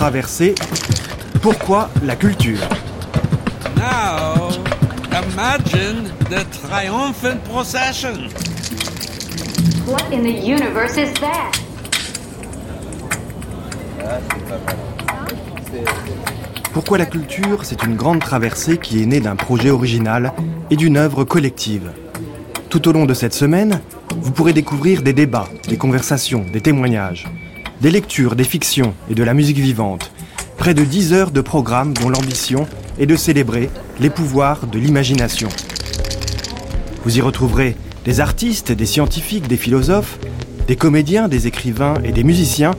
traversée. Pourquoi la culture? Now, imagine the triumphant procession. What in the universe is that? Pourquoi la culture? C'est une grande traversée qui est née d'un projet original et d'une œuvre collective. Tout au long de cette semaine, vous pourrez découvrir des débats, des conversations, des témoignages, des lectures, des fictions et de la musique vivante. Près de 10 heures de programme dont l'ambition est de célébrer les pouvoirs de l'imagination. Vous y retrouverez des artistes, des scientifiques, des philosophes, des comédiens, des écrivains et des musiciens,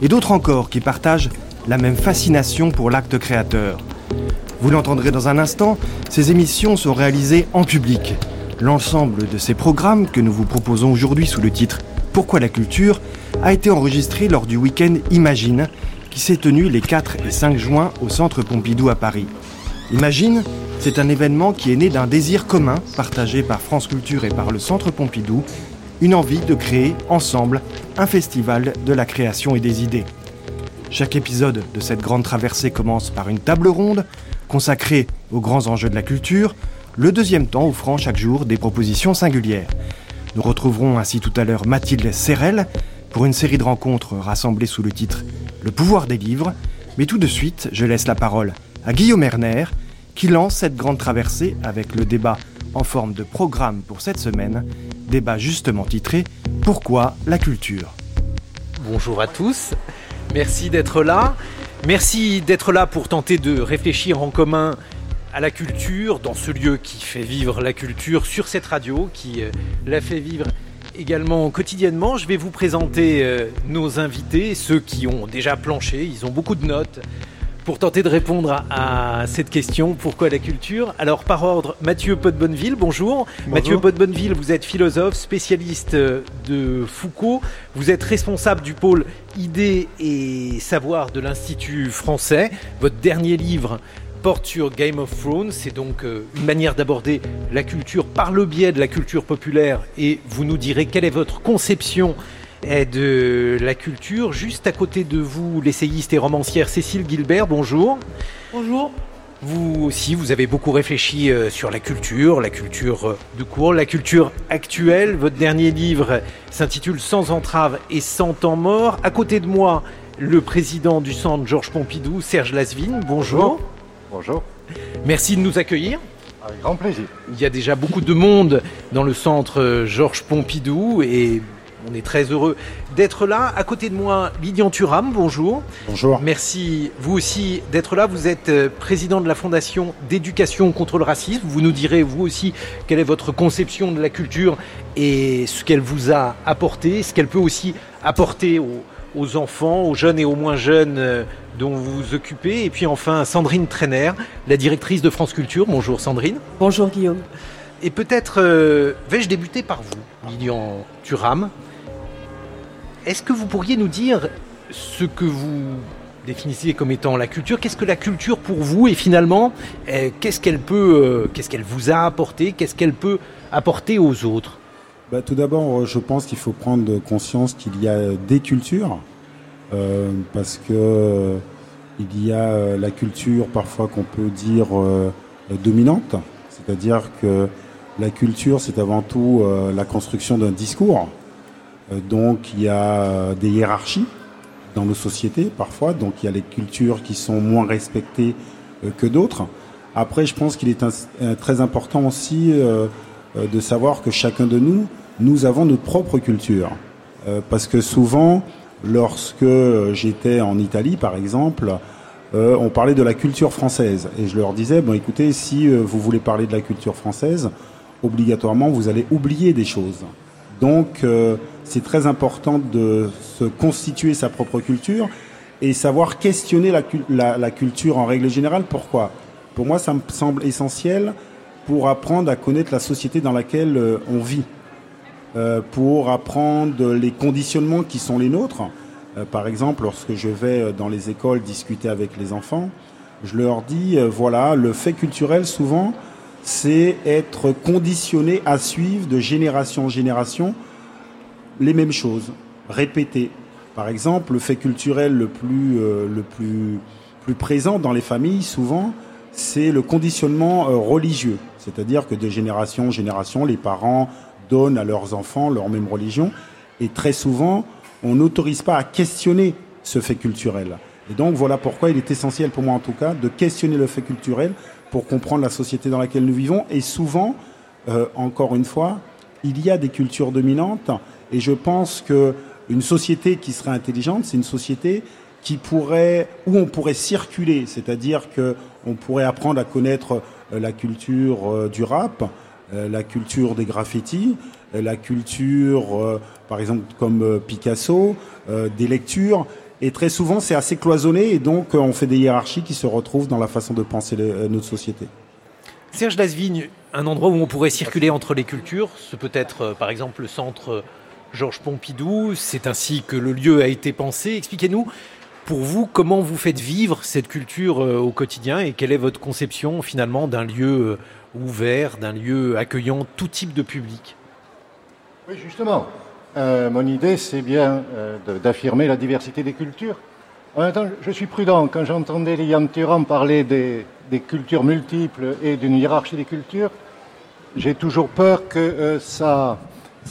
et d'autres encore qui partagent la même fascination pour l'acte créateur. Vous l'entendrez dans un instant, ces émissions sont réalisées en public. L'ensemble de ces programmes que nous vous proposons aujourd'hui sous le titre Pourquoi la culture a été enregistré lors du week-end Imagine qui s'est tenu les 4 et 5 juin au Centre Pompidou à Paris. Imagine, c'est un événement qui est né d'un désir commun partagé par France Culture et par le Centre Pompidou, une envie de créer ensemble un festival de la création et des idées. Chaque épisode de cette grande traversée commence par une table ronde consacrée aux grands enjeux de la culture, le deuxième temps offrant chaque jour des propositions singulières. Nous retrouverons ainsi tout à l'heure Mathilde Serrel pour une série de rencontres rassemblées sous le titre Le pouvoir des livres. Mais tout de suite, je laisse la parole à Guillaume Erner qui lance cette grande traversée avec le débat en forme de programme pour cette semaine, débat justement titré Pourquoi la culture? Bonjour à tous, merci d'être là. Merci d'être là pour tenter de réfléchir en commun à la culture, dans ce lieu qui fait vivre la culture, sur cette radio qui euh, la fait vivre également quotidiennement. Je vais vous présenter euh, nos invités, ceux qui ont déjà planché, ils ont beaucoup de notes pour tenter de répondre à, à cette question, pourquoi la culture? Alors par ordre, Mathieu Podbonneville, bonjour. Mathieu Podbonneville, vous êtes philosophe, spécialiste euh, de Foucault, vous êtes responsable du pôle idées et savoir de l'Institut français. Votre dernier livre porte sur Game of Thrones. C'est donc euh, une manière d'aborder la culture par le biais de la culture populaire et vous nous direz quelle est votre conception eh, de la culture. Juste à côté de vous, l'essayiste et romancière Cécile Gilbert, bonjour. Bonjour. Vous aussi, vous avez beaucoup réfléchi euh, sur la culture, la culture euh, de cours, la culture actuelle. Votre dernier livre s'intitule Sans entrave et sans temps mort. À côté de moi, le président du centre Georges Pompidou, Serge Lasvine. Bonjour. Bonjour, Merci de nous accueillir. avec grand plaisir. Il y a déjà beaucoup de monde dans le centre euh, Georges Pompidou et on est très heureux d'être là. À côté de moi, Lydian Thuram, bonjour. Bonjour. Merci vous aussi d'être là. Vous êtes euh, président de la Fondation d'éducation contre le racisme. Vous nous direz vous aussi quelle est votre conception de la culture et ce qu'elle vous a apporté, ce qu'elle peut aussi apporter aux, aux enfants, aux jeunes et aux moins jeunes euh, dont vous vous occupez. Et puis enfin, Sandrine Trainer, la directrice de France Culture. Bonjour Sandrine. Bonjour Guillaume. Et peut-être euh, vais-je débuter par vous, Lilian Thuram? Est-ce que vous pourriez nous dire ce que vous définissez comme étant la culture? Qu'est-ce que la culture pour vous? Et finalement, euh, qu'est-ce qu'elle peut, euh, qu'est-ce qu'elle vous a apporté? Qu'est-ce qu'elle peut apporter aux autres? Bah, tout d'abord, euh, je pense qu'il faut prendre conscience qu'il y a des cultures, euh, parce que euh, il y a la culture parfois qu'on peut dire dominante, c'est-à-dire que la culture, c'est avant tout la construction d'un discours. Donc, il y a des hiérarchies dans nos sociétés parfois, donc il y a les cultures qui sont moins respectées que d'autres. Après, je pense qu'il est très important aussi de savoir que chacun de nous, nous avons notre propre culture. Euh, parce que souvent, lorsque euh, j'étais en Italie, par exemple, euh, on parlait de la culture française. Et je leur disais, bon écoutez, si euh, vous voulez parler de la culture française, obligatoirement, vous allez oublier des choses. Donc, euh, c'est très important de se constituer sa propre culture et savoir questionner la culture en règle générale. Pourquoi? Pour moi, ça me semble essentiel pour apprendre à connaître la société dans laquelle euh, on vit, Euh, pour apprendre les conditionnements qui sont les nôtres. Euh, par exemple, lorsque je vais dans les écoles discuter avec les enfants, je leur dis, voilà, le fait culturel, souvent, c'est être conditionné à suivre de génération en génération les mêmes choses, répéter. Par exemple, le fait culturel le plus, le plus, plus présent dans les familles, souvent, c'est le conditionnement religieux. C'est-à-dire que de génération en génération, les parents donnent à leurs enfants leur même religion. Et très souvent, on n'autorise pas à questionner ce fait culturel. Et donc voilà pourquoi il est essentiel pour moi en tout cas de questionner le fait culturel pour comprendre la société dans laquelle nous vivons. Et souvent, euh, encore une fois, il y a des cultures dominantes et je pense que une société qui serait intelligente, c'est une société qui pourrait, où on pourrait circuler, c'est-à-dire que on pourrait apprendre à connaître la culture euh, du rap, la culture des graffitis, la culture, par exemple, comme Picasso, des lectures. Et très souvent, c'est assez cloisonné et donc on fait des hiérarchies qui se retrouvent dans la façon de penser notre société. Serge Lasvigne, un endroit où on pourrait circuler entre les cultures, ce peut être euh, par exemple le centre euh, Georges Pompidou, c'est ainsi que le lieu a été pensé. Expliquez-nous, pour vous, comment vous faites vivre cette culture euh, au quotidien et quelle est votre conception finalement d'un lieu ouvert, d'un lieu accueillant tout type de public? Oui, justement. mon idée, c'est bien d'affirmer la diversité des cultures. En même temps, je suis prudent. Quand j'entendais Liam Thuram parler des, cultures multiples et d'une hiérarchie des cultures, j'ai toujours peur que euh, ça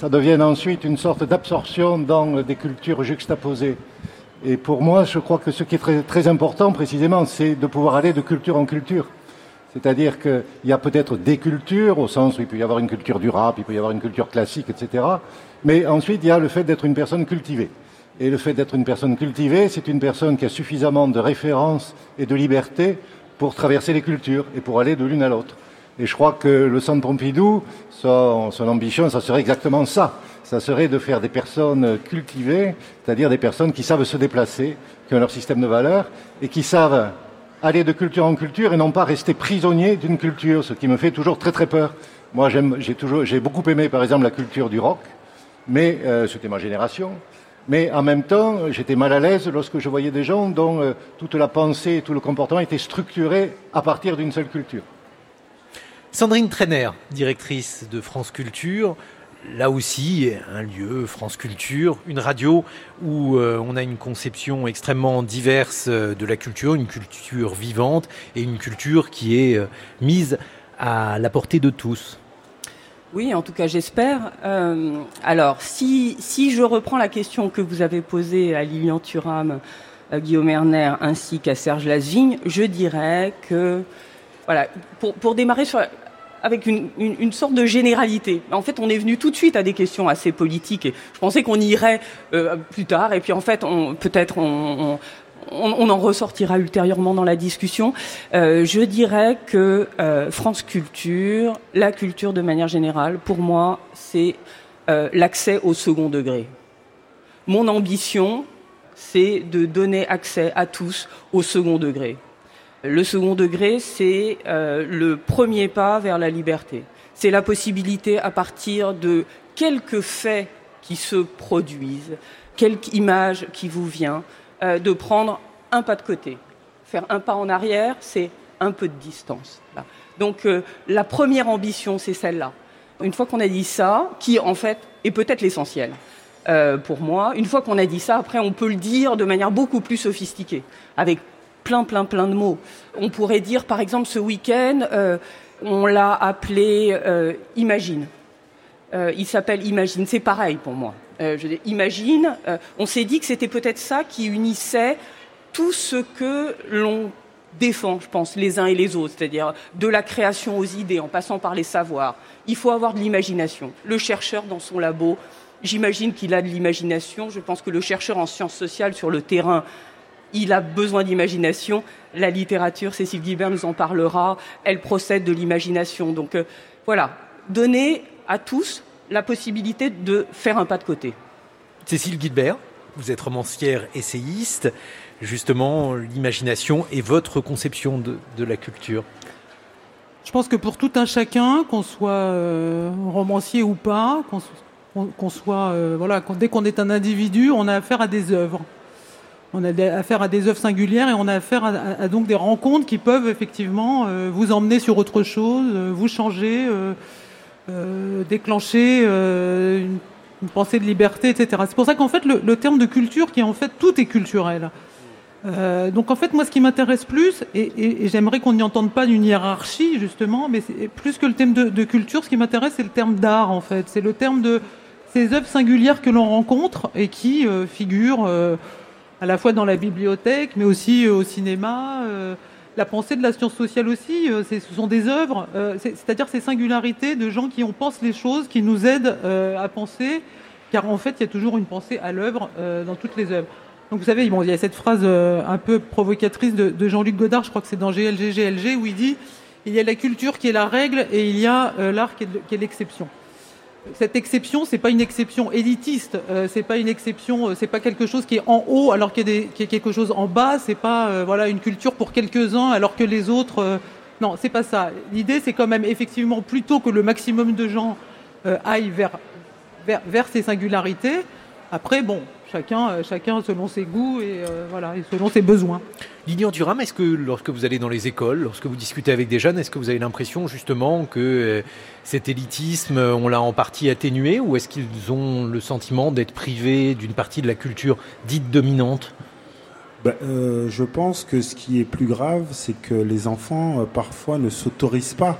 devienne ensuite une sorte d'absorption dans des cultures juxtaposées. Et pour moi, je crois que ce qui est très, important précisément, c'est de pouvoir aller de culture en culture. C'est-à-dire qu'il y a peut-être des cultures, au sens où il peut y avoir une culture du rap, il peut y avoir une culture classique, etc. Mais ensuite, il y a le fait d'être une personne cultivée. Et le fait d'être une personne cultivée, c'est une personne qui a suffisamment de références et de liberté pour traverser les cultures et pour aller de l'une à l'autre. Et je crois que le Centre Pompidou, son, son, ambition, ça serait exactement ça. Ça serait de faire des personnes cultivées, c'est-à-dire des personnes qui savent se déplacer, qui ont leur système de valeurs et qui savent aller de culture en culture et non pas rester prisonniers d'une culture, ce qui me fait toujours très très peur. Moi, j'ai toujours, j'ai beaucoup aimé, par exemple, la culture du rock, mais euh, c'était ma génération. Mais en même temps, j'étais mal à l'aise lorsque je voyais des gens dont euh, toute la pensée et tout le comportement était structuré à partir d'une seule culture. Sandrine Trainer, directrice de France Culture, là aussi, un lieu, France Culture, une radio où euh, on a une conception extrêmement diverse euh, de la culture, une culture vivante et une culture qui est mise à la portée de tous. Oui, en tout cas, j'espère. Euh, alors, si, si je reprends la question que vous avez posée à Lilian Thuram, à Guillaume Erner, ainsi qu'à Serge Lasvigne, je dirais que, voilà, pour, pour démarrer sur, avec une, une, sorte de généralité. En fait, on est venu tout de suite à des questions assez politiques et je pensais qu'on irait euh, plus tard. Et puis, en fait, peut-être on, on, en ressortira ultérieurement dans la discussion. Euh, je dirais que euh, France Culture, la culture de manière générale, pour moi, c'est l'accès au second degré. Mon ambition, c'est de donner accès à tous au second degré. Le second degré, c'est le premier pas vers la liberté. C'est la possibilité, à partir de quelques faits qui se produisent, quelque image qui vous vient, euh, de prendre un pas de côté. Faire un pas en arrière, c'est un peu de distance. Donc euh, la première ambition, c'est celle-là. Une fois qu'on a dit ça, qui en fait est peut-être l'essentiel euh, pour moi, une fois qu'on a dit ça, après on peut le dire de manière beaucoup plus sophistiquée, avec plein, plein, plein de mots. On pourrait dire, par exemple, ce week-end, on l'a appelé Imagine. il s'appelle Imagine, c'est pareil pour moi. Euh, imagine, euh, on s'est dit que c'était peut-être ça qui unissait tout ce que l'on défend, je pense, les uns et les autres, c'est-à-dire de la création aux idées, en passant par les savoirs. Il faut avoir de l'imagination. Le chercheur dans son labo, j'imagine qu'il a de l'imagination. Je pense que le chercheur en sciences sociales sur le terrain, il a besoin d'imagination. La littérature, Cécile Guibert nous en parlera, elle procède de l'imagination. Donc euh, voilà, donner à tous la possibilité de faire un pas de côté. Cécile Guilbert, vous êtes romancière essayiste. Justement, l'imagination et votre conception de, la culture Je pense que pour tout un chacun, qu'on soit euh, romancier ou pas, qu'on soit, euh, voilà, dès qu'on est un individu, on a affaire à des œuvres. On a affaire à des œuvres singulières et on a affaire à, donc des rencontres qui peuvent effectivement euh, vous emmener sur autre chose, vous changer. Euh, déclencher euh, une pensée de liberté, etc. C'est pour ça qu'en fait, le, terme de culture, qui en fait tout est culturel. Euh, donc en fait, moi, ce qui m'intéresse plus, et, j'aimerais qu'on n'y entende pas d'une hiérarchie justement, mais plus que le thème de, de culture, ce qui m'intéresse, c'est le terme d'art en fait. C'est le terme de ces œuvres singulières que l'on rencontre et qui euh, figurent euh, à la fois dans la bibliothèque, mais aussi euh, au cinéma. Euh, la pensée de la science sociale aussi, euh, ce sont des œuvres, c'est-à-dire ces singularités de gens qui ont pensé les choses, qui nous aident à penser, car en fait, il y a toujours une pensée à l'œuvre dans toutes les œuvres. Donc vous savez, il y a cette phrase un peu provocatrice de, de Jean-Luc Godard, je crois que c'est dans GLG, GLG, où il dit il y a la culture qui est la règle et il y a l'art qui est l'exception. Cette exception, c'est pas une exception élitiste, euh, c'est pas une exception, c'est pas quelque chose qui est en haut alors qu'il y, a quelque chose en bas, c'est pas voilà une culture pour quelques-uns alors que les autres. non, c'est pas ça. L'idée, c'est quand même effectivement plutôt que le maximum de gens aillent vers, vers, vers ces singularités. Après, bon, chacun, euh, selon ses goûts et, euh, voilà, et selon ses besoins. Lilian Durham, est-ce que lorsque vous allez dans les écoles, lorsque vous discutez avec des jeunes, est-ce que vous avez l'impression justement que euh, cet élitisme, on l'a en partie atténué ou est-ce qu'ils ont le sentiment d'être privés d'une partie de la culture dite dominante? Ben, euh, Je pense que ce qui est plus grave, c'est que les enfants euh, parfois ne s'autorisent pas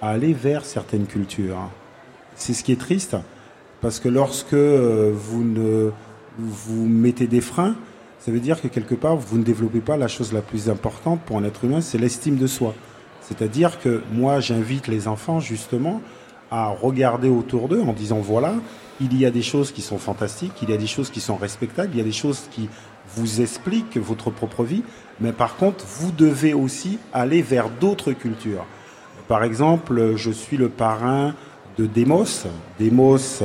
à aller vers certaines cultures. C'est ce qui est triste, parce que lorsque euh, vous vous mettez des freins, ça veut dire que quelque part, vous ne développez pas la chose la plus importante pour un être humain, c'est l'estime de soi. C'est-à-dire que moi, j'invite les enfants justement à regarder autour d'eux en disant, voilà, il y a des choses qui sont fantastiques, il y a des choses qui sont respectables, il y a des choses qui vous expliquent votre propre vie, mais par contre, vous devez aussi aller vers d'autres cultures. Par exemple, je suis le parrain de Demos. Demos,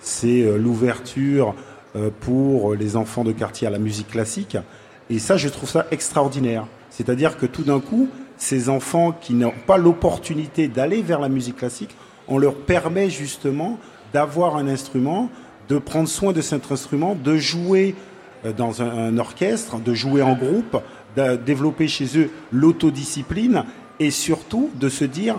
c'est l'ouverture euh, pour les enfants de quartier à la musique classique. Et ça, je trouve ça extraordinaire. C'est-à-dire que tout d'un coup, ces enfants qui n'ont pas l'opportunité d'aller vers la musique classique, on leur permet justement d'avoir un instrument, de prendre soin de cet instrument, de jouer euh, dans un orchestre, de jouer en groupe, de développer chez eux l'autodiscipline et surtout de se dire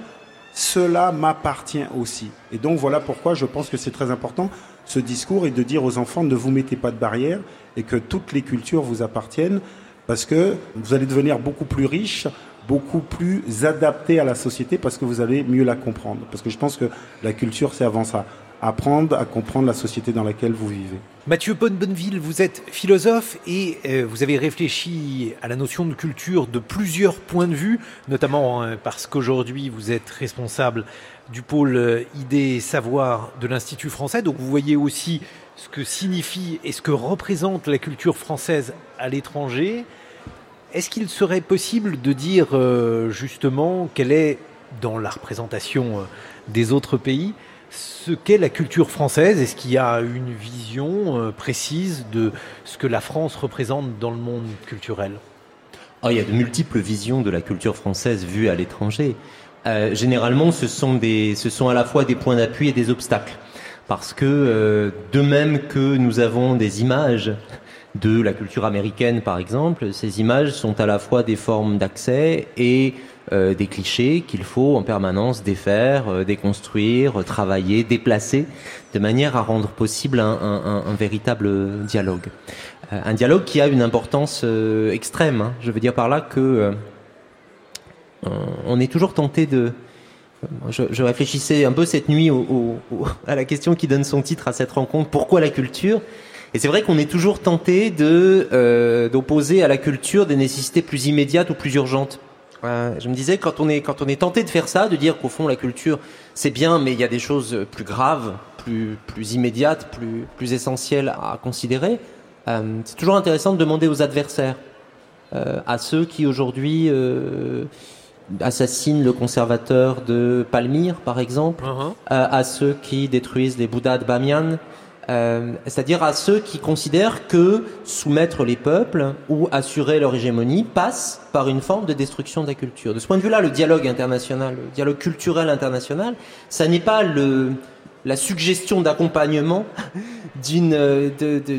cela m'appartient aussi. Et donc voilà pourquoi je pense que c'est très important ce discours et de dire aux enfants ne vous mettez pas de barrières et que toutes les cultures vous appartiennent parce que vous allez devenir beaucoup plus riche, beaucoup plus adapté à la société parce que vous allez mieux la comprendre. Parce que je pense que la culture, c'est avant ça. Apprendre à comprendre la société dans laquelle vous vivez. Mathieu Bonneville, vous êtes philosophe et euh, vous avez réfléchi à la notion de culture de plusieurs points de vue, notamment euh, parce qu'aujourd'hui vous êtes responsable du pôle euh, idées et savoir de l'Institut français. Donc vous voyez aussi ce que signifie et ce que représente la culture française à l'étranger. Est-ce qu'il serait possible de dire euh, justement quelle est, dans la représentation euh, des autres pays, ce qu'est la culture française? Est-ce qu'il y a une vision précise de ce que la France représente dans le monde culturel? Oh, Il y a de multiples visions de la culture française vue à l'étranger. Euh, généralement, ce sont, des, ce sont à la fois des points d'appui et des obstacles. Parce que, euh, de même que nous avons des images de la culture américaine, par exemple, ces images sont à la fois des formes d'accès et euh, des clichés qu'il faut en permanence défaire, euh, déconstruire, travailler, déplacer, de manière à rendre possible un, un, un véritable dialogue. Euh, un dialogue qui a une importance euh, extrême. Hein. Je veux dire par là que on est toujours tenté de. Je, je, réfléchissais un peu cette nuit au, au, à la question qui donne son titre à cette rencontre pourquoi la culture? Et c'est vrai qu'on est toujours tenté de euh, d'opposer à la culture des nécessités plus immédiates ou plus urgentes. Euh, je me disais quand on est quand on est tenté de faire ça, de dire qu'au fond la culture c'est bien, mais il y a des choses plus graves, plus plus immédiates, plus plus essentielles à considérer. Euh, c'est toujours intéressant de demander aux adversaires, euh, à ceux qui aujourd'hui euh, assassinent le conservateur de Palmyre, par exemple, uh -huh. euh, à ceux qui détruisent les Bouddhas de Bamiyan, euh, c'est-à-dire à ceux qui considèrent que soumettre les peuples ou assurer leur hégémonie passe par une forme de destruction de la culture. De ce point de vue-là, le dialogue international, le dialogue culturel international, ça n'est pas le, la suggestion d'accompagnement d'une euh,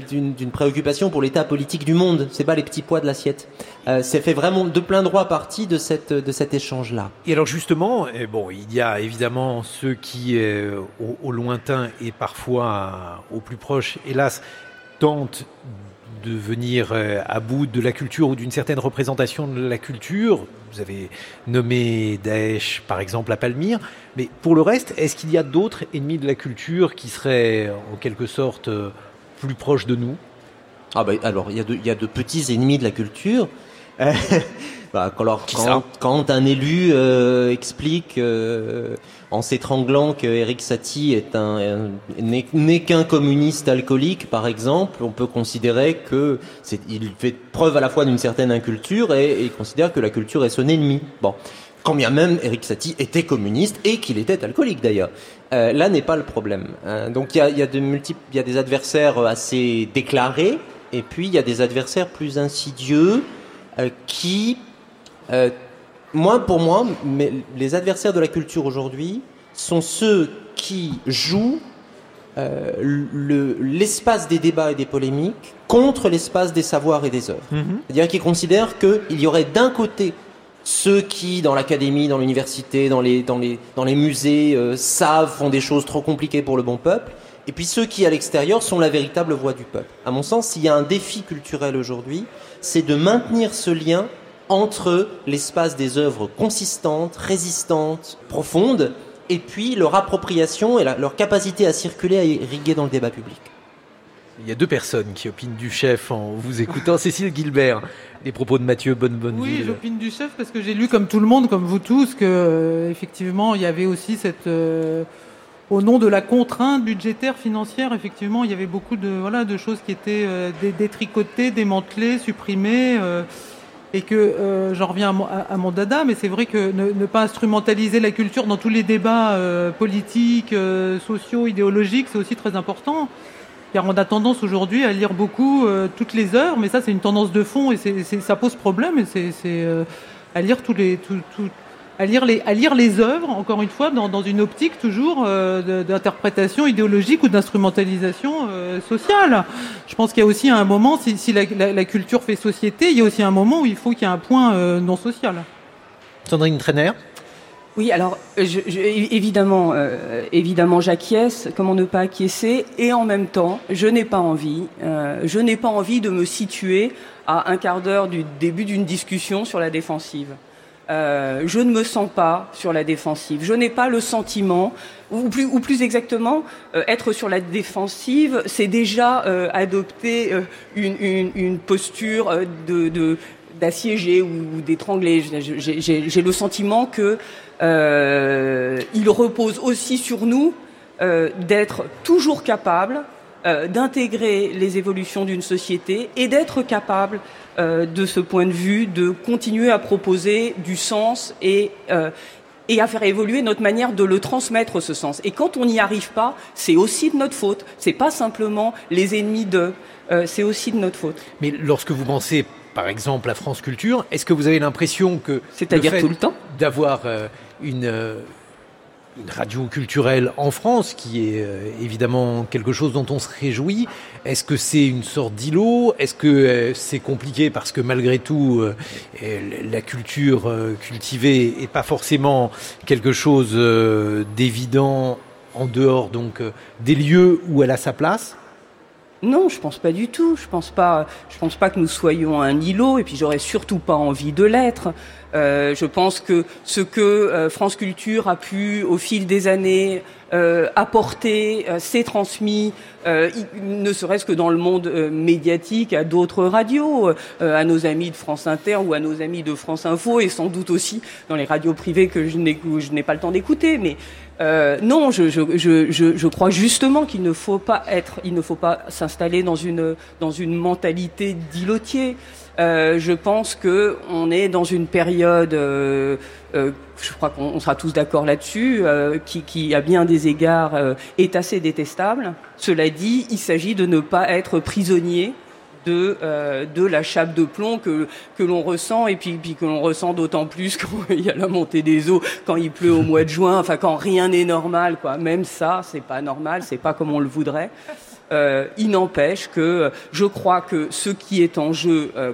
d'une d'une préoccupation pour l'état politique du monde. C'est pas les petits pois de l'assiette. Euh, c'est fait vraiment de plein droit partie de cette de cet échange là. Et alors justement, eh bon, il y a évidemment ceux qui, euh, au lointain et parfois au plus proche, hélas, tentent de venir euh, à bout de la culture ou d'une certaine représentation de la culture. Vous avez nommé Daesh, par exemple, à Palmyre. Mais pour le reste, est-ce qu'il y a d'autres ennemis de la culture qui seraient en quelque sorte euh, plus proches de nous? Ah bah, alors, il y, a de- il y a de petits ennemis de la culture. Euh, bah, quand, alors, Qui quand, ça quand un élu euh, explique euh, en s'étranglant que Eric Satie est un un- n'est qu'un communiste alcoolique, par exemple, on peut considérer que il fait preuve à la fois d'une certaine inculture et, considère que la culture est son ennemi. Bon. Quand bien même Eric Satie était communiste et qu'il était alcoolique d'ailleurs. Euh, là n'est pas le problème. Euh, donc il y a, y, a de multiples- il y a des adversaires assez déclarés et puis il y a des adversaires plus insidieux euh, qui, euh, moi pour moi, mais les adversaires de la culture aujourd'hui sont ceux qui jouent euh, le- l'espace des débats et des polémiques contre l'espace des savoirs et des œuvres. C'est-à-dire qu'ils considèrent qu'il y aurait d'un côté ceux qui, dans l'académie, dans l'université, dans les, dans les, dans les musées, euh, savent, font des choses trop compliquées pour le bon peuple, et puis ceux qui, à l'extérieur, sont la véritable voix du peuple. À mon sens, s'il y a un défi culturel aujourd'hui, c'est de maintenir ce lien entre l'espace des œuvres consistantes, résistantes, profondes, et puis leur appropriation et la- leur capacité à circuler, à irriguer dans le débat public. Il y a deux personnes qui opinent du chef en vous écoutant. Cécile Gilbert, les propos de Mathieu Oui, Bonnebonneville. j'opine du chef parce que j'ai lu comme tout le monde, comme vous tous, que euh, effectivement il y avait aussi cette, euh, au nom de la contrainte budgétaire financière, effectivement il y avait beaucoup de voilà de choses qui étaient euh, dé- détricotées, démantelées, supprimées. Et que euh, j'en reviens à mon, à- mon dada, mais c'est vrai que ne, pas instrumentaliser la culture dans tous les débats euh, politiques, euh, sociaux, idéologiques, c'est aussi très important. Car on a tendance aujourd'hui à lire beaucoup toutes les heures, mais ça c'est une tendance de fond et ça pose problème. Et c'est, à lire tous les, tout- tout- à lire les, à lire les œuvres. Encore une fois, dans, dans une optique toujours euh, d'interprétation idéologique ou d'instrumentalisation euh, sociale. Je pense qu'il y a aussi un moment, si, si la, la- la culture fait société, il y a aussi un moment où il faut qu'il y ait un point euh, non social. Sandrine Trainer Oui, alors je, je- évidemment, euh, évidemment, j'acquiesce. Comment ne pas acquiescer? Et en même temps, je n'ai pas envie, euh, je n'ai pas envie de me situer à un quart d'heure du début d'une discussion sur la défensive. Euh, je ne me sens pas sur la défensive. Je n'ai pas le sentiment, ou plus, exactement, euh, être sur la défensive, c'est déjà euh, adopter une, posture de, d'assiéger ou, d'étrangler. J'ai- le sentiment que il repose aussi sur nous d'être toujours capable d'intégrer les évolutions d'une société et d'être capable de ce point de vue de continuer à proposer du sens et euh, et à faire évoluer notre manière de le transmettre ce sens. Et quand on n'y arrive pas, c'est aussi de notre faute. C'est pas simplement les ennemis de, euh, c'est aussi de notre faute. Mais lorsque vous pensez, par exemple, à France Culture, est-ce que vous avez l'impression que C'est-à-dire tout le temps d'avoir euh, une euh, une radio culturelle en France, qui est euh, évidemment quelque chose dont on se réjouit. Est-ce que c'est une sorte d'îlot? Est-ce que euh, c'est compliqué parce que malgré tout, euh, euh, la culture cultivée est pas forcément quelque chose d'évident en dehors donc des lieux où elle a sa place? Non, je pense pas du tout. Je pense pas. Je pense pas que nous soyons un îlot, et puis j'aurais surtout pas envie de l'être. Euh, je pense que ce que euh, France Culture a pu, au fil des années, euh, apporter, s'est transmis, ne serait-ce que dans le monde médiatique, à d'autres radios, à nos amis de France Inter ou à nos amis de France Info, et sans doute aussi dans les radios privées que je n'ai pas le temps d'écouter. Mais non, je crois justement qu'il ne faut pas être, il ne faut pas s'installer dans une dans une mentalité d'îlotier. Euh, je pense que on est dans une période, euh, euh, je crois qu'on on sera tous d'accord là-dessus, euh, qui, qui à bien des égards euh, est assez détestable. Cela dit, il s'agit de ne pas être prisonnier de euh, de la chape de plomb que que l'on ressent et puis puis que l'on ressent d'autant plus quand il y a la montée des eaux, quand il pleut au mois de juin, enfin quand rien n'est normal quoi. Même ça, c'est pas normal, c'est pas comme on le voudrait. Euh, il n'empêche que je crois que ce qui est en jeu euh,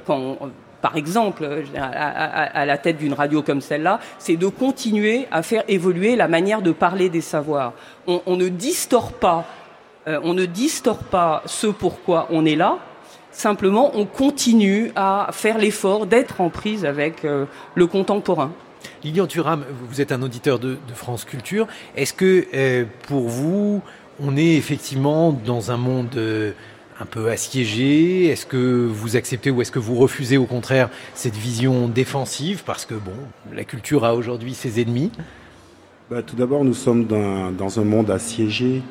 par exemple, à, la tête d'une radio comme celle-là, c'est de continuer à faire évoluer la manière de parler des savoirs. On, ne distord pas, on ne distord pas ce pourquoi on est là. Simplement, on continue à faire l'effort d'être en prise avec le contemporain. Lilian Thuram, vous êtes un auditeur de, France Culture. Est-ce que euh, pour vous, on est effectivement dans un monde euh, un peu assiégé Est-ce que vous acceptez ou est-ce que vous refusez au contraire cette vision défensive? Parce que bon, la culture a aujourd'hui ses ennemis. Bah, tout d'abord, nous sommes dans, un monde assiégé,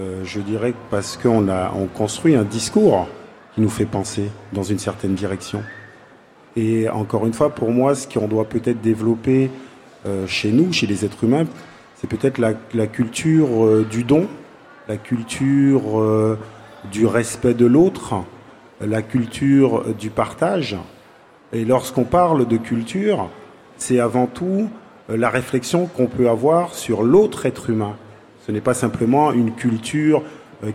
euh, je dirais, parce qu'on on construit un discours qui nous fait penser dans une certaine direction. Et encore une fois, pour moi, ce qu'on doit peut-être développer euh, chez nous, chez les êtres humains, c'est peut-être la, culture du don, la culture euh, du respect de l'autre, la culture du partage. Et lorsqu'on parle de culture, c'est avant tout la réflexion qu'on peut avoir sur l'autre être humain. Ce n'est pas simplement une culture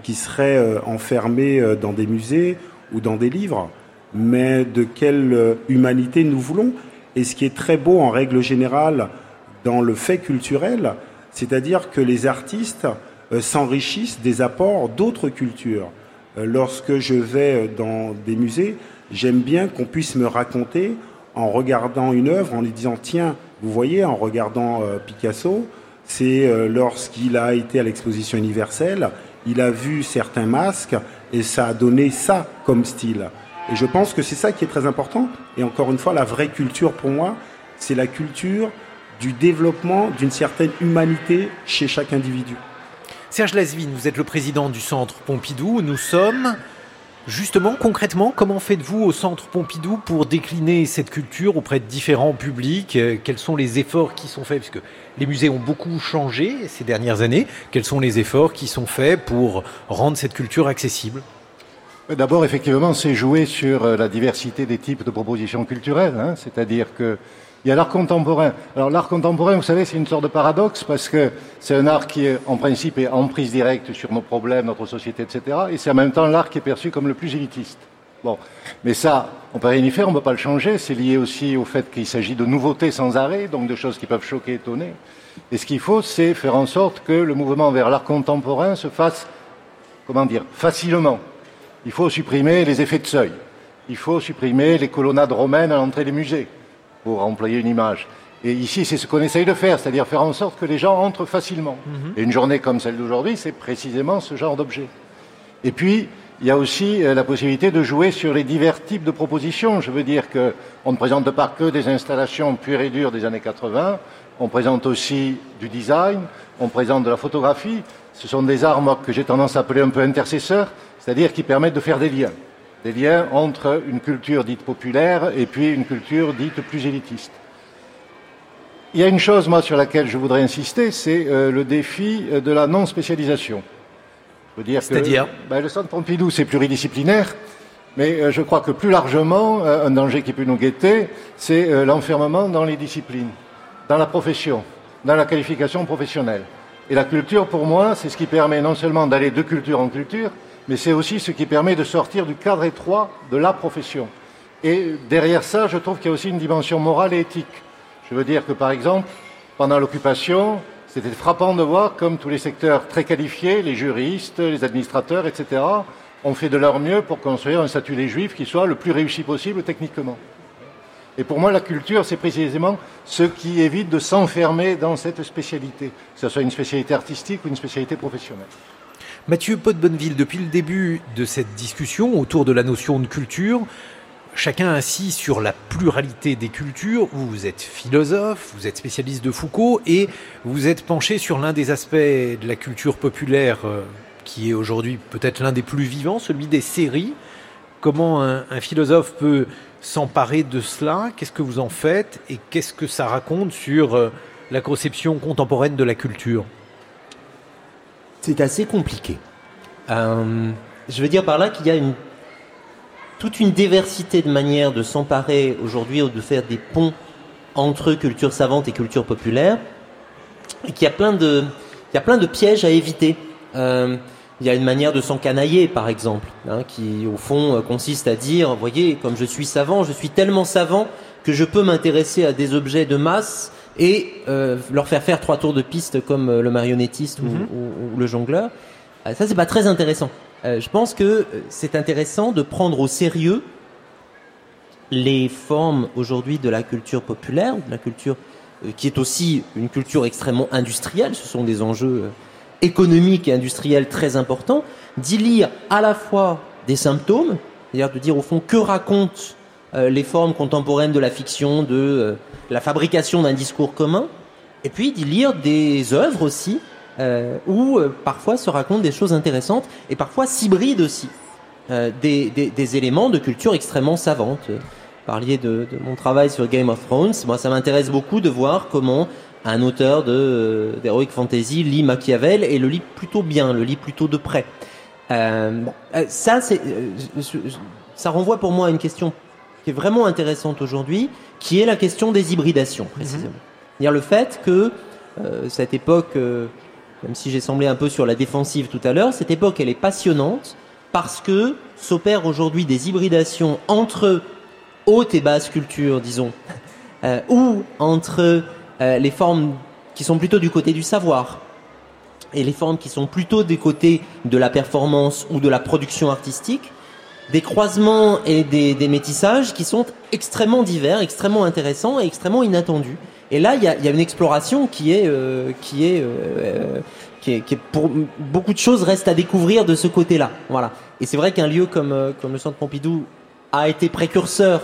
qui serait enfermée dans des musées ou dans des livres mais de quelle euh, humanité nous voulons. Et ce qui est très beau en règle générale dans le fait culturel, c'est-à-dire que les artistes euh, s'enrichissent des apports d'autres cultures. Euh, lorsque je vais dans des musées, j'aime bien qu'on puisse me raconter en regardant une œuvre, en lui disant tiens, vous voyez, en regardant Picasso, c'est lorsqu'il a été à l'exposition universelle, il a vu certains masques et ça a donné ça comme style. Et je pense que c'est ça qui est très important. Et encore une fois, la vraie culture pour moi, c'est la culture du développement d'une certaine humanité chez chaque individu. Serge Lasvine, vous êtes le président du Centre Pompidou. Nous sommes justement, concrètement, comment faites-vous au Centre Pompidou pour décliner cette culture auprès de différents publics? Quels sont les efforts qui sont faits? Puisque les musées ont beaucoup changé ces dernières années. Quels sont les efforts qui sont faits pour rendre cette culture accessible? D'abord, effectivement, c'est jouer sur euh, la diversité des types de propositions culturelles. Hein. C'est-à-dire qu'il y a l'art contemporain. Alors l'art contemporain, vous savez, c'est une sorte de paradoxe parce que c'est un art qui, en principe, est en prise directe sur nos problèmes, notre société, etc. Et c'est en même temps l'art qui est perçu comme le plus élitiste. Bon, mais ça, on peut rien y faire, on ne peut pas le changer. C'est lié aussi au fait qu'il s'agit de nouveautés sans arrêt, donc de choses qui peuvent choquer, étonner. Et ce qu'il faut, c'est faire en sorte que le mouvement vers l'art contemporain se fasse, comment dire, facilement. Il faut supprimer les effets de seuil. Il faut supprimer les colonnades romaines à l'entrée des musées, pour employer une image. Et ici, c'est ce qu'on essaye de faire, c'est-à-dire faire en sorte que les gens entrent facilement. Mhm. Et une journée comme celle d'aujourd'hui, c'est précisément ce genre d'objet. Et puis, il y a aussi euh, la possibilité de jouer sur les divers types de propositions. Je veux dire qu'on ne présente pas que des installations pures et dures des années 80, on présente aussi du design, on présente de la photographie. Ce sont des armes que j'ai tendance à appeler un peu intercesseurs, c'est-à-dire qui permettent de faire des liens, des liens entre une culture dite populaire et puis une culture dite plus élitiste. Il y a une chose, moi, sur laquelle je voudrais insister, c'est euh, le défi euh, de la non-spécialisation. C'est-à-dire ben, Le centre Pompidou, c'est pluridisciplinaire, mais euh, je crois que plus largement, un danger qui peut nous guetter, c'est l'enfermement dans les disciplines, dans la profession, dans la qualification professionnelle. Et la culture, pour moi, c'est ce qui permet non seulement d'aller de culture en culture, mais c'est aussi ce qui permet de sortir du cadre étroit de la profession. Et derrière ça, je trouve qu'il y a aussi une dimension morale et éthique. Je veux dire que, par exemple, pendant l'occupation, c'était frappant de voir comme tous les secteurs très qualifiés, les juristes, les administrateurs, etc., ont fait de leur mieux pour construire un statut des juifs qui soit le plus réussi possible techniquement. Et pour moi, la culture, c'est précisément ce qui évite de s'enfermer dans cette spécialité, que ce soit une spécialité artistique ou une spécialité professionnelle. Mathieu Pot-Bonneville, depuis le début de cette discussion autour de la notion de culture, chacun assis sur la pluralité des cultures. Vous, êtes philosophe, vous êtes spécialiste de Foucault et vous êtes penché sur l'un des aspects de la culture populaire euh, qui est aujourd'hui peut-être l'un des plus vivants, celui des séries. Comment un, un philosophe peut s'emparer de cela? Qu'est-ce que vous en faites? Et qu'est-ce que ça raconte sur euh, la conception contemporaine de la culture? C'est assez compliqué. Euh, je veux dire par là qu'il y a une, toute une diversité de manières de s'emparer aujourd'hui ou de faire des ponts entre culture savante et culture populaire, et qu'il y a plein de, il y a plein de pièges à éviter. Euh, il y a une manière de s'encanailler, par exemple, hein, qui au fond euh, consiste à dire, voyez, comme je suis savant, je suis tellement savant que je peux m'intéresser à des objets de masse et euh, leur faire faire trois tours de piste comme euh, le marionnettiste ou- Mhm. ou, ou le jongleur. Euh, ça, c'est pas très intéressant. Euh, je pense que c'est intéressant de prendre au sérieux les formes aujourd'hui de la culture populaire, de la culture qui est aussi une culture extrêmement industrielle. Ce sont des enjeux économiques et industriels très importants. D'y lire à la fois des symptômes, c'est-à-dire de dire au fond que racontent euh, les formes contemporaines de la fiction, de euh, la fabrication d'un discours commun, et puis d'y lire des œuvres aussi euh, où euh, parfois se racontent des choses intéressantes et parfois s'hybrident aussi euh, des, éléments de culture extrêmement savante. Euh, Vous parliez de, mon travail sur Game of Thrones. Moi, ça m'intéresse beaucoup de voir comment un auteur de euh, d'heroic fantasy lit Machiavel et le lit plutôt bien, le lit plutôt de près. Euh, euh, ça, euh, ça renvoie pour moi à une question qui est vraiment intéressante aujourd'hui, qui est la question des hybridations, précisément. C'est-à-dire le fait que euh, cette époque, euh, même si j'ai semblé un peu sur la défensive tout à l'heure, cette époque, elle est passionnante parce que s'opèrent aujourd'hui des hybridations entre haute et basse culture, disons, euh, ou entre les formes qui sont plutôt du côté du savoir et les formes qui sont plutôt du côté de la performance ou de la production artistique, des croisements et des, des métissages qui sont extrêmement divers, extrêmement intéressants et extrêmement inattendus. Et là, il y a, y a une exploration qui est, euh, qui est, euh, qui est, qui est pour beaucoup de choses restent à découvrir de ce côté-là. Voilà. Et c'est vrai qu'un lieu comme, euh, comme le Centre Pompidou a été précurseur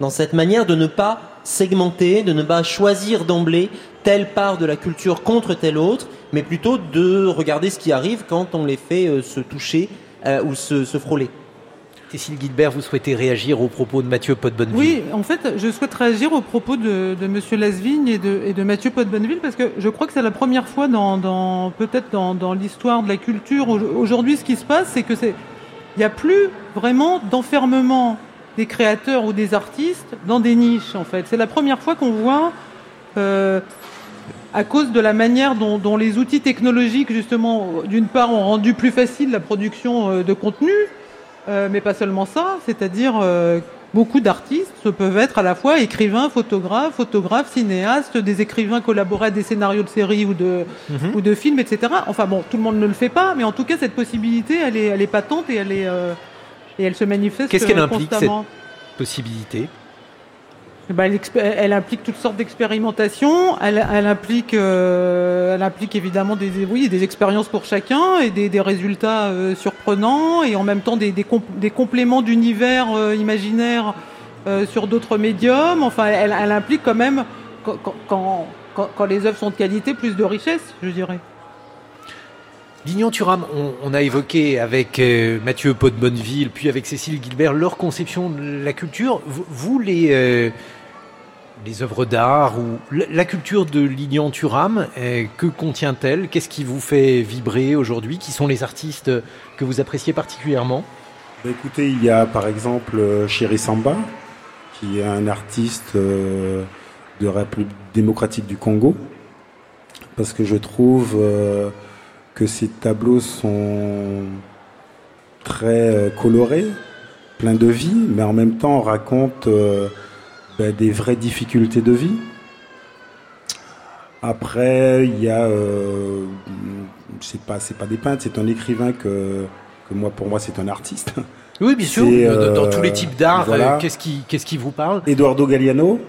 dans cette manière de ne pas segmenter, de ne pas choisir d'emblée telle part de la culture contre telle autre, mais plutôt de regarder ce qui arrive quand on les fait euh, se toucher euh, ou se, se frôler. Cécile Guilbert, vous souhaitez réagir aux propos de Mathieu Podbonneville Oui, en fait, je souhaite réagir aux propos de, Monsieur Lasvigne et de, Mathieu Podbonneville parce que je crois que c'est la première fois dans, peut-être dans, l'histoire de la culture au- aujourd'hui, ce qui se passe, c'est que c'est il n'y a plus vraiment d'enfermement des créateurs ou des artistes dans des niches. En fait, c'est la première fois qu'on voit. euh, à cause de la manière dont, dont les outils technologiques, justement, d'une part, ont rendu plus facile la production euh, de contenu, euh, mais pas seulement ça, c'est-à-dire euh, beaucoup d'artistes peuvent être à la fois écrivains, photographes, photographes, cinéastes, des écrivains collaborer à des scénarios de séries ou de, Mhm. ou de films, etc. Enfin bon, tout le monde ne le fait pas, mais en tout cas, cette possibilité, elle est, elle est patente et elle, est, euh, et elle se manifeste Qu'est-ce qu'elle implique, cette possibilité? Eh ben, elle, implique toutes sortes d'expérimentations. Elle, implique, euh, évidemment des, oui, des expériences pour chacun et des, résultats euh, surprenants et en même temps des, des, com- des compléments d'univers euh, imaginaires euh, sur d'autres médiums. Enfin, elle, implique quand même, quand, les œuvres sont de qualité, plus de richesse, je dirais. Lignon Thuram, on, a évoqué avec euh, Mathieu Podbonneville, puis avec Cécile Guilbert, leur conception de la culture. Vous, les, les œuvres d'art ou la, culture de Lignon Thuram, euh, que contient-elle? Qu'est-ce qui vous fait vibrer aujourd'hui? Qui sont les artistes que vous appréciez particulièrement? Bah, écoutez, il y a par exemple euh, Chéri Samba, qui est un artiste euh, de République démocratique du Congo, parce que je trouve que ses tableaux sont très colorés, pleins de vie, mais en même temps racontent des vraies difficultés de vie. Après, il y a, euh, c'est pas, c'est pas des peintres, c'est un écrivain que, que moi, pour moi, c'est un artiste. Oui, bien sûr. Dans, dans euh, tous les types d'art, voilà. euh, qu'est-ce qui, qu'est-ce qui vous parle? Eduardo Galliano,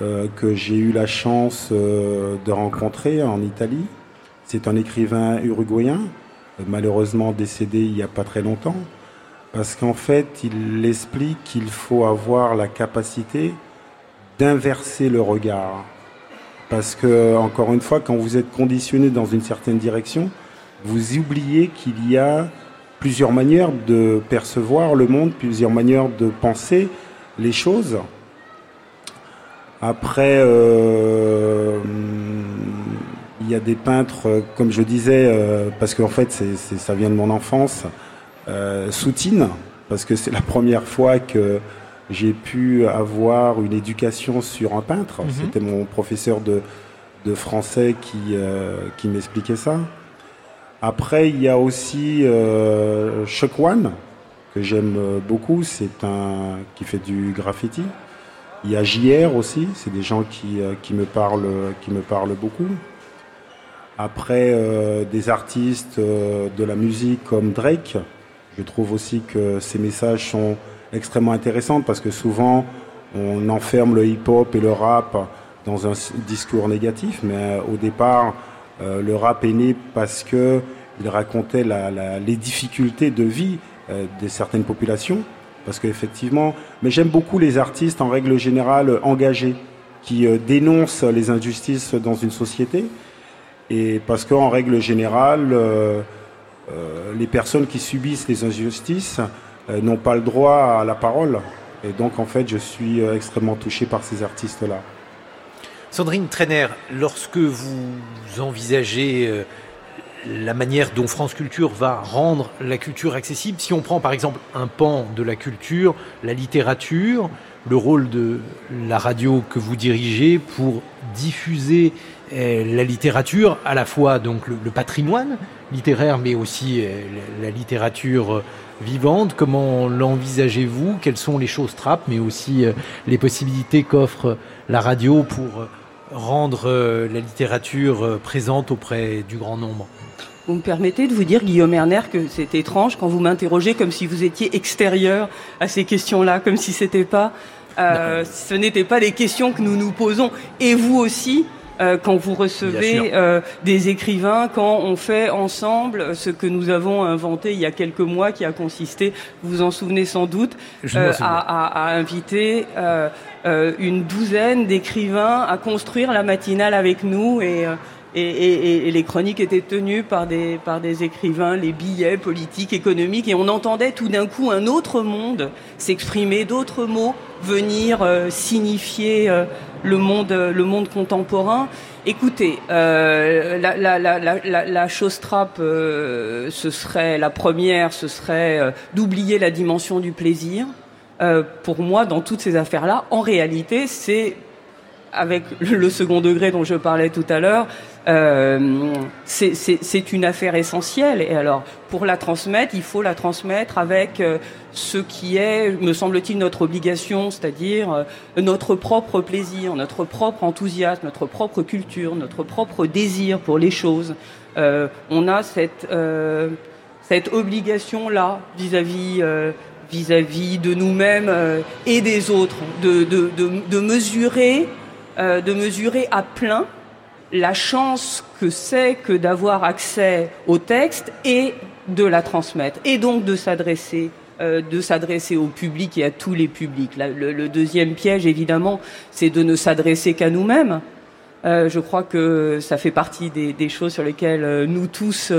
euh, que j'ai eu la chance de rencontrer en Italie. C'est un écrivain uruguayen, malheureusement décédé il n'y a pas très longtemps, parce qu'en fait, il explique qu'il faut avoir la capacité d'inverser le regard. Parce que, encore une fois, quand vous êtes conditionné dans une certaine direction, vous oubliez qu'il y a plusieurs manières de percevoir le monde, plusieurs manières de penser les choses. Après, euh, il y a des peintres, comme je disais, euh, parce qu'en fait, ça vient de mon enfance, euh, Soutine, parce que c'est la première fois que j'ai pu avoir une éducation sur un peintre. Mhm. C'était mon professeur de, de français qui, euh, qui m'expliquait ça. Après, il y a aussi euh, Chuck One, que j'aime beaucoup, c'est un qui fait du graffiti. Il y a JR aussi, c'est des gens qui, euh, qui, me parlent, qui me parlent beaucoup. Après, euh, des artistes euh, de la musique comme Drake, je trouve aussi que ses messages sont extrêmement intéressants parce que souvent on enferme le hip-hop et le rap dans un discours négatif, mais euh, au départ, euh, le rap est né parce que il racontait les difficultés de vie euh, de certaines populations. Parce qu'effectivement, mais j'aime beaucoup les artistes en règle générale engagés, qui dénoncent les injustices dans une société. Et parce qu'en règle générale, les personnes qui subissent les injustices n'ont pas le droit à la parole. Et donc, en fait, je suis euh, extrêmement touché par ces artistes-là. Sandrine Trainer, lorsque vous envisagez euh, la manière dont France Culture va rendre la culture accessible, si on prend par exemple un pan de la culture, la littérature, le rôle de la radio que vous dirigez pour diffuser euh, la littérature, à la fois donc le, patrimoine littéraire, mais aussi euh, la, littérature euh, vivante. Comment l'envisagez-vous? Quelles sont les choses trappes, mais aussi euh, les possibilités qu'offre la radio pour euh, rendre euh, la littérature euh, présente auprès du grand nombre? Vous me permettez de vous dire, Guillaume Erner, que c'est étrange quand vous m'interrogez comme si vous étiez extérieur à ces questions-là, comme si c'était pas, euh, ce n'étaient pas les questions que nous nous posons. Et vous aussi, euh, quand vous recevez euh, des écrivains, quand on fait ensemble ce que nous avons inventé il y a quelques mois, qui a consisté, vous vous en souvenez sans doute, euh, à, à- à inviter euh, euh, une douzaine d'écrivains à construire la matinale avec nous et euh, et, et- et les chroniques étaient tenues par des, par des écrivains, les billets politiques, économiques, et on entendait tout d'un coup un autre monde s'exprimer, d'autres mots venir euh, signifier euh, le, monde, le monde contemporain. Écoutez, euh, la, la, la, la chose trappe, euh, ce serait la première, ce serait euh, d'oublier la dimension du plaisir. Euh, pour moi, dans toutes ces affaires-là, en réalité, c'est avec le second degré dont je parlais tout à l'heure, euh, c'est- une affaire essentielle. Et alors, pour la transmettre, il faut la transmettre avec euh, ce qui est, me semble-t-il, notre obligation, c'est-à-dire euh, notre propre plaisir, notre propre enthousiasme, notre propre culture, notre propre désir pour les choses. Euh, on a cette, euh, cette obligation-là vis-à-vis euh, vis-à-vis de nous-mêmes et des autres, de, de, de, de mesurer, euh, de mesurer à plein la chance que c'est que d'avoir accès au texte et de la transmettre, et donc de s'adresser euh, de s'adresser au public et à tous les publics. Le, deuxième piège, évidemment, c'est de ne s'adresser qu'à nous-mêmes. Euh, je crois que ça fait partie des, des choses sur lesquelles nous tous,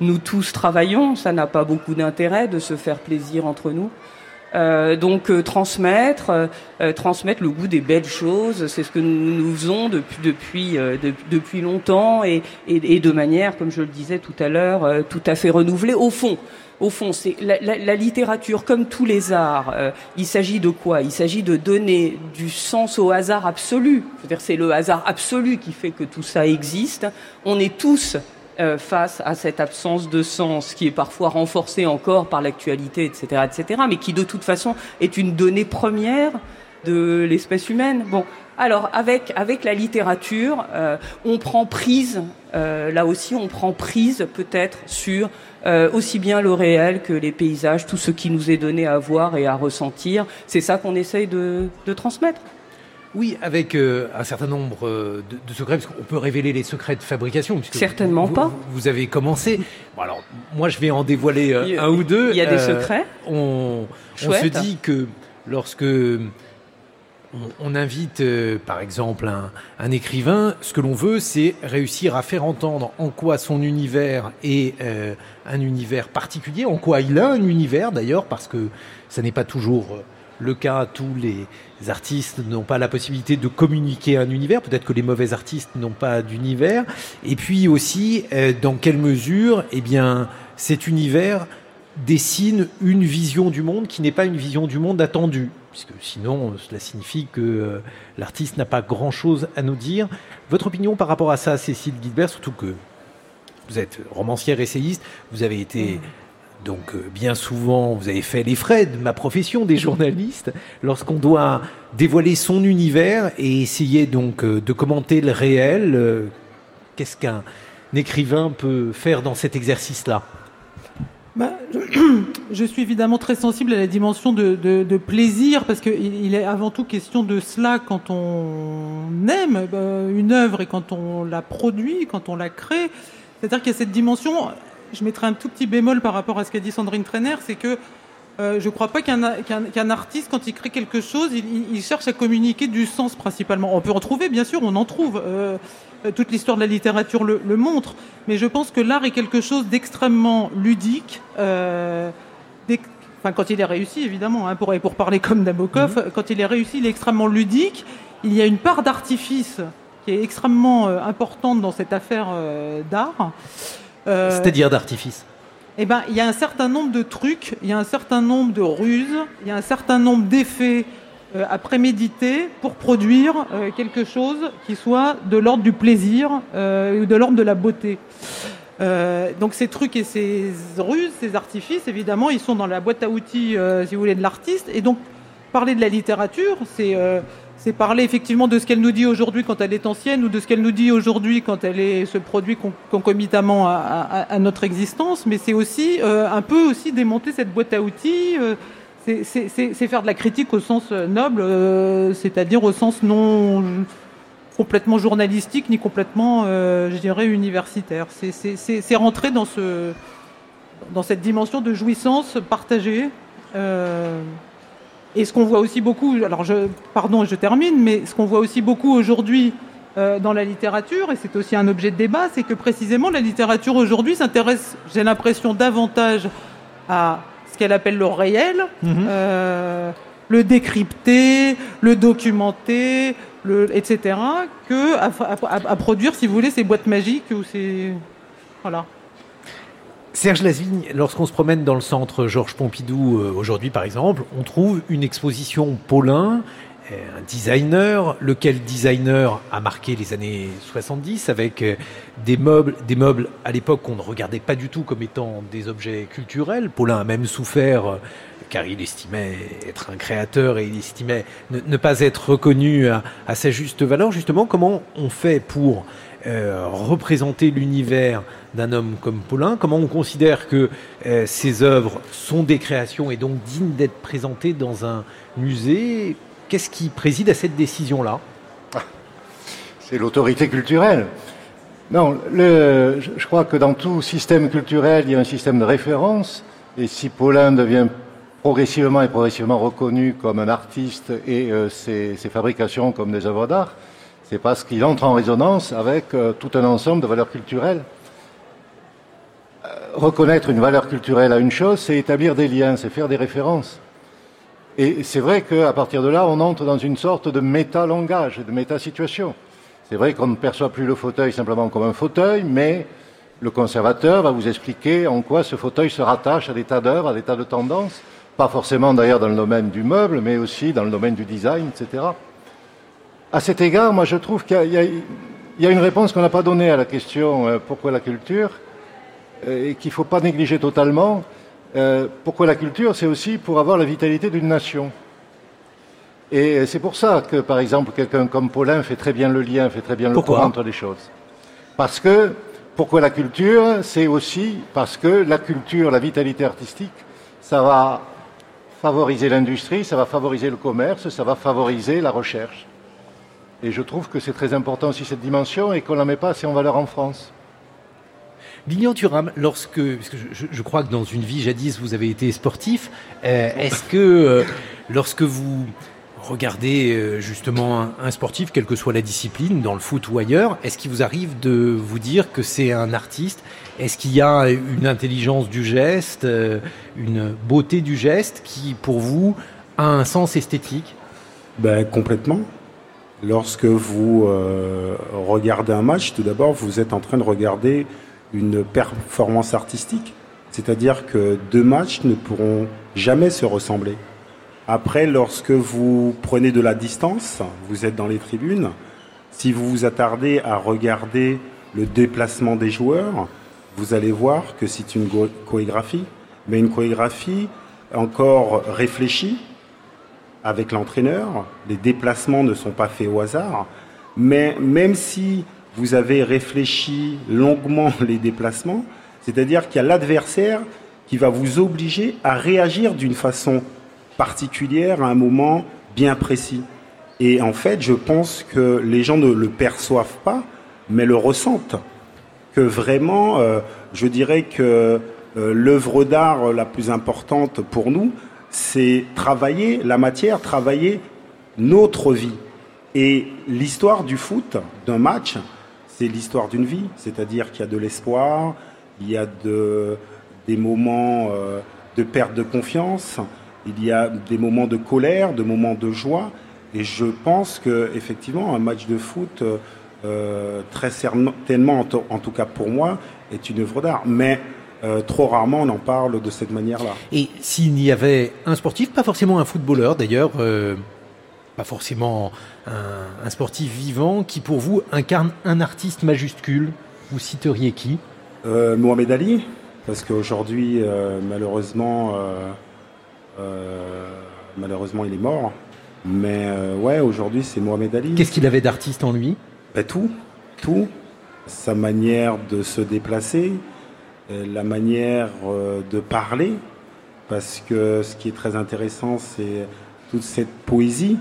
nous tous travaillons. Ça n'a pas beaucoup d'intérêt de se faire plaisir entre nous. Euh, donc euh, transmettre, euh, transmettre le goût des belles choses, c'est ce que nous, faisons depuis depuis de- depuis longtemps et, et, de manière, comme je le disais tout à l'heure, tout à fait renouvelée. Au fond, au fond, c'est la, littérature, comme tous les arts. il s'agit de quoi? Il s'agit de donner du sens au hasard absolu. C'est-à-dire, c'est le hasard absolu qui fait que tout ça existe. On est tous euh, face à cette absence de sens qui est parfois renforcée encore par l'actualité, etc., etc., mais qui de toute façon est une donnée première de l'espèce humaine. Bon, alors avec avec la littérature, euh, on prend prise, euh, là aussi, on prend prise peut-être sur aussi bien le réel que les paysages, tout ce qui nous est donné à voir et à ressentir. C'est ça qu'on essaye de transmettre. Oui, avec euh, un certain nombre euh, de, de secrets, parce qu'on peut révéler les secrets de fabrication. Puisque Certainement vous, pas. Vous, vous avez commencé. Bon, alors, moi, je vais en dévoiler euh, a- un ou deux. il y a des secrets On, on se dit que lorsque on, invite, euh, par exemple, un, un écrivain, ce que l'on veut, c'est réussir à faire entendre en quoi son univers est euh, un univers particulier, en quoi il a un univers d'ailleurs, parce que ça n'est pas toujours le cas. Tous les artistes n'ont pas la possibilité de communiquer un univers. Peut-être que les mauvais artistes n'ont pas d'univers. Et puis aussi, euh, dans quelle mesure, eh bien, cet univers dessine une vision du monde qui n'est pas une vision du monde attendue, puisque sinon cela signifie que euh, l'artiste n'a pas grand-chose à nous dire. Votre opinion par rapport à ça, Cécile Guilbert, surtout que vous êtes romancière, essayiste, vous avez été donc euh, bien souvent, vous avez fait les frais de ma profession des journalistes lorsqu'on doit dévoiler son univers et essayer donc euh, de commenter le réel. euh, Qu'est-ce qu'un écrivain peut faire dans cet exercice-là? Bah, je, suis évidemment très sensible à la dimension de, plaisir parce qu'il il est avant tout question de cela quand on aime une œuvre et quand on la produit, quand on la crée. C'est-à-dire qu'il y a cette dimension. Je mettrai un tout petit bémol par rapport à ce qu'a dit Sandrine Trainer, c'est que euh, je ne crois pas qu'un artiste, quand il crée quelque chose, il, cherche à communiquer du sens principalement. On peut en trouver, bien sûr, on en trouve. Euh, euh, toute l'histoire de la littérature le, le montre. Mais je pense que l'art est quelque chose d'extrêmement ludique. euh, Enfin, quand il est réussi, évidemment, hein, pour, et pour parler comme Nabokov, quand il est réussi, il est extrêmement ludique. Il y a une part d'artifice qui est extrêmement importante dans cette affaire d'art. Euh, C'est-à-dire d'artifice eh ben, il y a un certain nombre de trucs, il y a un certain nombre de ruses, il y a un certain nombre d'effets euh, à préméditer pour produire euh, quelque chose qui soit de l'ordre du plaisir euh, ou de l'ordre de la beauté. Euh, donc ces trucs et ces ruses, ces artifices, évidemment, ils sont dans la boîte à outils, euh, si vous voulez, de l'artiste. Et donc, parler de la littérature, c'est euh, c'est parler effectivement de ce qu'elle nous dit aujourd'hui quand elle est ancienne ou de ce qu'elle nous dit aujourd'hui quand elle est, se produit con- concomitamment à, à- notre existence. Mais c'est aussi euh, un peu aussi démonter cette boîte à outils. euh, c'est- faire de la critique au sens euh, noble, c'est-à-dire au sens non complètement journalistique ni complètement, je dirais, universitaire. C'est rentrer dans, ce, dans cette dimension de jouissance partagée. Et ce qu'on voit aussi beaucoup, alors je, pardon, je termine, mais ce qu'on voit aussi beaucoup aujourd'hui euh, dans la littérature, et c'est aussi un objet de débat, c'est que précisément la littérature aujourd'hui s'intéresse, j'ai l'impression, davantage à ce qu'elle appelle le réel, euh, le décrypter, le documenter, le, etc., que à, à- à produire, si vous voulez, ces boîtes magiques ou ces. Voilà. Serge Lasvigne, lorsqu'on se promène dans le centre Georges Pompidou euh, aujourd'hui par exemple, on trouve une exposition Paulin, euh, un designer, lequel designer a marqué les années 70 avec euh, des meubles, des meubles à l'époque qu'on ne regardait pas du tout comme étant des objets culturels. Paulin a même souffert car il estimait être un créateur et il estimait ne, ne pas être reconnu à, à sa juste valeur. Justement, comment on fait pour euh, représenter l'univers d'un homme comme Paulin Comment on considère que euh, ses œuvres sont des créations et donc dignes d'être présentées dans un musée? Qu'est-ce qui préside à cette décision-là? C'est l'autorité culturelle. Non, je crois que dans tout système culturel, il y a un système de référence. Et si Paulin devient progressivement et progressivement reconnu comme un artiste et euh, ses, ses fabrications comme des œuvres d'art, c'est parce qu'il entre en résonance avec euh, tout un ensemble de valeurs culturelles. Euh, reconnaître une valeur culturelle à une chose, c'est établir des liens, c'est faire des références. Et c'est vrai qu'à partir de là, on entre dans une sorte de méta-langage, de méta-situation. C'est vrai qu'on ne perçoit plus le fauteuil simplement comme un fauteuil, mais le conservateur va vous expliquer en quoi ce fauteuil se rattache à des tas d'œuvres, à des tas de tendances, pas forcément d'ailleurs dans le domaine du meuble, mais aussi dans le domaine du design, etc. À cet égard, moi je trouve qu'il y a, y une réponse qu'on n'a pas donnée à la question euh, pourquoi la culture, euh, et qu'il ne faut pas négliger totalement. Euh, pourquoi la culture C'est aussi pour avoir la vitalité d'une nation. Et c'est pour ça que, par exemple, quelqu'un comme Paulin fait très bien le lien, fait très bien le pont entre les choses. Parce que, pourquoi la culture C'est aussi parce que la culture, la vitalité artistique, ça va favoriser l'industrie, ça va favoriser le commerce, ça va favoriser la recherche. Et je trouve que c'est très important aussi cette dimension et qu'on ne la met pas assez en valeur en France. Lilian Thuram, lorsque, parce que je, je- je crois que dans une vie jadis vous avez été sportif, euh, est-ce que euh, lorsque vous regardez euh, justement un, un sportif, quelle que soit la discipline, dans le foot ou ailleurs, est-ce qu'il vous arrive de vous dire que c'est un artiste? Est-ce qu'il y a une intelligence du geste, euh, une beauté du geste qui, pour vous, a un sens esthétique? Ben, complètement. Lorsque vous euh, regardez un match, tout d'abord, vous êtes en train de regarder une performance artistique. C'est-à-dire que deux matchs ne pourront jamais se ressembler. Après, lorsque vous prenez de la distance, vous êtes dans les tribunes, si vous vous attardez à regarder le déplacement des joueurs, vous allez voir que c'est une chorégraphie, mais une chorégraphie encore réfléchie avec l'entraîneur. Les déplacements ne sont pas faits au hasard, mais même si vous avez réfléchi longuement les déplacements, c'est-à-dire qu'il y a l'adversaire qui va vous obliger à réagir d'une façon particulière à un moment bien précis. Et en fait, je pense que les gens ne le perçoivent pas, mais le ressentent. Que vraiment, euh, je dirais que euh, l'œuvre d'art la plus importante pour nous, c'est travailler la matière, travailler notre vie. Et l'histoire du foot, d'un match, c'est l'histoire d'une vie. C'est-à-dire qu'il y a de l'espoir, il y a de, des moments euh, de perte de confiance, il y a des moments de colère, de moments de joie. Et je pense que effectivement, un match de foot, euh, très certainement, en, tout cas pour moi, est une œuvre d'art. Mais euh, trop rarement on en parle de cette manière-là. Et s'il y avait un sportif, pas forcément un footballeur d'ailleurs, euh, pas forcément un, sportif vivant, qui pour vous incarne un artiste majuscule, vous citeriez qui? Euh, Mohamed Ali, parce qu'aujourd'hui, malheureusement, malheureusement, il est mort. Mais ouais, aujourd'hui, c'est Mohamed Ali. Qu'est-ce qu'il avait d'artiste en lui? Ben, Tout, tout. Sa manière de se déplacer, la manière euh, de parler, parce que ce qui est très intéressant, c'est toute cette poésie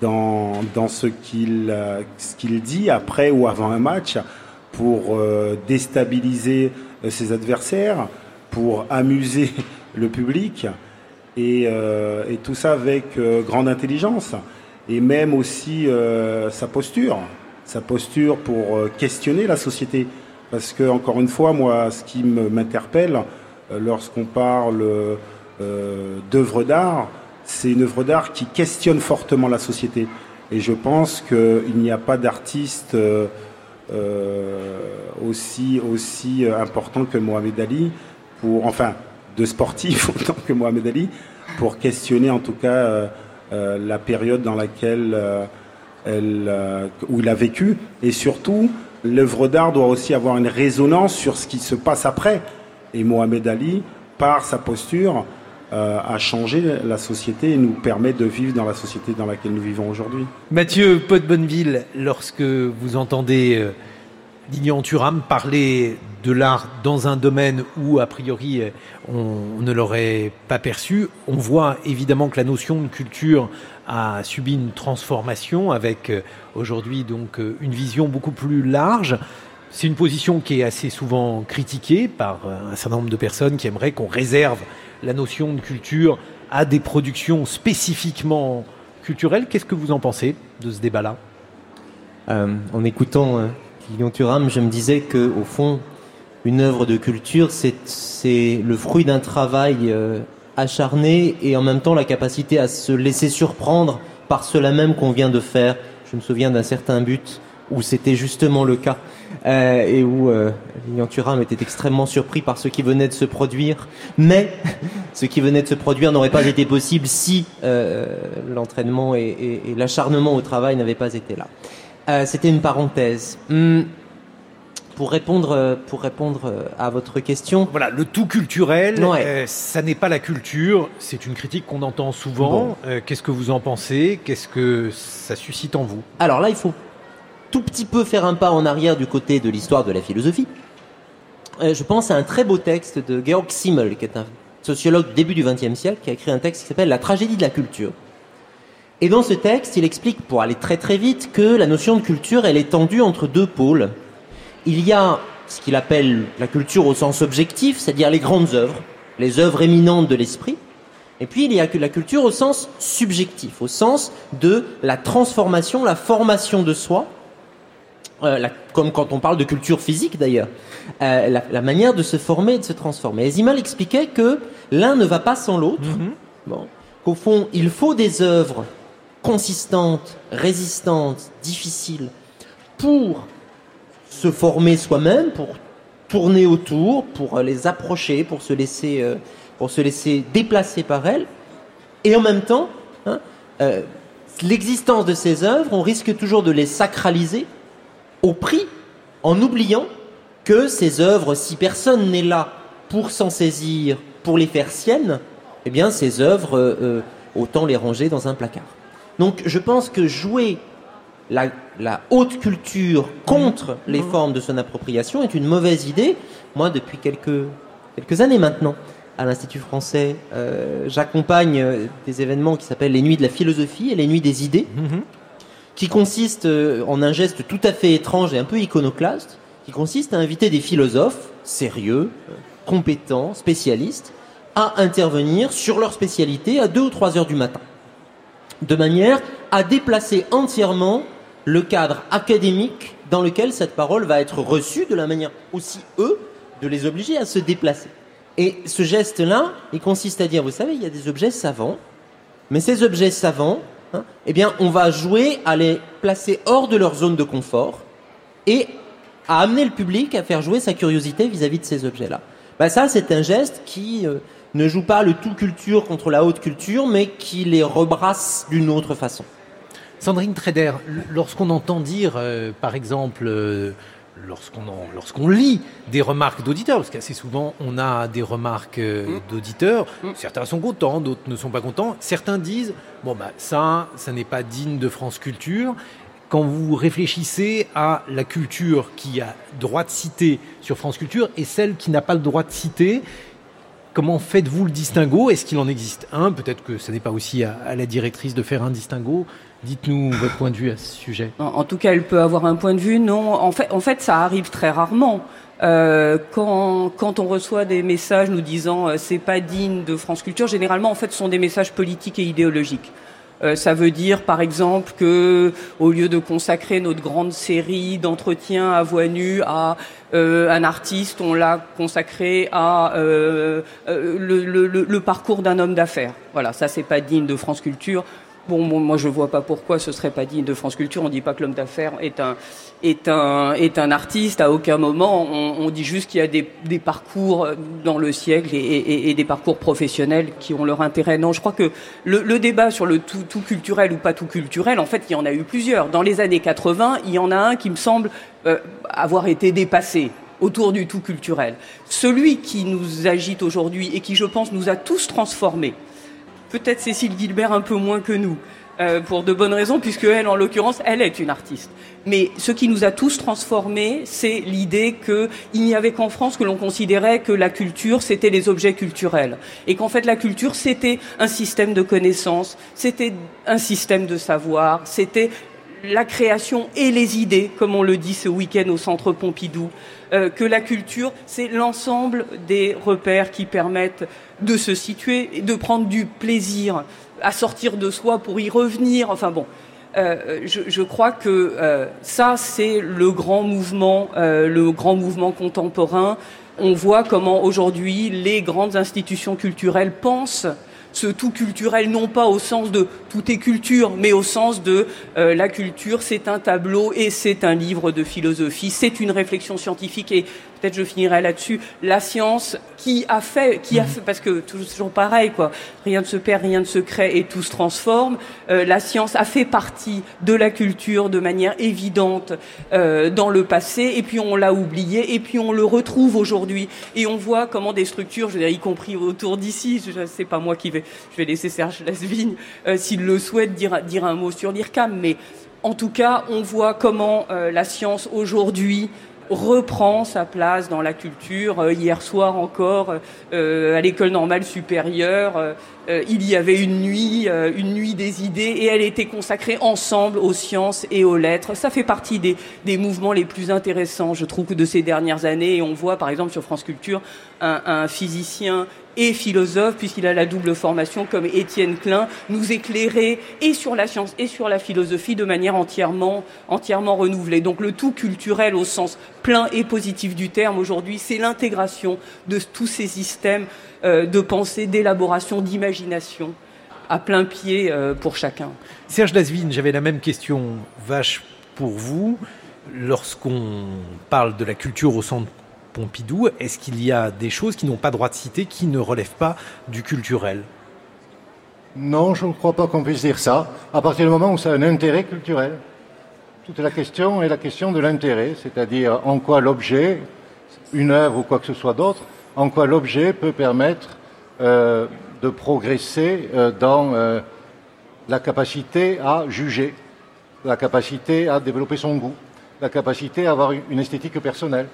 dans, dans ce qu'il euh, dit après ou avant un match pour déstabiliser ses adversaires, pour amuser le public, et tout ça avec grande intelligence, et même aussi sa posture, sa posture pour questionner la société. Parce que, encore une fois, moi, ce qui m'interpelle euh, lorsqu'on parle euh, d'œuvre d'art, c'est une œuvre d'art qui questionne fortement la société. Et je pense qu'il n'y a pas d'artiste euh, aussi, aussi important que Mohamed Ali, pour, enfin, de sportif autant que Mohamed Ali, pour questionner en tout cas la période dans laquelle elle, où il a vécu, et surtout l'œuvre d'art doit aussi avoir une résonance sur ce qui se passe après. Et Mohamed Ali, par sa posture, euh, a changé la société et nous permet de vivre dans la société dans laquelle nous vivons aujourd'hui. Mathieu Pot-Bonneville, lorsque vous entendez euh, Lilian Thuram parler de l'art dans un domaine où, a priori, on ne l'aurait pas perçu, on voit évidemment que la notion de culture a subi une transformation avec euh, aujourd'hui donc euh, une vision beaucoup plus large. C'est une position qui est assez souvent critiquée par euh, un certain nombre de personnes qui aimeraient qu'on réserve la notion de culture à des productions spécifiquement culturelles. Qu'est-ce que vous en pensez de ce débat-là? En écoutant Thuram, je me disais que au fond, une œuvre de culture, c'est le fruit d'un travail acharné et en même temps la capacité à se laisser surprendre par cela même qu'on vient de faire. Je me souviens d'un certain but où c'était justement le cas euh, et où euh, Thuram était extrêmement surpris par ce qui venait de se produire. Mais ce qui venait de se produire n'aurait pas été possible si euh, l'entraînement et, l'acharnement au travail n'avaient pas été là. Euh, c'était une parenthèse. Hum, pour répondre, euh, pour répondre euh, à votre question. Voilà, le tout culturel, euh, ça n'est pas la culture. C'est une critique qu'on entend souvent. Qu'est-ce que vous en pensez? Qu'est-ce que ça suscite en vous? Alors là, il faut tout petit peu faire un pas en arrière du côté de l'histoire de la philosophie. je pense à un très beau texte de Georg Simmel, qui est un sociologue du début du XXe siècle, qui a écrit un texte qui s'appelle La tragédie de la culture. Et dans ce texte, il explique, pour aller très très vite, que la notion de culture, elle est tendue entre deux pôles il y a ce qu'il appelle la culture au sens objectif, c'est-à-dire les grandes œuvres, les œuvres éminentes de l'esprit. Et puis il y a la culture au sens subjectif, au sens de la transformation, la formation de soi, euh, comme quand on parle de culture physique d'ailleurs, euh, la, manière de se former et de se transformer. Et Zimal expliquait que l'un ne va pas sans l'autre, bon, qu'au fond il faut des œuvres consistantes, résistantes, difficiles, pour se former soi-même, pour tourner autour, pour les approcher, pour se laisser, euh, pour se laisser déplacer par elles. Et en même temps, hein, euh, l'existence de ces œuvres, on risque toujours de les sacraliser au prix, en oubliant que ces œuvres, si personne n'est là pour s'en saisir, pour les faire siennes, eh bien ces œuvres, euh, euh, autant les ranger dans un placard. Donc je pense que jouer la, la haute culture contre les formes de son appropriation est une mauvaise idée. Moi, depuis quelques, quelques années maintenant, à l'Institut français, euh, j'accompagne euh, des événements qui s'appellent les Nuits de la philosophie et les Nuits des idées, qui consistent euh, en un geste tout à fait étrange et un peu iconoclaste, qui consiste à inviter des philosophes sérieux, compétents, spécialistes, à intervenir sur leur spécialité à 2 ou 3 heures du matin, de manière à déplacer entièrement le cadre académique dans lequel cette parole va être reçue, de la manière aussi, eux, de les obliger à se déplacer. Et ce geste-là, il consiste à dire, vous savez, il y a des objets savants, mais ces objets savants, hein, eh bien, on va jouer à les placer hors de leur zone de confort et à amener le public à faire jouer sa curiosité vis-à-vis de ces objets-là. Ben ça, c'est un geste qui euh, ne joue pas le tout culture contre la haute culture, mais qui les rebrasse d'une autre façon. Sandrine Treder, lorsqu'on entend dire, euh, par exemple, euh, lorsqu'on lit des remarques d'auditeurs, parce qu'assez souvent on a des remarques euh, d'auditeurs, certains sont contents, d'autres ne sont pas contents, certains disent, bon bah ça, ça n'est pas digne de France Culture. Quand vous réfléchissez à la culture qui a droit de citer sur France Culture et celle qui n'a pas le droit de citer, Comment faites-vous le distinguo? Est-ce qu'il en existe un? Peut-être que ce n'est pas aussi à, à la directrice de faire un distinguo. Dites-nous votre point de vue à ce sujet. En, tout cas, elle peut avoir un point de vue. Non, en fait, ça arrive très rarement. Euh, quand, quand on reçoit des messages nous disant euh, c'est pas digne de France Culture, généralement, en fait, ce sont des messages politiques et idéologiques. Euh, ça veut dire, par exemple, que au lieu de consacrer notre grande série d'entretiens à voix nue à euh, un artiste, on l'a consacré à le- le parcours d'un homme d'affaires. Voilà, ça c'est pas digne de France Culture. Bon, moi je vois pas pourquoi ce serait pas digne de France Culture. On dit pas que l'homme d'affaires est un artiste. À aucun moment on, dit juste qu'il y a des, parcours dans le siècle et, des parcours professionnels qui ont leur intérêt. Non, je crois que le, débat sur le tout, tout culturel ou pas tout culturel, en fait, il y en a eu plusieurs. Dans les années 80, il y en a un qui me semble euh, avoir été dépassé autour du tout culturel. Celui qui nous agite aujourd'hui et qui, je pense, nous a tous transformés peut-être Cécile Gilbert un peu moins que nous, euh, pour de bonnes raisons, puisque elle, en l'occurrence, elle est une artiste. Mais ce qui nous a tous transformés, c'est l'idée qu'il n'y avait qu'en France que l'on considérait que la culture, c'était les objets culturels. Et qu'en fait, la culture, c'était un système de connaissances, c'était un système de savoir, c'était la création et les idées, comme on le dit ce week-end au Centre Pompidou, euh, que la culture, c'est l'ensemble des repères qui permettent de se situer et de prendre du plaisir à sortir de soi pour y revenir. Enfin bon, euh, je, crois que euh, ça, c'est le grand mouvement, le grand mouvement contemporain. On voit comment aujourd'hui les grandes institutions culturelles pensent ce tout culturel, non pas au sens de tout est culture, mais au sens de euh, la culture, c'est un tableau et c'est un livre de philosophie, c'est une réflexion scientifique et peut-être je finirai là-dessus. La science qui a fait, qui a fait, parce que toujours pareil quoi, rien ne se perd, rien ne se crée et tout se transforme. Euh, la science a fait partie de la culture de manière évidente euh, dans le passé et puis on l'a oublié et puis on le retrouve aujourd'hui et on voit comment des structures, je veux dire, y compris autour d'ici, je sais pas moi qui vais, je vais laisser Serge Lasvigne euh, s'il le souhaite dire dire un mot sur l'IRCAM, mais en tout cas, on voit comment euh, la science aujourd'hui reprend sa place dans la culture. Euh, hier soir encore, euh, à l'école normale supérieure, euh, il y avait une nuit, une nuit des idées, et elle était consacrée ensemble aux sciences et aux lettres. Ça fait partie des, des mouvements les plus intéressants, je trouve, de ces dernières années. Et on voit, par exemple, sur France Culture, un physicien et philosophe, puisqu'il a la double formation, comme Étienne Klein, nous éclairer et sur la science et sur la philosophie de manière entièrement, entièrement renouvelée. Donc le tout culturel au sens plein et positif du terme aujourd'hui, c'est l'intégration de tous ces systèmes euh, de pensée, d'élaboration, d'imagination à plein pied euh, pour chacun. Serge Lasvine, j'avais la même question vache pour vous. Lorsqu'on parle de la culture au centre Pompidou, est-ce qu'il y a des choses qui n'ont pas droit de citer, qui ne relèvent pas du culturel? Non, je ne crois pas qu'on puisse dire ça, à partir du moment où ça a un intérêt culturel. Toute la question est la question de l'intérêt, c'est-à-dire en quoi l'objet une œuvre ou quoi que ce soit d'autre, en quoi l'objet peut permettre euh, de progresser euh, dans euh, la capacité à juger, la capacité à développer son goût, la capacité à avoir une esthétique personnelle.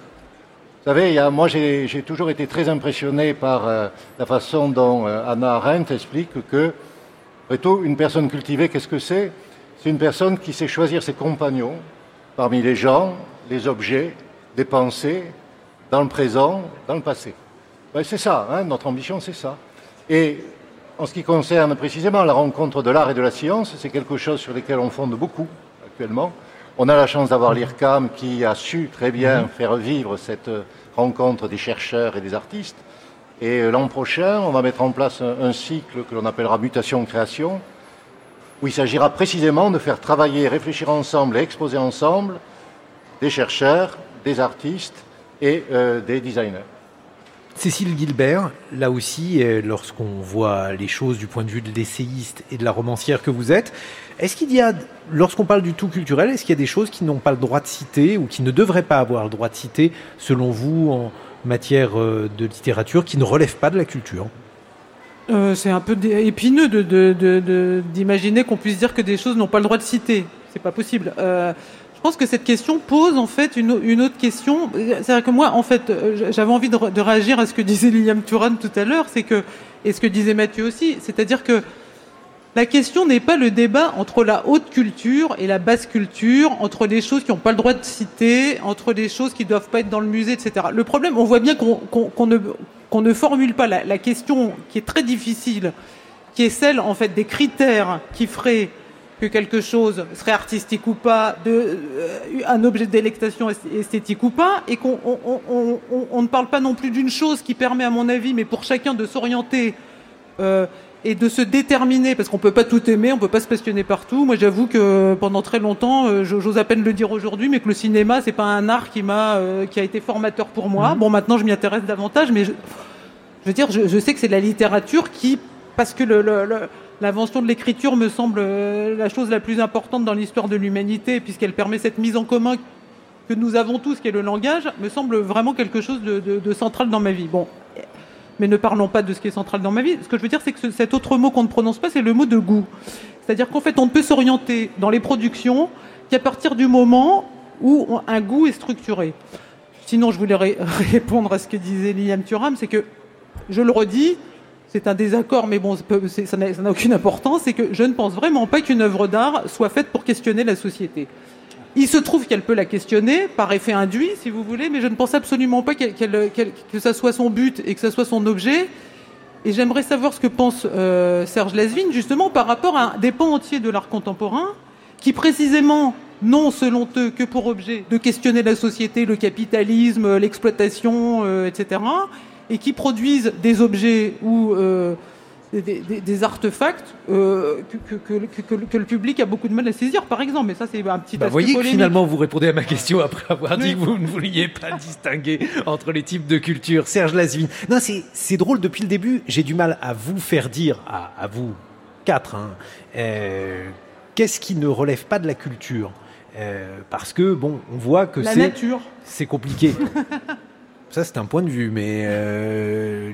Vous savez, moi j'ai toujours été très impressionné par euh, la façon dont euh, Anna Arendt explique que, après tout, une personne cultivée, qu'est-ce que c'est? C'est une personne qui sait choisir ses compagnons parmi les gens, les objets, les pensées, dans le présent, dans le passé. C'est ça, hein, notre ambition, c'est ça. Et en ce qui concerne précisément la rencontre de l'art et de la science, c'est quelque chose sur lequel on fonde beaucoup actuellement. On a la chance d'avoir l'IRCAM qui a su très bien faire vivre cette rencontre des chercheurs et des artistes. Et euh, l'an prochain, on va mettre en place un, un cycle que l'on appellera mutation-création, où il s'agira précisément de faire travailler, réfléchir ensemble et exposer ensemble des chercheurs, des artistes et euh, des designers. Cécile Gilbert, là aussi, euh, lorsqu'on voit les choses du point de vue de l'essayiste et de la romancière que vous êtes, est-ce qu'il y a, lorsqu'on parle du tout culturel, est-ce qu'il y a des choses qui n'ont pas le droit de citer ou qui ne devraient pas avoir le droit de citer, selon vous, en matière euh, de littérature, qui ne relèvent pas de la culture? Euh, c'est un peu épineux d'imaginer qu'on puisse dire que des choses n'ont pas le droit de citer. C'est pas possible. Je pense que cette question pose en fait une, autre question. C'est-à-dire que moi, en fait, euh, j'avais envie de, réagir à ce que disait Liliane Turan tout à l'heure, c'est que et ce que disait Mathieu aussi, c'est-à-dire que la question n'est pas le débat entre la haute culture et la basse culture, entre les choses qui n'ont pas le droit de citer, entre les choses qui doivent pas être dans le musée, etc. Le problème, on voit bien qu'on ne, ne formule pas la, la question qui est très difficile, qui est celle en fait des critères qui feraient que quelque chose serait artistique ou pas, de, euh, un objet de délectation esth- esthétique ou pas, et qu'on on, on- on- on- on ne parle pas non plus d'une chose qui permet, à mon avis, mais pour chacun de s'orienter euh, et de se déterminer, parce qu'on peut pas tout aimer, on peut pas se passionner partout. Moi, j'avoue que pendant très longtemps, euh, j'ose à peine le dire aujourd'hui, mais que le cinéma, c'est pas un art qui m'a, euh, qui a été formateur pour moi. Bon, maintenant, je m'y intéresse davantage, mais je, je veux dire, je, je sais que c'est la littérature qui, parce que le- le- le- l'invention de l'écriture me semble euh, la chose la plus importante dans l'histoire de l'humanité, puisqu'elle permet cette mise en commun que nous avons tous, qui est le langage, me semble vraiment quelque chose de, central dans ma vie. Bon, mais ne parlons pas de ce qui est central dans ma vie. Ce que je veux dire, c'est que ce- cet autre mot qu'on ne prononce pas, c'est le mot de goût. C'est-à-dire qu'en fait, on ne peut s'orienter dans les productions qu'à partir du moment où un goût est structuré. Sinon, je voulais ré- répondre à ce que disait Liliane Thuram, c'est que, je le redis, c'est un désaccord, mais bon, ça n'a aucune importance, c'est que je ne pense vraiment pas qu'une œuvre d'art soit faite pour questionner la société. Il se trouve qu'elle peut la questionner par effet induit, si vous voulez, mais je ne pense absolument pas que ça soit son but et que ça soit son objet. Et j'aimerais savoir ce que pense euh, Serge Lasvigne, justement, par rapport à des pans entiers de l'art contemporain, qui précisément n'ont, selon eux, que pour objet de questionner la société, le capitalisme, l'exploitation, euh, etc., et qui produisent des objets ou euh, des, des- des artefacts euh, que, que- que- que- que le public a beaucoup de mal à saisir, par exemple. Mais ça, c'est un petit Bah, aspect voyez que finalement vous répondez à ma question après avoir dit Oui. que vous ne vouliez pas distinguer entre les types de culture. Serge Lasvigne. Non, c'est, c'est drôle depuis le début. J'ai du mal à vous faire dire, à, à vous quatre, hein, euh, qu'est-ce qui ne relève pas de la culture Euh, Parce que bon, on voit que c'est nature. c'est compliqué. Ça, c'est un point de vue, mais euh,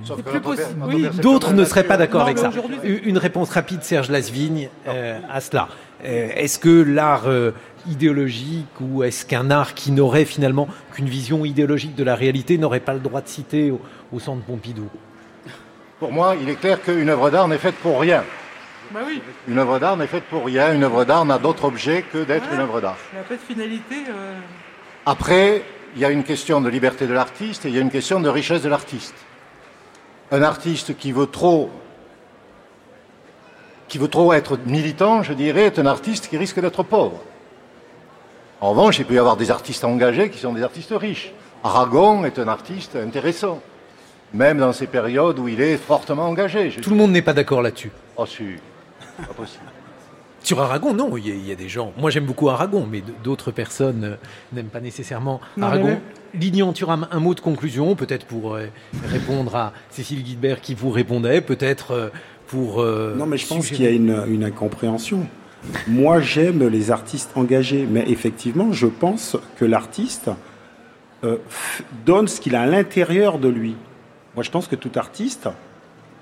oui. D'autres ne seraient pas d'accord avec ça. Une une réponse rapide, Serge Lasvigne, euh, à cela. Euh, est-ce que l'art euh, idéologique ou est-ce qu'un art qui n'aurait finalement qu'une vision idéologique de la réalité n'aurait pas le droit de citer au, au centre Pompidou? Pour moi, il est clair qu'une œuvre d'art n'est faite pour rien. Bah oui, Une œuvre d'art n'est faite pour rien. Une œuvre d'art n'a d'autre objet que d'être Ouais. une œuvre d'art. il n'y a pas de finalité. euh, Après, il y a une question de liberté de l'artiste et il y a une question de richesse de l'artiste. Un artiste qui veut trop, qui veut trop être militant, je dirais, est un artiste qui risque d'être pauvre. En revanche, il peut y avoir des artistes engagés qui sont des artistes riches. Aragon est un artiste intéressant, même dans ces périodes où il est fortement engagé. Tout le monde n'est pas d'accord là-dessus. Oh, si, pas possible. Sur Aragon, non, il y, a, il y a des gens. Moi, j'aime beaucoup Aragon, mais d'autres personnes euh, n'aiment pas nécessairement Non, Aragon. Lilian Thuram, un mot de conclusion, peut-être pour euh, répondre à Cécile Guilbert qui vous répondait, peut-être euh, pour. euh, Non, mais je pense qu'il y a une, une incompréhension. Moi, j'aime les artistes engagés, mais effectivement, je pense que l'artiste euh, donne ce qu'il a à l'intérieur de lui. Moi, je pense que tout artiste,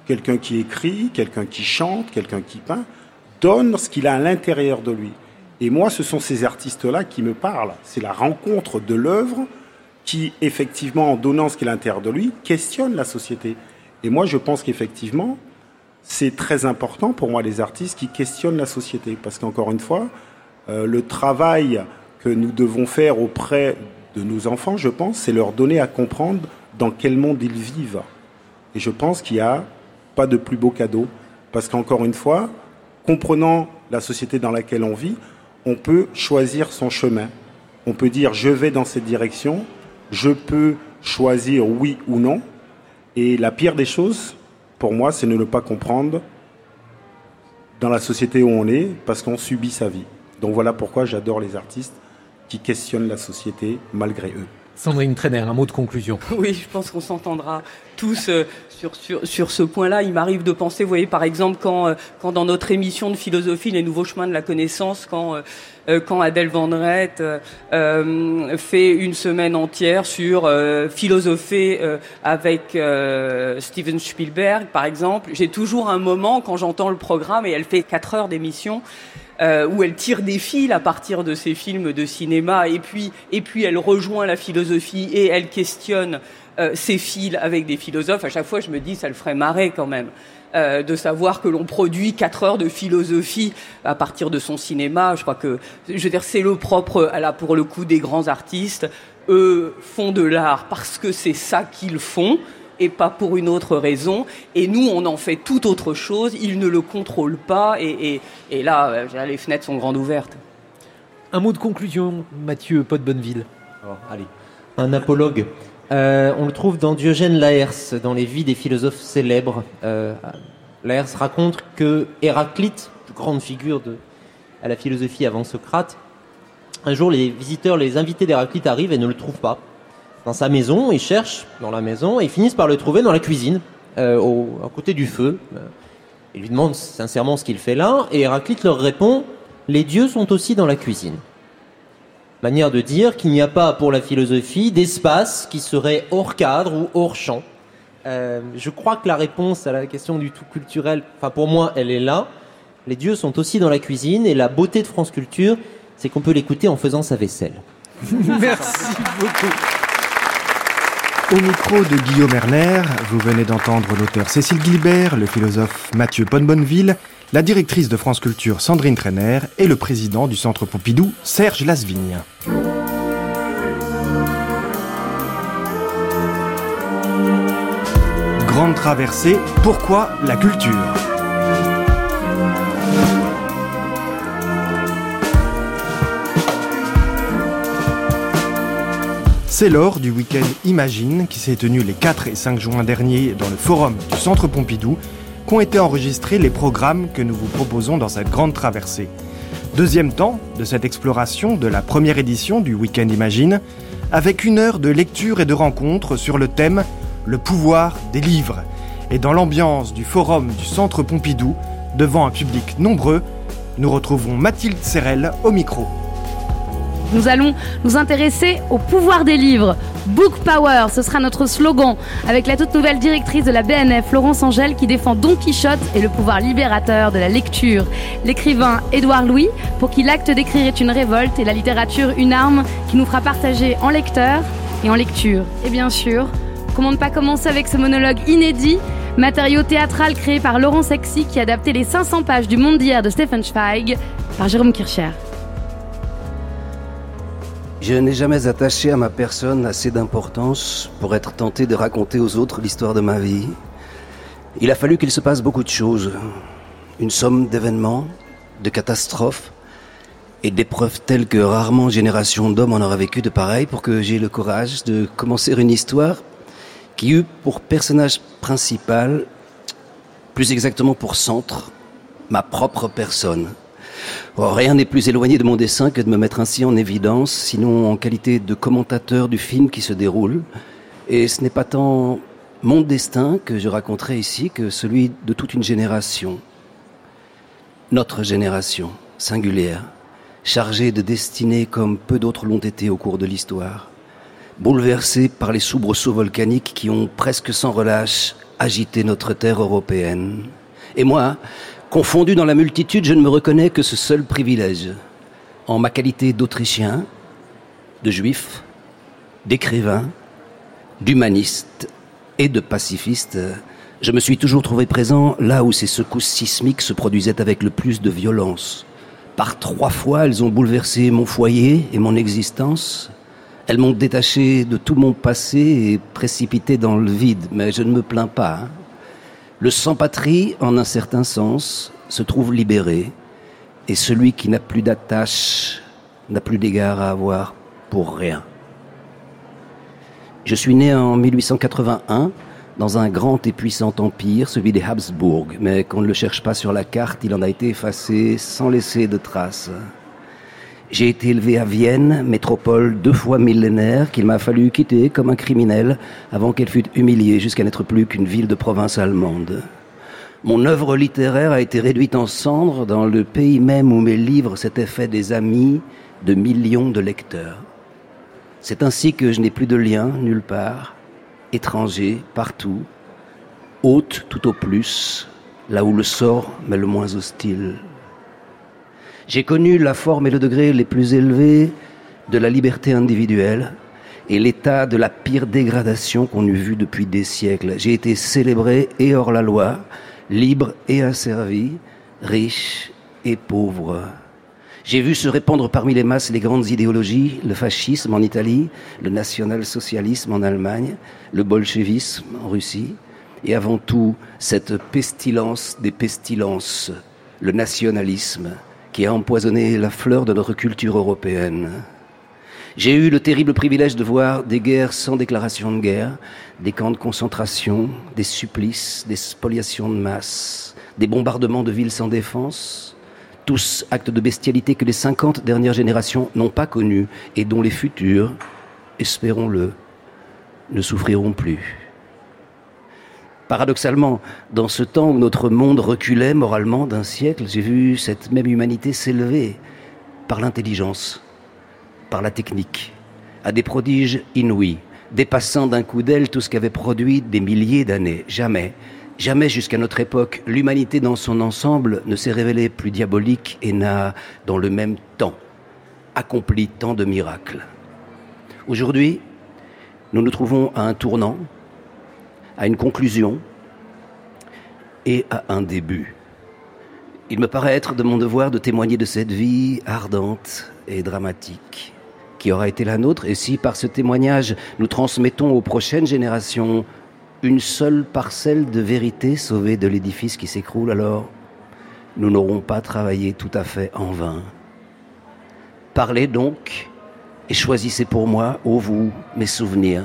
quelqu'un qui écrit, quelqu'un qui chante, quelqu'un qui peint, donne ce qu'il a à l'intérieur de lui. Et moi, ce sont ces artistes-là qui me parlent. C'est la rencontre de l'œuvre qui, effectivement, en donnant ce qu'il a à l'intérieur de lui, questionne la société. Et moi, je pense qu'effectivement, c'est très important pour moi, les artistes qui questionnent la société. Parce qu'encore une fois, euh, le travail que nous devons faire auprès de nos enfants, je pense, c'est leur donner à comprendre dans quel monde ils vivent. Et je pense qu'il n'y a pas de plus beau cadeau. Parce qu'encore une fois, comprenant la société dans laquelle on vit, on peut choisir son chemin. On peut dire je vais dans cette direction, je peux choisir oui ou non. Et la pire des choses, pour moi, c'est de ne pas comprendre dans la société où on est, parce qu'on subit sa vie. Donc voilà pourquoi j'adore les artistes qui questionnent la société malgré eux. Sandrine Trainer, un mot de conclusion. Oui, je pense qu'on s'entendra tous euh, sur, ce point-là. Il m'arrive de penser, vous voyez, par exemple, quand, euh, quand dans notre émission de philosophie, Les Nouveaux Chemins de la Connaissance, quand, euh, quand Adèle euh, fait une semaine entière sur philosopher avec Steven Spielberg, par exemple, j'ai toujours un moment, quand j'entends le programme, et elle fait quatre heures d'émission, euh, où elle tire des fils à partir de ses films de cinéma, et puis, et puis elle rejoint la philosophie et elle questionne euh, ces fils avec des philosophes. À chaque fois, je me dis, ça le ferait marrer quand même. Euh, de savoir que l'on produit quatre heures de philosophie à partir de son cinéma. Je crois que, je veux dire, c'est le propre, là, pour le coup, des grands artistes. Eux font de l'art parce que c'est ça qu'ils font et pas pour une autre raison. Et nous, on en fait tout autre chose. Ils ne le contrôlent pas. Et, là, euh, les fenêtres sont grandes ouvertes. Un mot de conclusion, Mathieu Pot Bonneville. Oh, allez. Un apologue. Euh, on le trouve dans Diogène Laërce, dans les vies des philosophes célèbres. Euh, Laërce raconte que Héraclite, grande figure de, à la philosophie avant Socrate, un jour les visiteurs, les invités d'Héraclite arrivent et ne le trouvent pas dans sa maison, ils cherchent dans la maison et ils finissent par le trouver dans la cuisine, euh, au, à côté du feu. Ils lui demandent sincèrement ce qu'il fait là et Héraclite leur répond Les dieux sont aussi dans la cuisine. Manière de dire qu'il n'y a pas pour la philosophie d'espace qui serait hors cadre ou hors champ. Euh, je crois que la réponse à la question du tout culturel, enfin pour moi, elle est là. Les dieux sont aussi dans la cuisine et la beauté de France Culture, c'est qu'on peut l'écouter en faisant sa vaisselle. Merci beaucoup. Au micro de Guillaume Erner, vous venez d'entendre l'auteur Cécile Guilbert, le philosophe Mathieu Ponnebonneville, la directrice de France Culture Sandrine Trainer et le président du Centre Pompidou Serge Lasvigne. Grande traversée, pourquoi la culture? C'est lors du week-end Imagine qui s'est tenu les 4 et 5 juin dernier dans le forum du Centre Pompidou qu'ont été enregistrés les programmes que nous vous proposons dans cette grande traversée. Deuxième temps de cette exploration de la première édition du Week-end Imagine, avec une heure de lecture et de rencontre sur le thème Le pouvoir des livres. Et dans l'ambiance du forum du Centre Pompidou, devant un public nombreux, nous retrouvons Mathilde Serrel au micro. Nous allons nous intéresser au pouvoir des livres. Book Power, ce sera notre slogan, avec la toute nouvelle directrice de la BNF, Florence Angèle, qui défend Don Quichotte et le pouvoir libérateur de la lecture. L'écrivain Édouard Louis, pour qui l'acte d'écrire est une révolte et la littérature une arme qui nous fera partager en lecteur et en lecture. Et bien sûr, comment ne pas commencer avec ce monologue inédit Matériau théâtral créé par Laurent Sexy qui adaptait les 500 pages du Monde d'hier de Stephen Zweig par Jérôme Kircher. Je n'ai jamais attaché à ma personne assez d'importance pour être tenté de raconter aux autres l'histoire de ma vie. Il a fallu qu'il se passe beaucoup de choses. Une somme d'événements, de catastrophes et d'épreuves telles que rarement génération d'hommes en aura vécu de pareil pour que j'aie le courage de commencer une histoire qui eut pour personnage principal, plus exactement pour centre, ma propre personne. Oh, rien n'est plus éloigné de mon dessin que de me mettre ainsi en évidence, sinon en qualité de commentateur du film qui se déroule. Et ce n'est pas tant mon destin que je raconterai ici que celui de toute une génération. Notre génération, singulière, chargée de destinées comme peu d'autres l'ont été au cours de l'histoire. bouleversé par les soubresauts volcaniques qui ont presque sans relâche agité notre terre européenne. Et moi, confondu dans la multitude, je ne me reconnais que ce seul privilège. En ma qualité d'Autrichien, de juif, d'écrivain, d'humaniste et de pacifiste, je me suis toujours trouvé présent là où ces secousses sismiques se produisaient avec le plus de violence. Par trois fois, elles ont bouleversé mon foyer et mon existence. Elles m'ont détaché de tout mon passé et précipité dans le vide, mais je ne me plains pas. hein. Le sans-patrie, en un certain sens, se trouve libéré, et celui qui n'a plus d'attache n'a plus d'égard à avoir pour rien. Je suis né en 1881 dans un grand et puissant empire, celui des Habsbourg, mais qu'on ne le cherche pas sur la carte, il en a été effacé sans laisser de traces. J'ai été élevé à Vienne, métropole deux fois millénaire, qu'il m'a fallu quitter comme un criminel avant qu'elle fût humiliée jusqu'à n'être plus qu'une ville de province allemande. Mon œuvre littéraire a été réduite en cendres dans le pays même où mes livres s'étaient fait des amis de millions de lecteurs. C'est ainsi que je n'ai plus de lien nulle part, étranger partout, hôte tout au plus, là où le sort m'est le moins hostile. J'ai connu la forme et le degré les plus élevés de la liberté individuelle et l'état de la pire dégradation qu'on eût vu depuis des siècles. J'ai été célébré et hors la loi, libre et asservi, riche et pauvre. J'ai vu se répandre parmi les masses les grandes idéologies, le fascisme en Italie, le national-socialisme en Allemagne, le bolchevisme en Russie, et avant tout cette pestilence des pestilences, le nationalisme, qui a empoisonné la fleur de notre culture européenne. J'ai eu le terrible privilège de voir des guerres sans déclaration de guerre, des camps de concentration, des supplices, des spoliations de masse, des bombardements de villes sans défense, tous actes de bestialité que les 50 dernières générations n'ont pas connus et dont les futures, espérons-le, ne souffriront plus. Paradoxalement, dans ce temps où notre monde reculait moralement d'un siècle, j'ai vu cette même humanité s'élever par l'intelligence, par la technique, à des prodiges inouïs, dépassant d'un coup d'aile tout ce qu'avait produit des milliers d'années. Jamais, jamais jusqu'à notre époque, l'humanité dans son ensemble ne s'est révélée plus diabolique et n'a, dans le même temps, accompli tant de miracles. Aujourd'hui, nous nous trouvons à un tournant, à une conclusion et à un début. Il me paraît être de mon devoir de témoigner de cette vie ardente et dramatique qui aura été la nôtre, et si par ce témoignage nous transmettons aux prochaines générations une seule parcelle de vérité sauvée de l'édifice qui s'écroule, alors nous n'aurons pas travaillé tout à fait en vain. Parlez donc et choisissez pour moi, ô vous, mes souvenirs,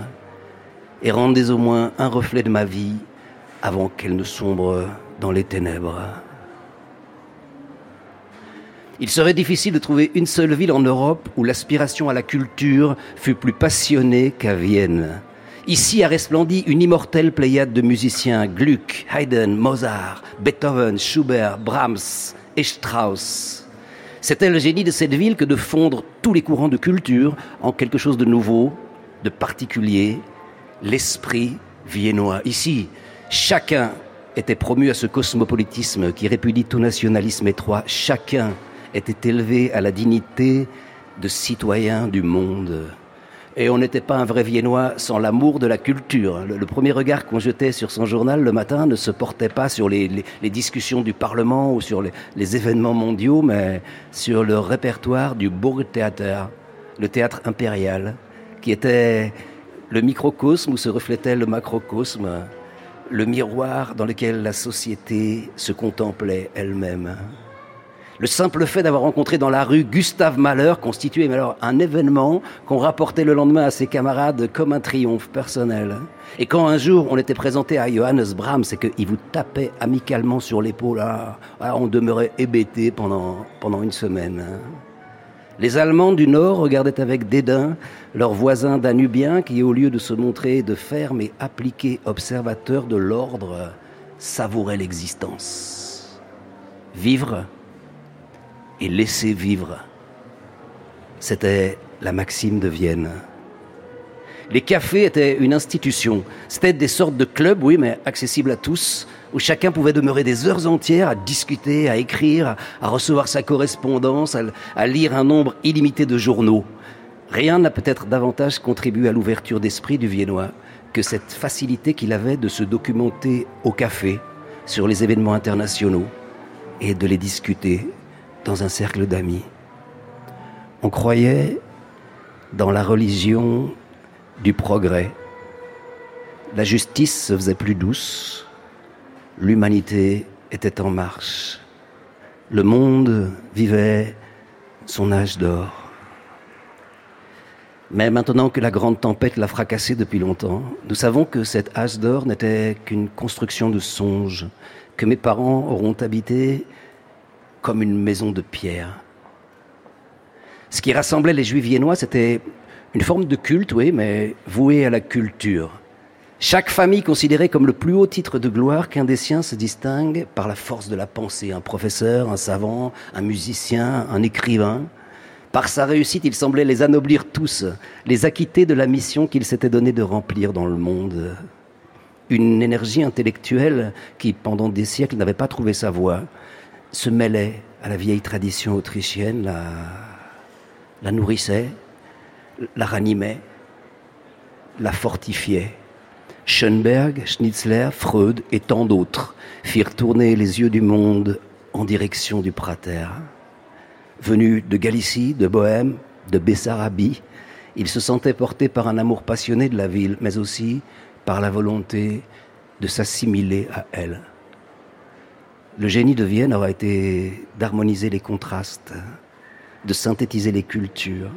et rendez au moins un reflet de ma vie avant qu'elle ne sombre dans les ténèbres. Il serait difficile de trouver une seule ville en Europe où l'aspiration à la culture fut plus passionnée qu'à Vienne. Ici a resplendi une immortelle pléiade de musiciens Gluck, Haydn, Mozart, Beethoven, Schubert, Brahms et Strauss. C'était le génie de cette ville que de fondre tous les courants de culture en quelque chose de nouveau, de particulier, l'esprit viennois. Ici, chacun était promu à ce cosmopolitisme qui répudie tout nationalisme étroit. Chacun était élevé à la dignité de citoyen du monde. Et on n'était pas un vrai Viennois sans l'amour de la culture. Le, premier regard qu'on jetait sur son journal le matin ne se portait pas sur les, discussions du Parlement ou sur les événements mondiaux, mais sur le répertoire du Burgtheater, le théâtre impérial, qui était le microcosme où se reflétait le macrocosme, le miroir dans lequel la société se contemplait elle-même. Le simple fait d'avoir rencontré dans la rue Gustave Mahler constituait alors un événement qu'on rapportait le lendemain à ses camarades comme un triomphe personnel. Et quand un jour on était présenté à Johannes Brahms et qu'il vous tapait amicalement sur l'épaule, ah, ah, on demeurait hébété pendant une semaine. Les Allemands du Nord regardaient avec dédain leurs voisins danubiens qui, au lieu de se montrer de fermes et appliqués observateurs de l'ordre, savouraient l'existence. Vivre et laisser vivre. C'était la maxime de Vienne. Les cafés étaient une institution. C'était des sortes de clubs, oui, mais accessibles à tous, où chacun pouvait demeurer des heures entières à discuter, à écrire, à recevoir sa correspondance, à, lire un nombre illimité de journaux. Rien n'a peut-être davantage contribué à l'ouverture d'esprit du Viennois que cette facilité qu'il avait de se documenter au café sur les événements internationaux et de les discuter dans un cercle d'amis. On croyait dans la religion du progrès. La justice se faisait plus douce, l'humanité était en marche, le monde vivait son âge d'or. Mais maintenant que la grande tempête l'a fracassé depuis longtemps, nous savons que cet âge d'or n'était qu'une construction de songe, que mes parents auront habité comme une maison de pierre. Ce qui rassemblait les juifs viennois, c'était une forme de culte, oui, mais vouée à la culture. Chaque famille considérait comme le plus haut titre de gloire qu'un des siens se distingue par la force de la pensée. Un professeur, un savant, un musicien, un écrivain. Par sa réussite, il semblait les anoblir tous, les acquitter de la mission qu'il s'était donné de remplir dans le monde. Une énergie intellectuelle qui, pendant des siècles, n'avait pas trouvé sa voie, se mêlait à la vieille tradition autrichienne, la nourrissait, la ranimait, la fortifiait. Schoenberg, Schnitzler, Freud et tant d'autres firent tourner les yeux du monde en direction du Prater. Venus de Galicie, de Bohême, de Bessarabie, ils se sentaient portés par un amour passionné de la ville, mais aussi par la volonté de s'assimiler à elle. Le génie de Vienne aura été d'harmoniser les contrastes, de synthétiser les cultures,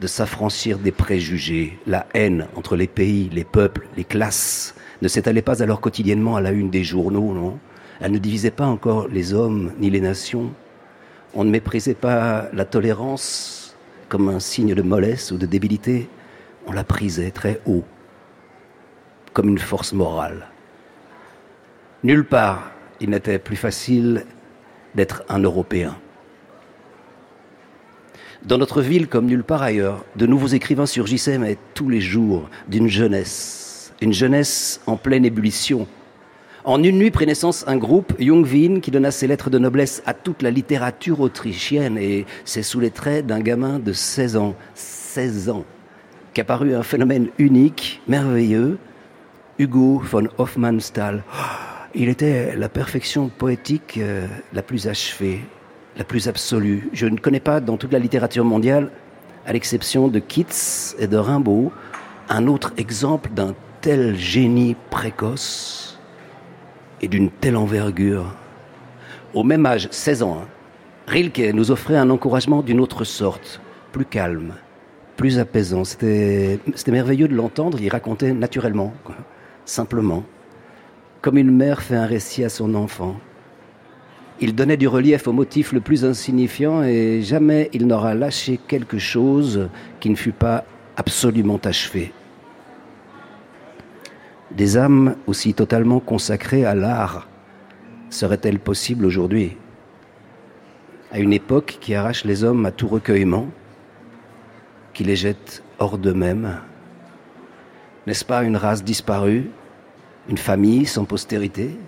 de s'affranchir des préjugés. La haine entre les pays, les peuples, les classes ne s'étalait pas alors quotidiennement à la une des journaux, non? Elle ne divisait pas encore les hommes ni les nations. On ne méprisait pas la tolérance comme un signe de mollesse ou de débilité. On la prisait très haut, comme une force morale. Nulle part il n'était plus facile d'être un Européen. Dans notre ville, comme nulle part ailleurs, de nouveaux écrivains surgissaient, mais tous les jours, d'une jeunesse, une jeunesse en pleine ébullition. En une nuit prit naissance un groupe, Jungwin, qui donna ses lettres de noblesse à toute la littérature autrichienne, et c'est sous les traits d'un gamin de 16 ans, 16 ans, qu'apparut un phénomène unique, merveilleux, Hugo von Hofmannsthal. Il était la perfection poétique euh, la plus achevée, la plus absolue. Je ne connais pas dans toute la littérature mondiale, à l'exception de Keats et de Rimbaud, un autre exemple d'un tel génie précoce et d'une telle envergure. Au même âge, 16 ans, hein, Rilke nous offrait un encouragement d'une autre sorte, plus calme, plus apaisant. C'était merveilleux de l'entendre, il racontait naturellement, simplement comme une mère fait un récit à son enfant. Il donnait du relief au motif le plus insignifiant et jamais il n'aura lâché quelque chose qui ne fût pas absolument achevé. Des âmes aussi totalement consacrées à l'art seraient-elles possibles aujourd'hui? À une époque qui arrache les hommes à tout recueillement, qui les jette hors d'eux-mêmes N'est-ce pas une race disparue une famille sans postérité?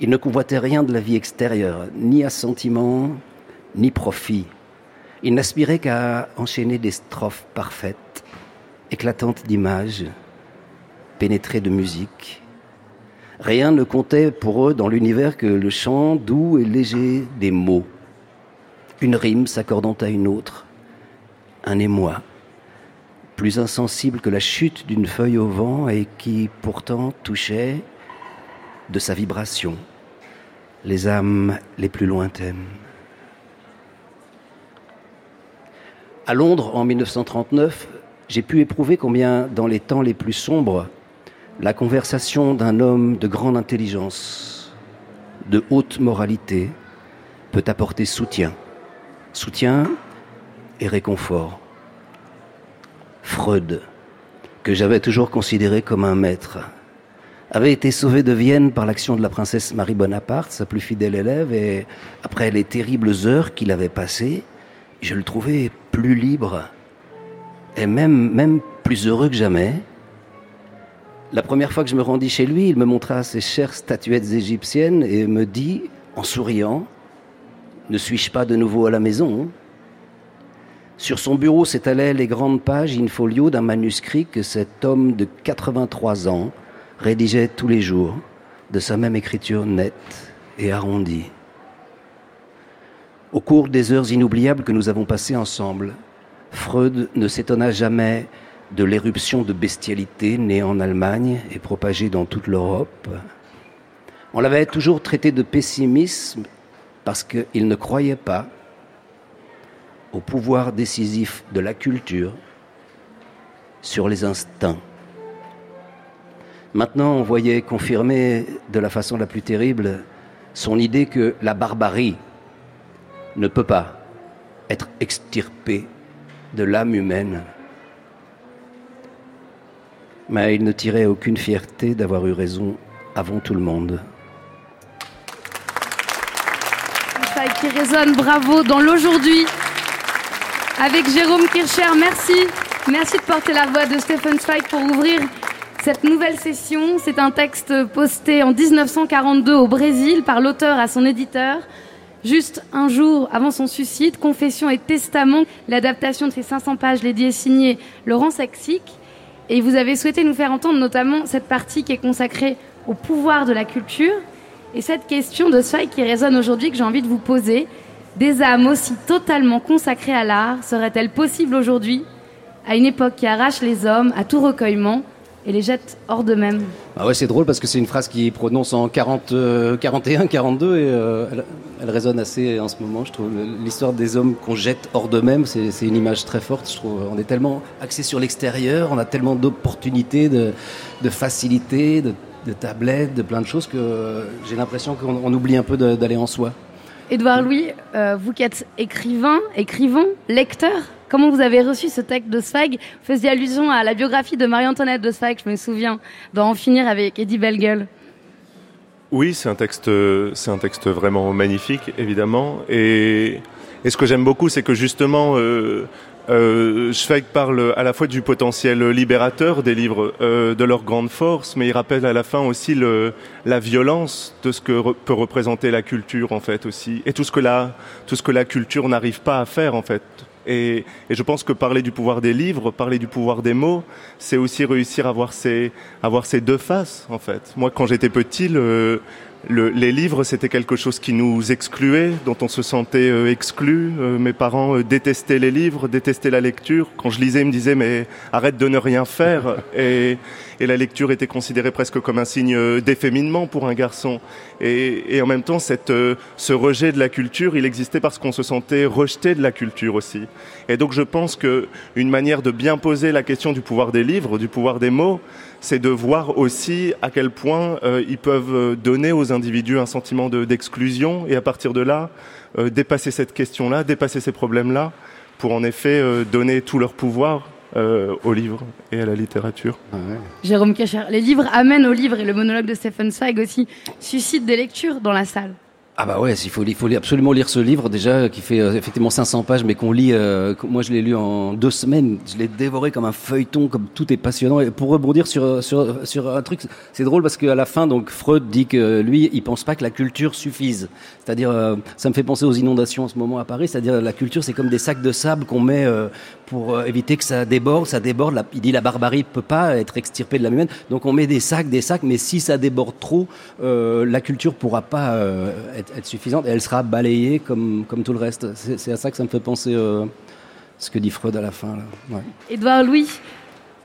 Il ne convoitait rien de la vie extérieure, ni assentiment, ni profit. Il n'aspirait qu'à enchaîner des strophes parfaites, éclatantes d'images, pénétrées de musique. Rien ne comptait pour eux dans l'univers que le chant doux et léger des mots, une rime s'accordant à une autre, un émoi plus insensible que la chute d'une feuille au vent et qui pourtant touchait de sa vibration les âmes les plus lointaines. À Londres, en 1939, j'ai pu éprouver combien, dans les temps les plus sombres, la conversation d'un homme de grande intelligence, de haute moralité, peut apporter soutien. Soutien et réconfort. Freud, que j'avais toujours considéré comme un maître, avait été sauvé de Vienne par l'action de la princesse Marie Bonaparte, sa plus fidèle élève, et après les terribles heures qu'il avait passées, je le trouvais plus libre, même, même plus heureux que jamais. La première fois que je me rendis chez lui, il me montra ses chères statuettes égyptiennes et me dit, en souriant, Ne suis-je pas de nouveau à la maison? Sur son bureau s'étalaient les grandes pages in folio d'un manuscrit que cet homme de 83 ans rédigeait tous les jours, de sa même écriture nette et arrondie. Au cours des heures inoubliables que nous avons passées ensemble, Freud ne s'étonna jamais de l'éruption de bestialité née en Allemagne et propagée dans toute l'Europe. On l'avait toujours traité de pessimisme parce qu'il ne croyait pas au pouvoir décisif de la culture sur les instincts. Maintenant, on voyait confirmer de la façon la plus terrible son idée que la barbarie ne peut pas être extirpée de l'âme humaine. Mais il ne tirait aucune fierté d'avoir eu raison avant tout le monde. Qui résonne, bravo, dans l'aujourd'hui. Avec Jérôme Kircher, merci. Merci de porter la voix de Stephen Zweig pour ouvrir cette nouvelle session. C'est un texte posté en 1942 au Brésil par l'auteur à son éditeur. Juste un jour avant son suicide, Confession et Testament, l'adaptation de ces 500 pages, l'édit est signé Laurent Saxic. Et vous avez souhaité nous faire entendre notamment cette partie qui est consacrée au pouvoir de la culture. Et cette question de Zweig qui résonne aujourd'hui que j'ai envie de vous poser. Des âmes aussi totalement consacrées à l'art seraient-elles possibles aujourd'hui, à une époque qui arrache les hommes à tout recueillement et les jette hors d'eux-mêmes. Ah ouais, c'est drôle parce que c'est une phrase qui prononce en 40, 41, 42 et euh, elle, elle, résonne assez en ce moment, je trouve. L'histoire des hommes qu'on jette hors d'eux-mêmes, c'est une image très forte, je trouve. On est tellement axé sur l'extérieur, on a tellement d'opportunités, de, de facilités, de, de, tablettes, de plein de choses que j'ai l'impression qu'on oublie un peu d'aller en soi. Édouard Louis, euh, vous qui êtes écrivain, écrivain, lecteur, Comment vous avez reçu ce texte de Zweig Vous faisiez allusion à la biographie de Marie-Antoinette de Zweig, je me souviens, d'en en finir avec Eddie Bellegueule. Oui, c'est un texte, un texte vraiment magnifique, évidemment. Et, ce que j'aime beaucoup, c'est que justement, euh, euh, parle à la fois du potentiel libérateur des livres, euh, de leur grande force, mais il rappelle à la fin aussi la violence de ce que peut représenter la culture, en fait, aussi, et tout ce que la, tout ce que la culture n'arrive pas à faire, en fait. Et, et, je pense que parler du pouvoir des livres, parler du pouvoir des mots, c'est aussi réussir à voir ces, à ces deux faces, en fait. Moi, quand j'étais petit, le, le, les livres, c'était quelque chose qui nous excluait, dont on se sentait euh, exclu. Euh, mes parents euh, détestaient les livres, détestaient la lecture. Quand je lisais, ils me disaient mais arrête de ne rien faire. Et, et la lecture était considérée presque comme un signe d'efféminement pour un garçon. Et, en même temps, cette, ce rejet de la culture, il existait parce qu'on se sentait rejeté de la culture aussi. Et donc, je pense que une manière de bien poser la question du pouvoir des livres, du pouvoir des mots, c'est de voir aussi à quel point euh, ils peuvent donner aux individus un sentiment d'exclusion de, et à partir de là, euh, dépasser cette question-là, dépasser ces problèmes-là, pour en effet euh, donner tout leur pouvoir euh, aux livres et à la littérature. Ah ouais. Jérôme Cacher, les livres amènent aux livres et le monologue de Stephen Zweig aussi suscite des lectures dans la salle. Ah bah ouais, il faut, il faut absolument lire ce livre déjà qui fait euh, effectivement 500 pages, mais qu'on lit. Euh, moi, je l'ai lu en deux semaines. Je l'ai dévoré comme un feuilleton, comme tout est passionnant. Et pour rebondir sur sur sur un truc, c'est drôle parce qu'à la fin, donc Freud dit que lui, il pense pas que la culture suffise. C'est-à-dire, euh, ça me fait penser aux inondations en ce moment à Paris. C'est-à-dire, la culture, c'est comme des sacs de sable qu'on met euh, pour éviter que ça déborde. Ça déborde. Il dit la barbarie peut pas être extirpée de la humaine. Donc on met des sacs, des sacs, mais si ça déborde trop, la culture pourra pas être être, suffisante et elle sera balayée comme, tout le reste. C'est à ça que ça me fait penser euh, ce que dit Freud à la fin. Ouais. Edouard Louis,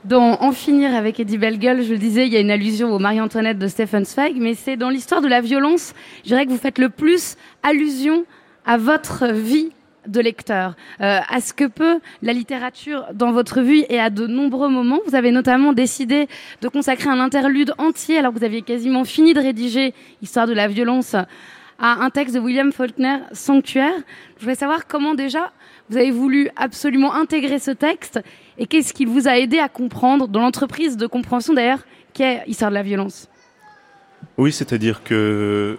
dans En finir avec Eddie Bellegueule, je le disais, il y a une allusion au Marie-Antoinette de Stephen Zweig, mais c'est dans l'histoire de la violence, je dirais que vous faites le plus allusion à votre vie de lecteur, euh, à ce que peut la littérature dans votre vie et à de nombreux moments. Vous avez notamment décidé de consacrer un interlude entier, alors que vous aviez quasiment fini de rédiger Histoire de la violence à un texte de William Faulkner, Sanctuaire. Je voulais savoir comment déjà vous avez voulu absolument intégrer ce texte et qu'est-ce qui vous a aidé à comprendre dans l'entreprise de compréhension d'ailleurs qu'est Histoire de la violence. Oui, c'est-à-dire que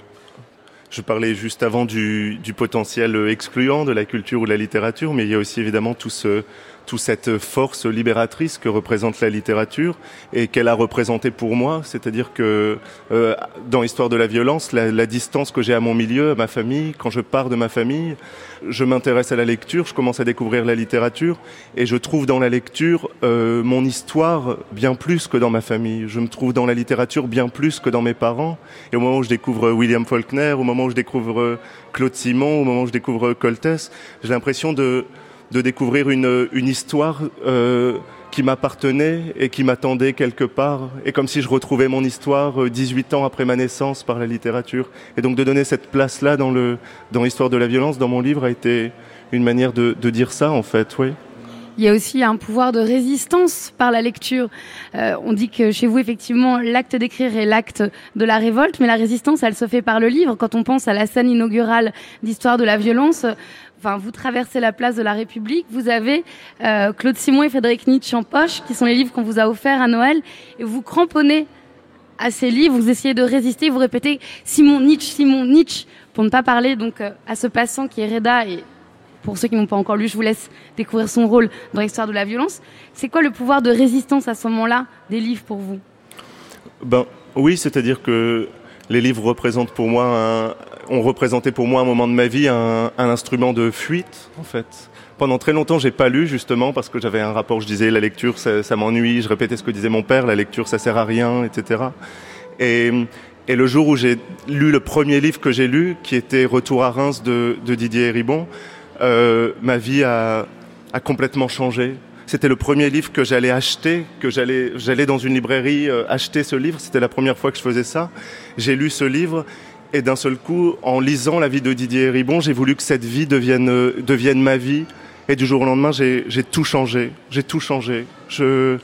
je parlais juste avant du, potentiel excluant de la culture ou de la littérature, mais il y a aussi évidemment tout ce, cette force libératrice que représente la littérature et qu'elle a représenté pour moi. C'est-à-dire que euh, dans l'histoire de la violence, la, la distance que j'ai à mon milieu, à ma famille, quand je pars de ma famille, je m'intéresse à la lecture, je commence à découvrir la littérature et je trouve dans la lecture euh, mon histoire bien plus que dans ma famille. Je me trouve dans la littérature bien plus que dans mes parents. Et au moment où je découvre William Faulkner, au moment où je découvre Claude Simon, au moment où je découvre Coltès, j'ai l'impression de de découvrir une, une histoire euh, qui m'appartenait et qui m'attendait quelque part, et comme si je retrouvais mon histoire 18 ans après ma naissance par la littérature. Et donc de donner cette place-là dans le dans l'histoire de la violence dans mon livre a été une manière de, de dire ça en fait, oui. Il y a aussi un pouvoir de résistance par la lecture. Euh, on dit que chez vous, effectivement, l'acte d'écrire est l'acte de la révolte, mais la résistance, elle se fait par le livre. Quand on pense à la scène inaugurale d'Histoire de la violence, enfin, vous traversez la place de la République, vous avez euh, Claude Simon et Frédéric Nietzsche en poche, qui sont les livres qu'on vous a offerts à Noël, et vous cramponnez à ces livres, vous essayez de résister, vous répétez Simon Nietzsche, Simon Nietzsche, pour ne pas parler donc euh, à ce passant qui est Reda et pour ceux qui n'ont pas encore lu, je vous laisse découvrir son rôle dans l'histoire de la violence. C'est quoi le pouvoir de résistance à ce moment-là des livres pour vous? Ben oui, c'est-à-dire que les livres représentent pour moi ont représenté pour moi un moment de ma vie un, instrument de fuite en fait. Pendant très longtemps, j'ai pas lu justement parce que j'avais un rapport. Je disais la lecture, ça, m'ennuie. Je répétais ce que disait mon père, la lecture, ça sert à rien, etc. Et, et le jour où j'ai lu le premier livre que j'ai lu, qui était Retour à Reims de, de Didier Ribon, euh, ma vie a, a complètement changé. C'était le premier livre que j'allais acheter, que j'allais, j'allais dans une librairie euh, acheter ce livre. C'était la première fois que je faisais ça. J'ai lu ce livre et d'un seul coup, en lisant la vie de Didier Ribon, j'ai voulu que cette vie devienne, euh, devienne ma vie. Et du jour au lendemain, j'ai tout changé. J'ai tout changé. Je,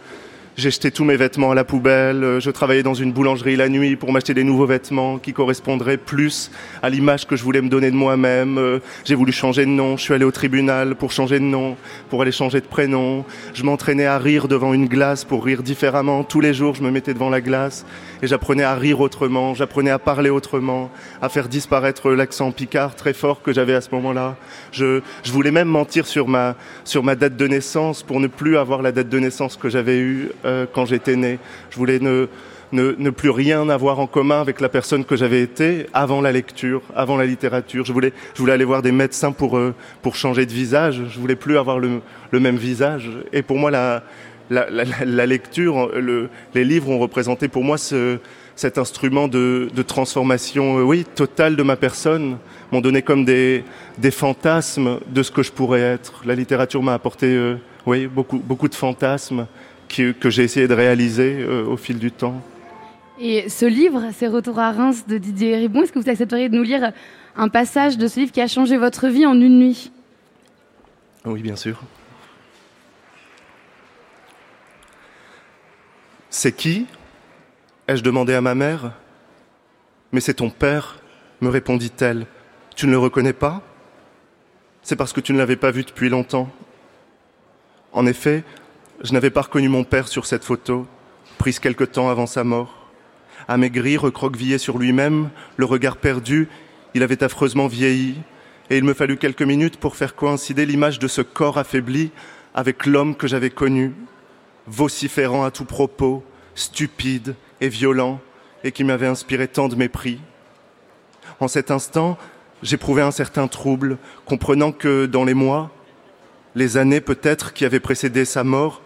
j'ai jeté tous mes vêtements à la poubelle. Je travaillais dans une boulangerie la nuit pour m'acheter des nouveaux vêtements qui correspondraient plus à l'image que je voulais me donner de moi-même. J'ai voulu changer de nom. Je suis allé au tribunal pour changer de nom, pour aller changer de prénom. Je m'entraînais à rire devant une glace pour rire différemment. Tous les jours, je me mettais devant la glace et j'apprenais à rire autrement. J'apprenais à parler autrement, à faire disparaître l'accent picard très fort que j'avais à ce moment-là. Je, je voulais même mentir sur ma, sur ma date de naissance pour ne plus avoir la date de naissance que j'avais eue euh, quand j'étais né. Je voulais ne, ne, ne, plus rien avoir en commun avec la personne que j'avais été avant la lecture, avant la littérature. Je voulais, je voulais aller voir des médecins pour, euh, pour changer de visage. Je voulais plus avoir le, le même visage. Et pour moi, la, la, la, la lecture, le, les livres ont représenté pour moi ce, cet instrument de, de transformation, euh, oui, totale de ma personne, m'ont donné comme des, des fantasmes de ce que je pourrais être. La littérature m'a apporté, euh, oui, beaucoup, beaucoup de fantasmes que, que j'ai essayé de réaliser euh, au fil du temps. Et ce livre, c'est Retour à Reims de Didier Ribon. Est-ce que vous accepteriez de nous lire un passage de ce livre qui a changé votre vie en une nuit? Oui, bien sûr. C'est qui? Ai-je demandé à ma mère? Mais c'est ton père, me répondit-elle. Tu ne le reconnais pas? C'est parce que tu ne l'avais pas vu depuis longtemps. En effet, je n'avais pas reconnu mon père sur cette photo, prise quelque temps avant sa mort. Amaigri, recroquevillé sur lui-même, le regard perdu, il avait affreusement vieilli, et il me fallut quelques minutes pour faire coïncider l'image de ce corps affaibli avec l'homme que j'avais connu, vociférant à tout propos, stupide et violent, et qui m'avait inspiré tant de mépris. En cet instant, j'éprouvais un certain trouble, comprenant que dans les mois, les années peut-être qui avaient précédé sa mort,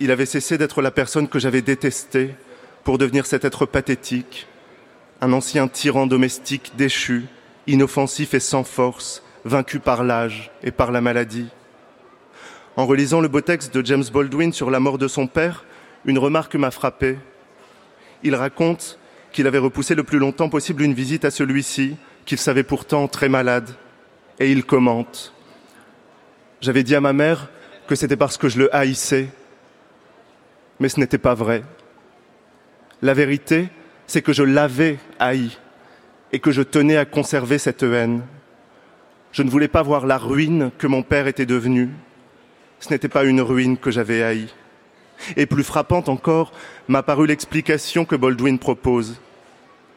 il avait cessé d'être la personne que j'avais détestée pour devenir cet être pathétique, un ancien tyran domestique déchu, inoffensif et sans force, vaincu par l'âge et par la maladie. En relisant le beau texte de James Baldwin sur la mort de son père, une remarque m'a frappé. Il raconte qu'il avait repoussé le plus longtemps possible une visite à celui-ci, qu'il savait pourtant très malade, et il commente. J'avais dit à ma mère que c'était parce que je le haïssais, mais ce n'était pas vrai. La vérité, c'est que je l'avais haï et que je tenais à conserver cette haine. Je ne voulais pas voir la ruine que mon père était devenu. Ce n'était pas une ruine que j'avais haïe. Et plus frappante encore, m'a paru l'explication que Baldwin propose.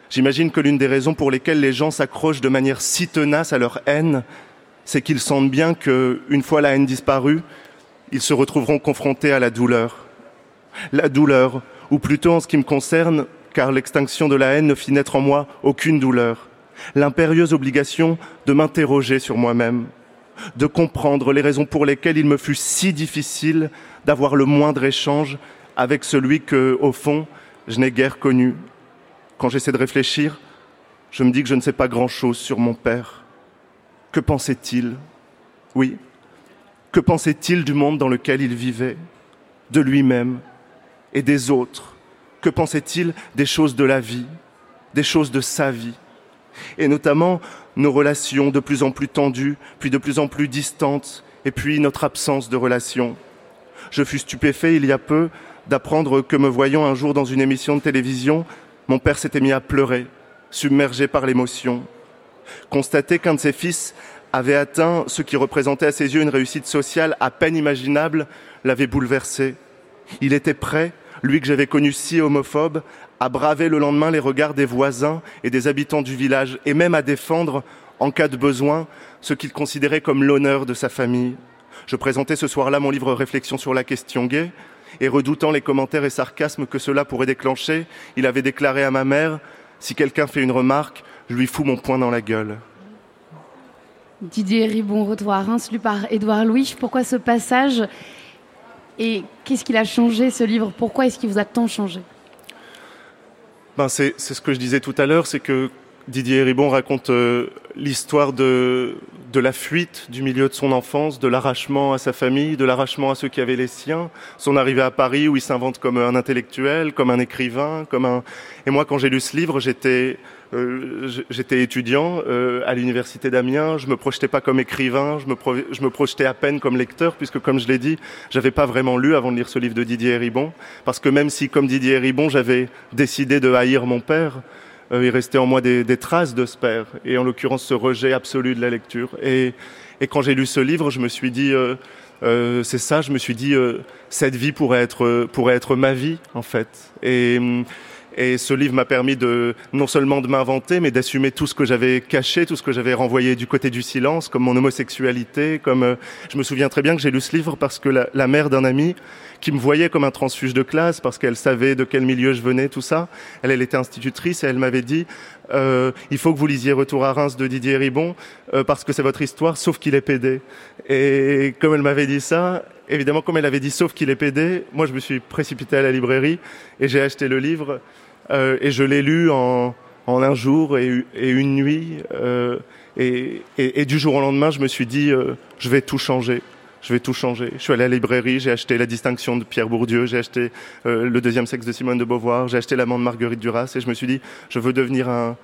J'imagine que l'une des raisons pour lesquelles les gens s'accrochent de manière si tenace à leur haine, c'est qu'ils sentent bien que, une fois la haine disparue, ils se retrouveront confrontés à la douleur. La douleur, ou plutôt en ce qui me concerne, car l'extinction de la haine ne fit naître en moi aucune douleur. L'impérieuse obligation de m'interroger sur moi-même, de comprendre les raisons pour lesquelles il me fut si difficile d'avoir le moindre échange avec celui que, au fond, je n'ai guère connu. Quand j'essaie de réfléchir, je me dis que je ne sais pas grand-chose sur mon père. Que pensait-il? Oui. Que pensait-il du monde dans lequel il vivait, de lui-même et des autres? Que pensait-il des choses de la vie, des choses de sa vie? Et notamment nos relations de plus en plus tendues, puis de plus en plus distantes, et puis notre absence de relations. Je fus stupéfait il y a peu d'apprendre que me voyant un jour dans une émission de télévision, mon père s'était mis à pleurer, submergé par l'émotion. Constater qu'un de ses fils avait atteint ce qui représentait à ses yeux une réussite sociale à peine imaginable l'avait bouleversé. Il était prêt, lui que j'avais connu si homophobe, à braver le lendemain les regards des voisins et des habitants du village, et même à défendre, en cas de besoin, ce qu'il considérait comme l'honneur de sa famille. Je présentais ce soir-là mon livre Réflexion sur la question gay, et redoutant les commentaires et sarcasmes que cela pourrait déclencher, il avait déclaré à ma mère Si quelqu'un fait une remarque, je lui fous mon poing dans la gueule. Didier Ribon, retour à Reims, lu par Édouard Louis. Pourquoi ce passage Et qu'est-ce qu'il a changé, ce livre? Pourquoi est-ce qu'il vous a tant changé? Ben c'est, ce que je disais tout à l'heure, c'est que Didier Ribon raconte euh, l'histoire de, de la fuite du milieu de son enfance, de l'arrachement à sa famille, de l'arrachement à ceux qui avaient les siens, son arrivée à Paris où il s'invente comme un intellectuel, comme un écrivain, comme un... Et moi, quand j'ai lu ce livre, j'étais j'étais étudiant euh, à l'université d'Amiens. Je me projetais pas comme écrivain, je me, je me projetais à peine comme lecteur, puisque comme je l'ai dit, j'avais pas vraiment lu avant de lire ce livre de Didier Ribon, parce que même si, comme Didier Ribon, j'avais décidé de haïr mon père, euh, il restait en moi des, des, traces de ce père, et en l'occurrence ce rejet absolu de la lecture. Et, et quand j'ai lu ce livre, je me suis dit, euh, euh, c'est ça, je me suis dit, euh, cette vie pourrait être, pourrait être ma vie, en fait. Et, et ce livre m'a permis de non seulement de m'inventer, mais d'assumer tout ce que j'avais caché, tout ce que j'avais renvoyé du côté du silence, comme mon homosexualité, comme euh, je me souviens très bien que j'ai lu ce livre parce que la, la mère d'un ami qui me voyait comme un transfuge de classe parce qu'elle savait de quel milieu je venais, tout ça. Elle, elle était institutrice et elle m'avait dit euh, il faut que vous lisiez Retour à Reims de Didier Ribon euh, parce que c'est votre histoire, sauf qu'il est pédé. Et comme elle m'avait dit ça, évidemment, comme elle avait dit sauf qu'il est pédé, moi je me suis précipité à la librairie et j'ai acheté le livre euh, et je l'ai lu en, en un jour et, une nuit. Euh, et, et, du jour au lendemain, je me suis dit, euh, je vais tout changer je vais tout changer. Je suis allé à la librairie, j'ai acheté La Distinction de Pierre Bourdieu, j'ai acheté euh, Le deuxième sexe de Simone de Beauvoir, j'ai acheté L'amant de Marguerite Duras et je me suis dit, je veux devenir un,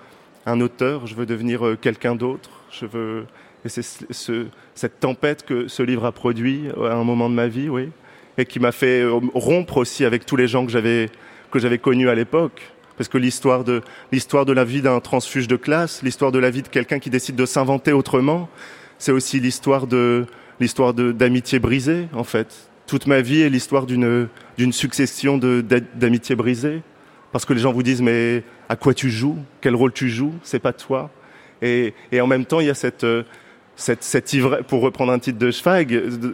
un auteur, je veux devenir euh, quelqu'un d'autre, je veux... Et c'est ce, cette tempête que ce livre a produit à un moment de ma vie, oui, et qui m'a fait euh, rompre aussi avec tous les gens que j'avais que j'avais connus à l'époque. Parce que l'histoire de l'histoire de la vie d'un transfuge de classe, l'histoire de la vie de quelqu'un qui décide de s'inventer autrement, c'est aussi l'histoire de l'histoire d'amitié brisée, en fait. Toute ma vie est l'histoire d'une d'une succession d'amitiés brisées. Parce que les gens vous disent, mais à quoi tu joues? Quel rôle tu joues? C'est pas toi. Et, et, en même temps, il y a cette, cette, cette ivresse, pour reprendre un titre de Schweig,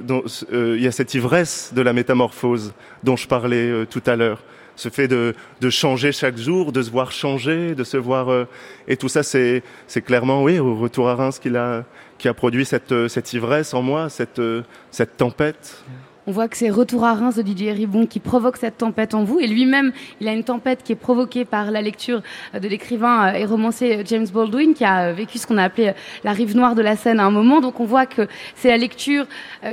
dont, euh, il y a cette ivresse de la métamorphose dont je parlais euh, tout à l'heure. Ce fait de, changer chaque jour, de se voir changer, de se voir... Euh, et tout ça, c'est clairement, oui, au retour à Reims qu'il a, qui a produit cette, cette ivresse en moi, cette, cette tempête. On voit que c'est Retour à Reims de Didier Ribon qui provoque cette tempête en vous. Et lui-même, il a une tempête qui est provoquée par la lecture de l'écrivain et romancier James Baldwin, qui a vécu ce qu'on a appelé la rive noire de la Seine à un moment. Donc on voit que c'est la lecture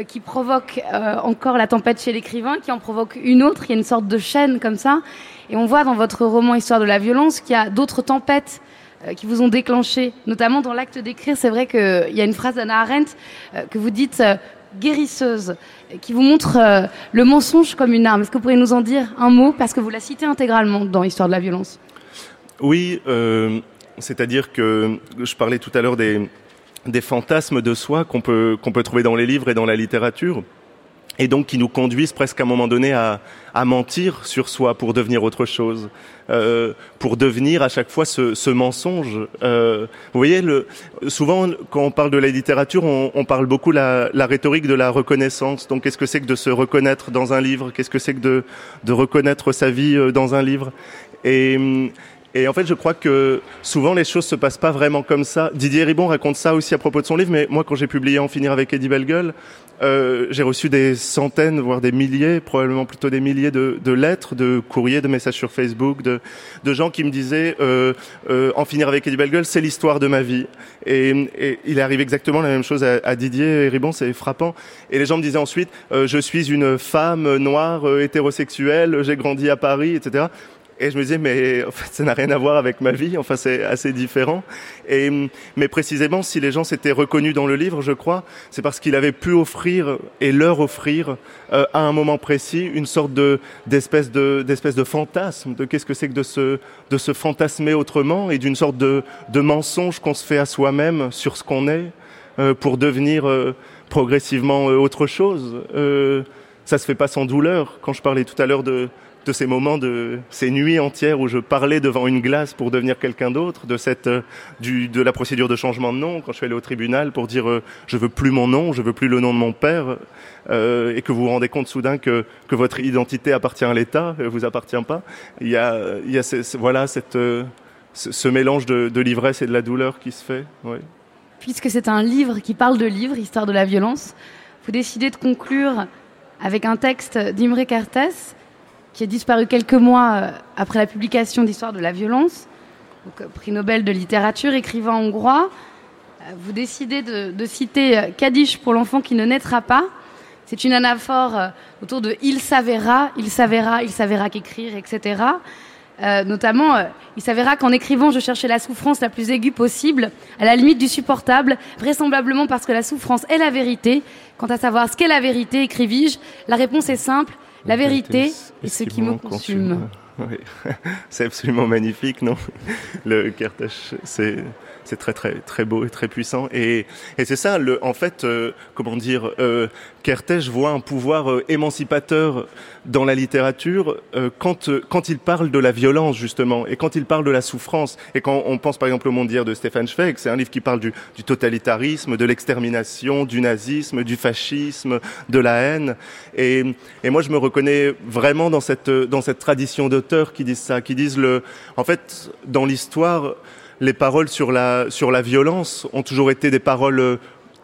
qui provoque encore la tempête chez l'écrivain, qui en provoque une autre. Il y a une sorte de chaîne comme ça. Et on voit dans votre roman Histoire de la violence qu'il y a d'autres tempêtes qui vous ont déclenché, notamment dans l'acte d'écrire. C'est vrai qu'il y a une phrase d'Anna Arendt que vous dites guérisseuse qui vous montre euh, le mensonge comme une arme. Est-ce que vous pourriez nous en dire un mot parce que vous la citez intégralement dans Histoire de la violence? Oui, euh, c'est-à-dire que je parlais tout à l'heure des, fantasmes de soi qu'on peut, qu'on peut trouver dans les livres et dans la littérature. Et donc qui nous conduisent presque à un moment donné à, à mentir sur soi pour devenir autre chose, euh, pour devenir à chaque fois ce, ce mensonge. Euh, vous voyez, le, souvent quand on parle de la littérature, on, on parle beaucoup la, la rhétorique de la reconnaissance. Donc qu'est-ce que c'est que de se reconnaître dans un livre? Qu'est-ce que c'est que de, de reconnaître sa vie euh, dans un livre? Et, et en fait, je crois que souvent les choses se passent pas vraiment comme ça. Didier Ribon raconte ça aussi à propos de son livre, mais moi, quand j'ai publié En finir avec Eddie Bellegueule, euh, j'ai reçu des centaines, voire des milliers, probablement plutôt des milliers de, de lettres, de courriers, de messages sur Facebook, de, de gens qui me disaient euh, euh, En finir avec Eddie Bellegueule, c'est l'histoire de ma vie. Et, et, il arrive exactement la même chose à, à Didier Ribon, c'est frappant. Et les gens me disaient ensuite euh, Je suis une femme noire, euh, hétérosexuelle, j'ai grandi à Paris, etc. Et je me disais, mais en fait, ça n'a rien à voir avec ma vie. Enfin, c'est assez différent. Et, mais précisément, si les gens s'étaient reconnus dans le livre, je crois, c'est parce qu'il avait pu offrir et leur offrir euh, à un moment précis une sorte de d'espèce de d'espèce de fantasme de qu'est-ce que c'est que de se de se fantasmer autrement et d'une sorte de de mensonge qu'on se fait à soi-même sur ce qu'on est euh, pour devenir euh, progressivement autre chose. Ça se fait pas sans douleur. Quand je parlais tout à l'heure de de ces moments de ces nuits entières où je parlais devant une glace pour devenir quelqu'un d'autre, de cette euh, du de la procédure de changement de nom quand je suis allé au tribunal pour dire euh, je veux plus mon nom, je veux plus le nom de mon père euh, et que vous vous rendez compte soudain que que votre identité appartient à l'État, vous appartient pas. Il y a il y a ce, ce, voilà cette euh, ce, mélange de, de l'ivresse et de la douleur qui se fait. Ouais. Puisque c'est un livre qui parle de livre, histoire de la violence, vous décidez de conclure avec un texte d'Imre Kertész qui est disparu quelques mois euh, après la publication d'Histoire de la violence, euh, prix Nobel de littérature, écrivain hongrois. Euh, vous décidez de, citer Kaddish pour l'enfant qui ne naîtra pas. C'est une anaphore autour de il s'avéra, il s'avéra, il s'avéra qu'écrire, etc. Notamment, il s'avéra qu'en écrivant, je cherchais la souffrance la plus aiguë possible, à la limite du supportable, vraisemblablement parce que la souffrance est la vérité. Quant à savoir ce qu'est la vérité, écrivis-je, la réponse est simple, la vérité est ce qui me consume. Oui. c'est absolument magnifique, non? Le Kertész, c'est c'est très très très beau et très puissant. Et, et c'est ça le en fait euh, comment dire euh, Kertész voit un pouvoir euh, émancipateur dans la littérature euh, quand euh, quand il parle de la violence justement et quand il parle de la souffrance. Et quand on pense par exemple au monde d'hier de Stefan Zweig c'est un livre qui parle du, du totalitarisme de l'extermination du nazisme du fascisme de la haine. Et, et moi je me reconnais vraiment dans cette dans cette tradition d'auteurs qui disent ça qui disent le en fait dans l'histoire les paroles sur la, sur la violence ont toujours été des paroles euh,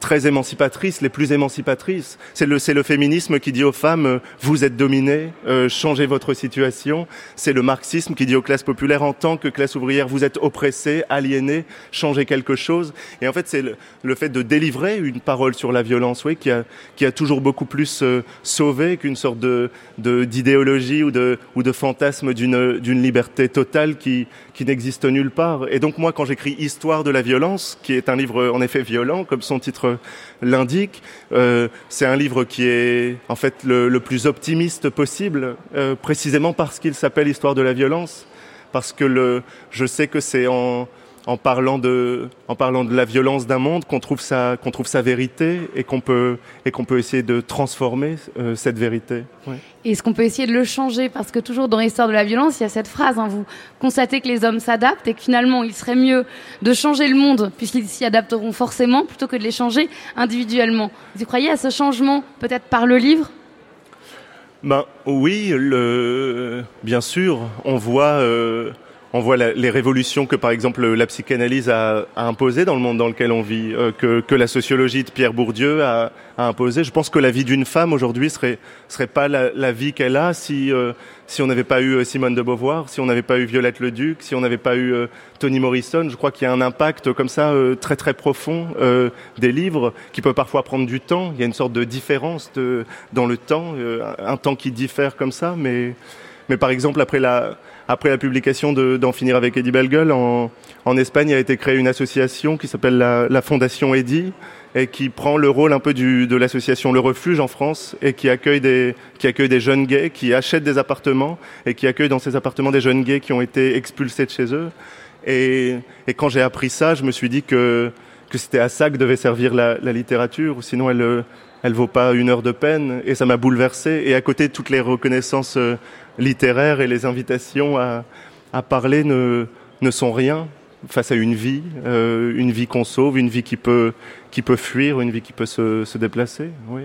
très émancipatrices, les plus émancipatrices. C'est le, c'est le féminisme qui dit aux femmes euh, vous êtes dominées, euh, changez votre situation. C'est le marxisme qui dit aux classes populaires en tant que classe ouvrière vous êtes oppressées, aliénées, changez quelque chose. Et en fait c'est le, le fait de délivrer une parole sur la violence, oui, qui a, qui a toujours beaucoup plus euh, sauvé qu'une sorte de, de d'idéologie ou de, ou de fantasme d'une, d'une liberté totale qui, qui n'existe nulle part. Et donc moi quand j'écris Histoire de la violence, qui est un livre en effet violent comme son titre l'indique. Euh, c'est un livre qui est en fait le, le plus optimiste possible, euh, précisément parce qu'il s'appelle Histoire de la violence, parce que le, je sais que c'est en, en parlant de, en parlant de la violence d'un monde qu'on trouve sa, qu'on trouve sa vérité et qu'on peut, et qu'on peut essayer de transformer euh, cette vérité. Ouais. Est-ce qu'on peut essayer de le changer? Parce que toujours dans l'histoire de la violence, il y a cette phrase, hein, vous constatez que les hommes s'adaptent et que finalement, il serait mieux de changer le monde, puisqu'ils s'y adapteront forcément, plutôt que de les changer individuellement. Vous croyez à ce changement, peut-être par le livre? Ben, Oui, le... bien sûr, on voit... Euh on voit la, les révolutions que par exemple la psychanalyse a, a imposées dans le monde dans lequel on vit, euh, que, que, la sociologie de Pierre Bourdieu a, a imposé. Je pense que la vie d'une femme aujourd'hui serait serait pas la, la vie qu'elle a si euh, si on n'avait pas eu Simone de Beauvoir, si on n'avait pas eu Violette le Duc, si on n'avait pas eu euh, Toni Morrison. Je crois qu'il y a un impact comme ça euh, très très profond euh, des livres qui peut parfois prendre du temps. Il y a une sorte de différence de, dans le temps, euh, un temps qui diffère comme ça, mais mais par exemple après la après la publication d'en de, finir avec Eddie Bellegueule, en, en Espagne a été créée une association qui s'appelle la, la, Fondation Eddie et qui prend le rôle un peu du, de l'association Le Refuge en France et qui accueille, des, qui accueille des jeunes gays qui achètent des appartements et qui accueille dans ces appartements des jeunes gays qui ont été expulsés de chez eux. Et, et quand j'ai appris ça, je me suis dit que, que c'était à ça que devait servir la, la littérature, sinon elle elle vaut pas une heure de peine et ça m'a bouleversé. Et à côté, toutes les reconnaissances euh, littéraires et les invitations à, parler ne, ne sont rien face à une vie, euh, une vie qu'on sauve, une vie qui peut, qui peut fuir, une vie qui peut se, se déplacer. Oui.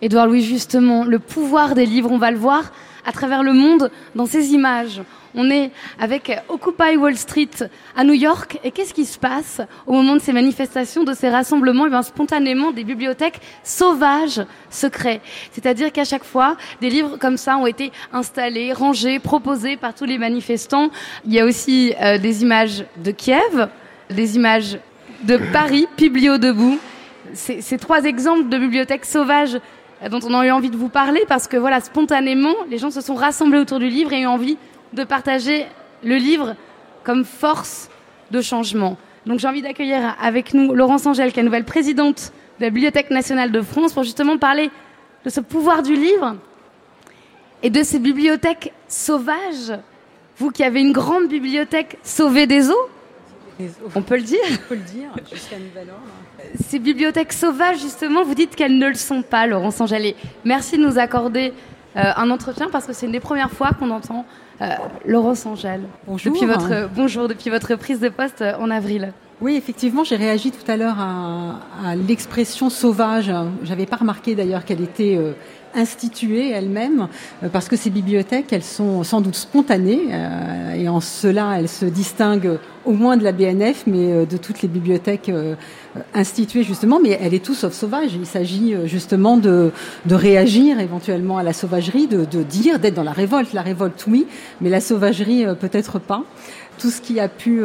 Édouard Louis, justement, le pouvoir des livres, on va le voir à travers le monde dans ces images. On est avec Occupy Wall Street à New York. Et qu'est-ce qui se passe au moment de ces manifestations, de ces rassemblements? Eh bien, spontanément, des bibliothèques sauvages se créent. C'est-à-dire qu'à chaque fois, des livres comme ça ont été installés, rangés, proposés par tous les manifestants. Il y a aussi euh, des images de Kiev, des images de Paris, Biblio debout. Ces, trois exemples de bibliothèques sauvages dont on a eu envie de vous parler parce que voilà, spontanément, les gens se sont rassemblés autour du livre et ont envie de partager le livre comme force de changement. Donc j'ai envie d'accueillir avec nous Laurence Angèle, qui est nouvelle présidente de la Bibliothèque nationale de France, pour justement parler de ce pouvoir du livre et de ces bibliothèques sauvages. Vous qui avez une grande bibliothèque sauvée des eaux, on peut le dire On peut le dire, jusqu'à nouvel ordre. Ces bibliothèques sauvages, justement, vous dites qu'elles ne le sont pas, Laurence Angèle. Et Merci de nous accorder euh, un entretien parce que c'est une des premières fois qu'on entend euh, Laurence Angèle. Bonjour. Depuis votre, bonjour, depuis votre prise de poste euh, en avril. Oui, effectivement, j'ai réagi tout à l'heure à, à l'expression sauvage. J'avais pas remarqué d'ailleurs qu'elle était euh, instituée elle-même, euh, parce que ces bibliothèques, elles sont sans doute spontanées, euh, et en cela, elles se distinguent au moins de la BNF, mais euh, de toutes les bibliothèques instituées justement. Mais elle est tout sauf sauvage. Il s'agit justement de, de réagir éventuellement à la sauvagerie, de, dire, d'être dans la révolte. La révolte, oui, mais la sauvagerie, peut-être pas tout ce qui a pu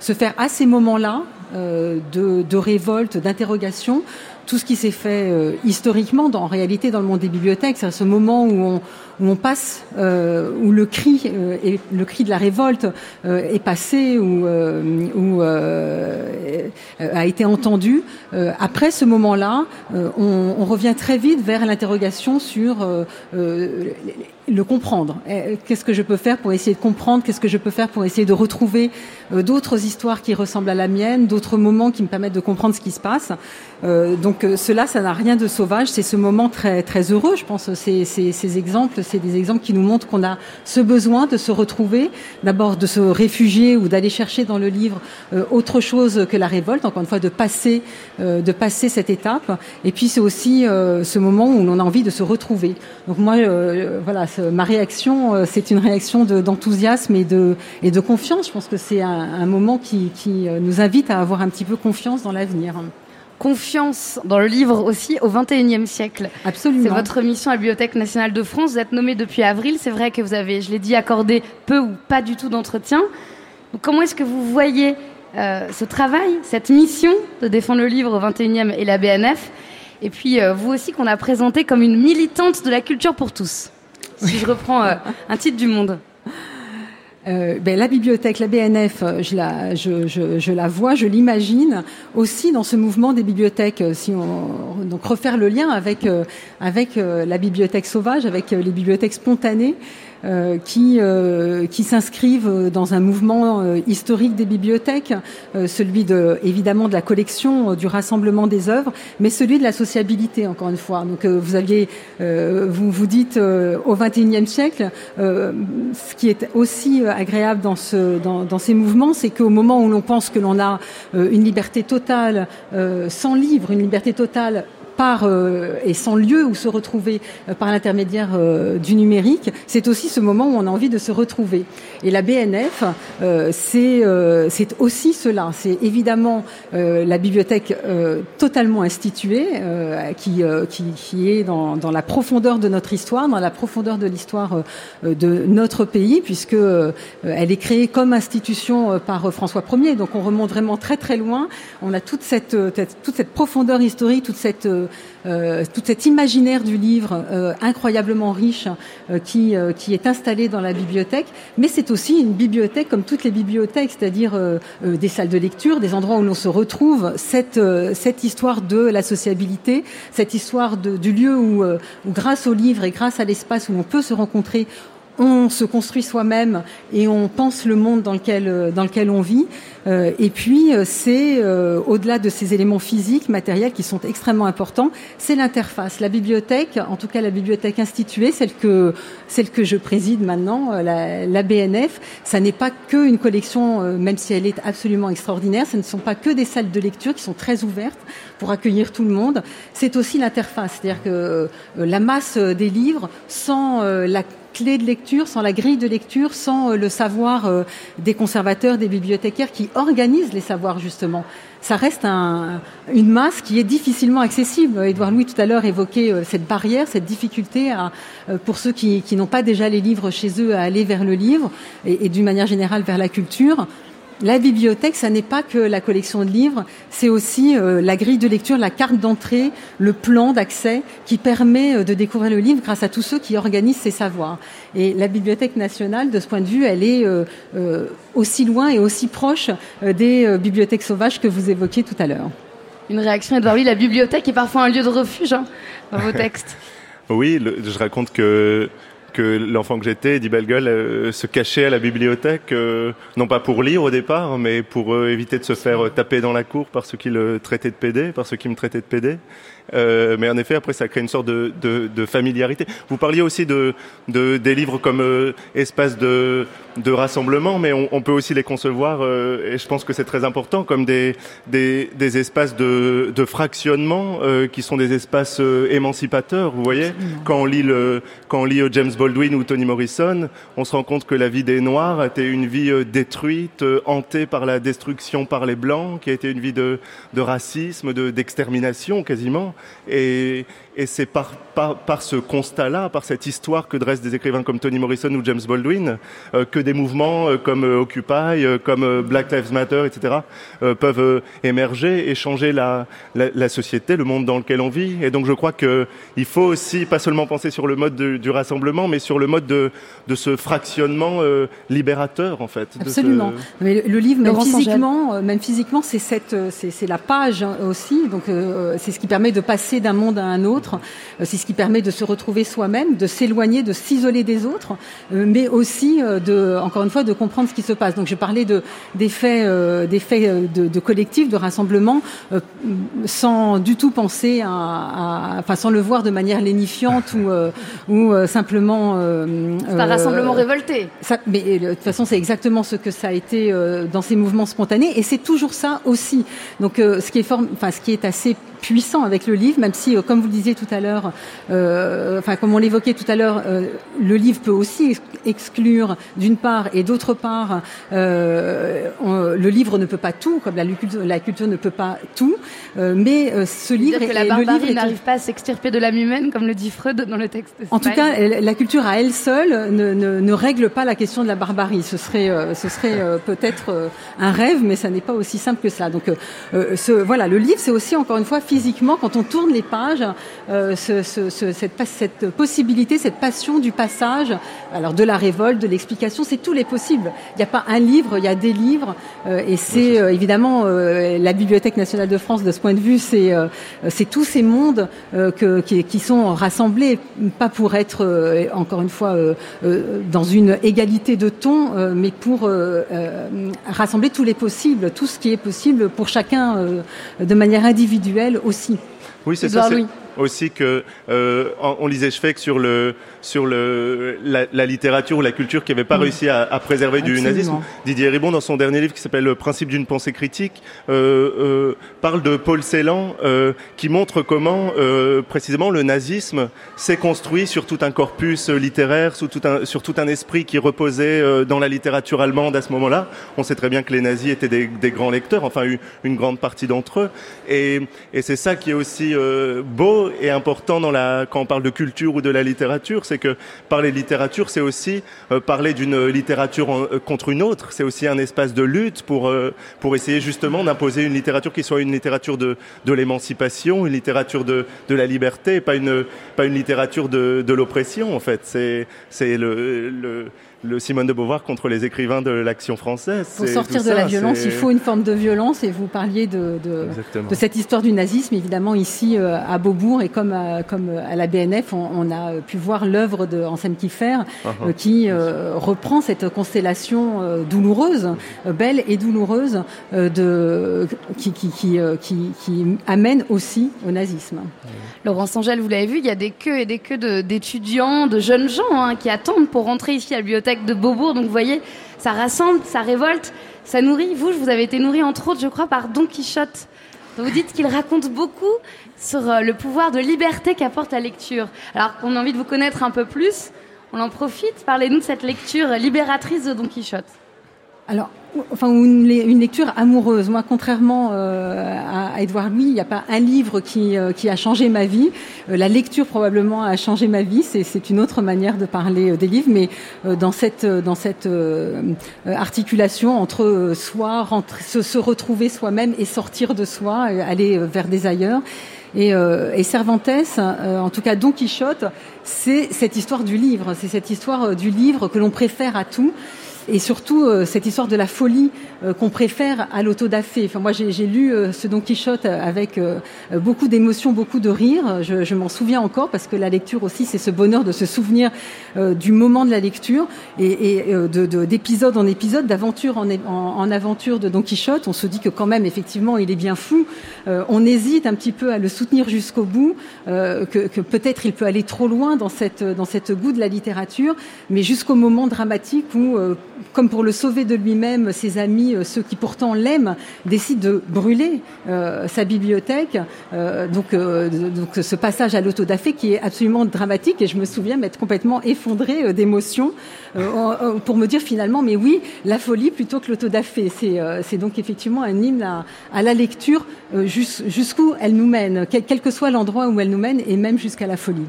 se faire à ces moments-là de révolte, d'interrogation, tout ce qui s'est fait euh, historiquement, dans, en réalité, dans le monde des bibliothèques, c'est ce moment où on, où on passe, euh, où le cri, euh, et le cri de la révolte euh, est passé, ou euh, où, euh, a été entendu. Après ce moment-là, on, on revient très vite vers l'interrogation sur le comprendre. Eh, Qu'est-ce que je peux faire pour essayer de comprendre Qu'est-ce que je peux faire pour essayer de retrouver euh, d'autres histoires qui ressemblent à la mienne, d'autres moments qui me permettent de comprendre ce qui se passe Euh, Donc euh, cela, ça n'a rien de sauvage. C'est ce moment très très heureux. Je pense ces, ces, ces exemples, c'est des exemples qui nous montrent qu'on a ce besoin de se retrouver, d'abord de se réfugier ou d'aller chercher dans le livre euh, autre chose que la révolte. Encore une fois, de passer euh, de passer cette étape. Et puis c'est aussi euh, ce moment où on a envie de se retrouver. Donc moi, euh, voilà, ce- ma réaction, euh, c'est une réaction de- d'enthousiasme et de, et de confiance. Je pense que c'est un, un moment qui, qui euh, nous invite à avoir un petit peu confiance dans l'avenir. Confiance dans le livre aussi au XXIe siècle. Absolument. C'est votre mission à la Bibliothèque nationale de France. Vous êtes nommé depuis avril. C'est vrai que vous avez, je l'ai dit, accordé peu ou pas du tout d'entretien. Comment est-ce que vous voyez euh, ce travail, cette mission de défendre le livre au XXIe et la BNF Et puis euh, vous aussi qu'on a présenté comme une militante de la culture pour tous. Si je reprends euh, un titre du Monde. Euh, ben, la bibliothèque, la BNF, euh, je la, je, je, la vois, je l'imagine aussi dans ce mouvement des bibliothèques. Si on donc refaire le lien avec avec la bibliothèque sauvage, avec les bibliothèques spontanées. Euh, qui euh, qui s'inscrivent dans un mouvement euh, historique des bibliothèques, celui de évidemment de la collection, du rassemblement des œuvres, mais celui de la sociabilité encore une fois. Donc vous aviez, vous vous dites au XXIe siècle, ce qui est aussi agréable dans ce dans, dans ces mouvements, c'est qu'au moment où l'on pense que l'on a une liberté totale sans livre, une liberté totale par euh, et sans lieu où se retrouver euh, par l'intermédiaire euh, du numérique, c'est aussi ce moment où on a envie de se retrouver. Et la BNF, euh, c'est euh, c'est aussi cela. C'est évidemment euh, la bibliothèque totalement instituée, qui, qui qui est dans, dans la profondeur de notre histoire, dans la profondeur de l'histoire de notre pays, puisque elle est créée comme institution par François Ier. Donc on remonte vraiment très très loin. On a toute cette- toute cette profondeur historique, toute cette euh, euh, tout cet imaginaire du livre euh, incroyablement riche qui, est installé dans la bibliothèque, mais c'est aussi une bibliothèque comme toutes les bibliothèques, c'est-à-dire des salles de lecture, des endroits où l'on se retrouve, cette, histoire de la sociabilité, cette histoire du lieu où, où grâce au livre et grâce à l'espace où on peut se rencontrer, on se construit soi-même et on pense le monde dans lequel, euh, dans lequel on vit. Euh, et puis, euh, c'est au-delà de ces éléments physiques, matériels qui sont extrêmement importants, c'est l'interface. La bibliothèque, en tout cas la bibliothèque instituée, celle que, celle que je préside maintenant, la, la BNF, ça n'est pas qu'une collection, même si elle est absolument extraordinaire, ce ne sont pas que des salles de lecture qui sont très ouvertes pour accueillir tout le monde. C'est aussi l'interface, c'est-à-dire que la masse des livres, sans la clé de lecture, sans la grille de lecture, sans euh, le savoir euh, des conservateurs, des bibliothécaires qui organisent les savoirs justement. Ça reste un, une masse qui est difficilement accessible. Édouard Louis tout à l'heure évoquait euh, cette barrière, cette difficulté pour ceux qui, n'ont pas déjà les livres chez eux à aller vers le livre et d'une manière générale vers la culture. La bibliothèque, ça n'est pas que la collection de livres, c'est aussi euh, la grille de lecture, la carte d'entrée, le plan d'accès qui permet euh, de découvrir le livre grâce à tous ceux qui organisent ces savoirs. Et la Bibliothèque nationale, de ce point de vue, elle est euh, aussi loin et aussi proche des bibliothèques sauvages que vous évoquiez tout à l'heure. Une réaction, Edouard, oui, la bibliothèque est parfois un lieu de refuge hein, dans vos textes. oui, je raconte que que l'enfant que j'étais, Eddie Bellegueule, euh, se cachait à la bibliothèque, euh, non pas pour lire au départ, mais pour euh, éviter de se faire taper dans la cour par ceux qui le traitaient de PD, par ceux qui me traitaient de PD. Euh, mais en effet, après, ça crée une sorte de, de, de familiarité. Vous parliez aussi de, de des livres comme euh, espace de, de rassemblement, mais on, on, peut aussi les concevoir, euh, et je pense que c'est très important, comme des, des, des espaces de, de fractionnement euh, qui sont des espaces émancipateurs. Vous voyez, quand on lit le, quand on lit James Baldwin ou Toni Morrison, on se rend compte que la vie des Noirs était une vie détruite, hantée par la destruction par les Blancs, qui a été une vie de, de racisme, de d'extermination quasiment. Et, et c'est par, par, par, ce constat-là, par cette histoire que dressent des écrivains comme Toni Morrison ou James Baldwin, euh, que des mouvements euh, comme euh, Occupy, euh, comme euh, Black Lives Matter, etc., euh, peuvent émerger et changer la, la, la, société, le monde dans lequel on vit. Et donc je crois qu'il faut aussi pas seulement penser sur le mode de, du rassemblement, mais sur le mode de, de ce fractionnement libérateur, en fait. Absolument. Ce... Mais le livre, même physiquement, même physiquement, c'est cette, c'est la page aussi. Donc c'est ce qui permet de passer d'un monde à un autre euh, c'est ce qui permet de se retrouver soi-même, de s'éloigner, de s'isoler des autres, euh, mais aussi euh, de, encore une fois, de comprendre ce qui se passe. Donc je parlais de des faits, des faits de, de collectif, de rassemblement, sans du tout penser à, à, enfin sans le voir de manière lénifiante ou ou simplement. c'est un rassemblement révolté. Ça, mais de toute façon, c'est exactement ce que ça a été dans ces mouvements spontanés, et c'est toujours ça aussi. Donc ce qui est form... enfin ce qui est assez puissant avec le livre, même si, comme vous le disiez tout à l'heure, euh, enfin comme on l'évoquait tout à l'heure, euh, le livre peut aussi exclure d'une part et d'autre part, euh, on, le livre ne peut pas tout, comme la, la culture ne peut pas tout, mais ce livre que la barbarie n'arrive pas à s'extirper de l'âme humaine, comme le dit Freud dans le texte. En tout cas, la culture à elle seule ne, ne, ne, règle pas la question de la barbarie. Ce serait, ce serait peut-être un rêve, mais ça n'est pas aussi simple que ça. Donc, ce, voilà, le livre, c'est aussi encore une fois physiquement, quand on tourne les pages, euh, ce, ce, ce, cette, cette, possibilité, cette passion du passage, alors de la révolte, de l'explication, c'est tous les possibles. Il n'y a pas un livre, il y a des livres, euh, et c'est euh, évidemment euh, la Bibliothèque nationale de France de ce point de vue, c'est euh, c'est tous ces mondes que, qui, qui, sont rassemblés, pas pour être encore une fois dans une égalité de ton, mais pour rassembler tous les possibles, tout ce qui est possible pour chacun de manière individuelle aussi. Oui, c'est ça. Aussi que euh, on lisait Schweck sur le sur le la, la littérature ou la culture qui n'avait pas mmh. réussi à, à préserver Absolument. du nazisme. Didier Ribon, dans son dernier livre qui s'appelle Le principe d'une pensée critique, euh, euh, parle de Paul Celan euh, qui montre comment euh, précisément le nazisme s'est construit sur tout un corpus littéraire, sur tout un sur tout un esprit qui reposait euh, dans la littérature allemande à ce moment-là. On sait très bien que les nazis étaient des, des grands lecteurs, enfin une, une grande partie d'entre eux, et, et c'est ça qui est aussi beau et important dans la, quand on parle de culture ou de la littérature, c'est que parler de littérature, c'est aussi euh, parler d'une littérature en, euh, contre une autre. C'est aussi un espace de lutte pour, euh, pour essayer justement d'imposer une littérature qui soit une littérature de, de l'émancipation, une littérature de, de la liberté, pas une, pas une littérature de, de l'oppression, en fait. C'est, c'est le, le le Simone de Beauvoir contre les écrivains de l'action française. Pour C'est sortir tout de la violence, il faut une forme de violence et vous parliez de, de, Exactement. de cette histoire du nazisme. Évidemment, ici euh, à Beaubourg et comme à, comme à la BNF, on, on a euh, pu voir l'œuvre de Anselme Kiefer euh, Uh-huh. qui euh, reprend cette constellation euh, douloureuse, euh, belle et douloureuse, euh, de, qui, qui, qui, euh, qui, qui amène aussi au nazisme. Laurence Angèle, vous l'avez vu, il y a des queues et des queues de- d'étudiants, de, jeunes gens hein, qui attendent pour rentrer ici à la bibliothèque de Beaubourg. Donc vous voyez, ça rassemble, ça révolte, ça nourrit. Vous, vous avez été nourri entre autres, je crois, par Don Quichotte. Vous dites qu'il raconte beaucoup sur euh, le pouvoir de liberté qu'apporte la lecture. Alors qu'on a envie de vous connaître un peu plus, on en profite. Parlez-nous de cette lecture libératrice de Don Quichotte. Alors, enfin, une, lecture amoureuse. Moi, contrairement euh, à, Édouard Louis, il n'y a pas un livre qui, euh, qui a changé ma vie. Euh, la lecture probablement a changé ma vie. C'est, une autre manière de parler des livres, mais dans cette, dans cette articulation entre soi, se, se retrouver soi-même et sortir de soi, aller vers des ailleurs. Et, euh, et Cervantes, euh, en tout cas Don Quichotte, c'est cette histoire du livre, c'est cette histoire du livre que l'on préfère à tout. Et surtout euh, cette histoire de la folie euh, qu'on préfère à l'autodafé. Enfin, moi, j'ai lu euh, ce Don Quichotte avec beaucoup d'émotion, beaucoup de rire. Je, je m'en souviens encore parce que la lecture aussi, c'est ce bonheur de se souvenir du moment de la lecture et, et euh, de- de- d'épisode en épisode, d'aventure en, en, en aventure de Don Quichotte. On se dit que quand même, effectivement, il est bien fou. On hésite un petit peu à le soutenir jusqu'au bout, que, que peut-être il peut aller trop loin dans cette dans cette goût de la littérature, mais jusqu'au moment dramatique où, comme pour le sauver de lui-même, ses amis, euh, ceux qui pourtant l'aiment, décident de brûler euh, sa bibliothèque. Euh, donc, donc ce passage à l'autodafé qui est absolument dramatique et je me souviens m'être complètement effondrée d'émotion pour me dire finalement, mais oui, la folie plutôt que l'autodafé. C'est donc effectivement un hymne à, la lecture jus- jusqu'où elle nous mène, quel que soit l'endroit où elle nous mène et même jusqu'à la folie.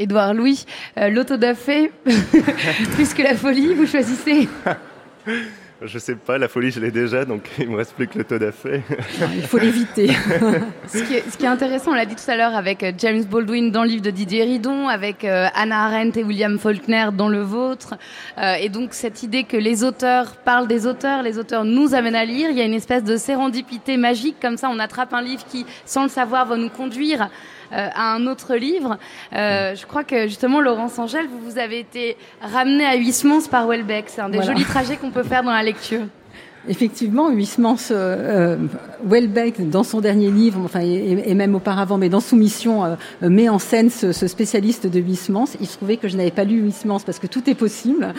Édouard Louis, euh, l'autodafé, plus que la folie, vous choisissez Je sais pas, la folie, je l'ai déjà, donc il me reste plus que le taux d'affaires. Il faut l'éviter. Ce qui, est, ce qui est intéressant, on l'a dit tout à l'heure avec euh, James Baldwin dans le livre de Didier Ridon, avec euh, Anna Arendt et William Faulkner dans le vôtre. Euh, et donc cette idée que les auteurs parlent des auteurs, les auteurs nous amènent à lire, il y a une espèce de sérendipité magique, comme ça on attrape un livre qui, sans le savoir, va nous conduire à un autre livre. Euh, je crois que justement, Laurence Angèle, vous, vous avez été ramenée à Huysmans par Welbeck. C'est un des Voilà. jolis trajets qu'on peut faire dans la lecture. Effectivement, Huysmans, euh, euh, Welbeck, dans son dernier livre, enfin, et, et même auparavant, mais dans Soumission, euh, euh, met en scène ce, ce spécialiste de Huysmans. Il se trouvait que je n'avais pas lu Huysmans parce que tout est possible.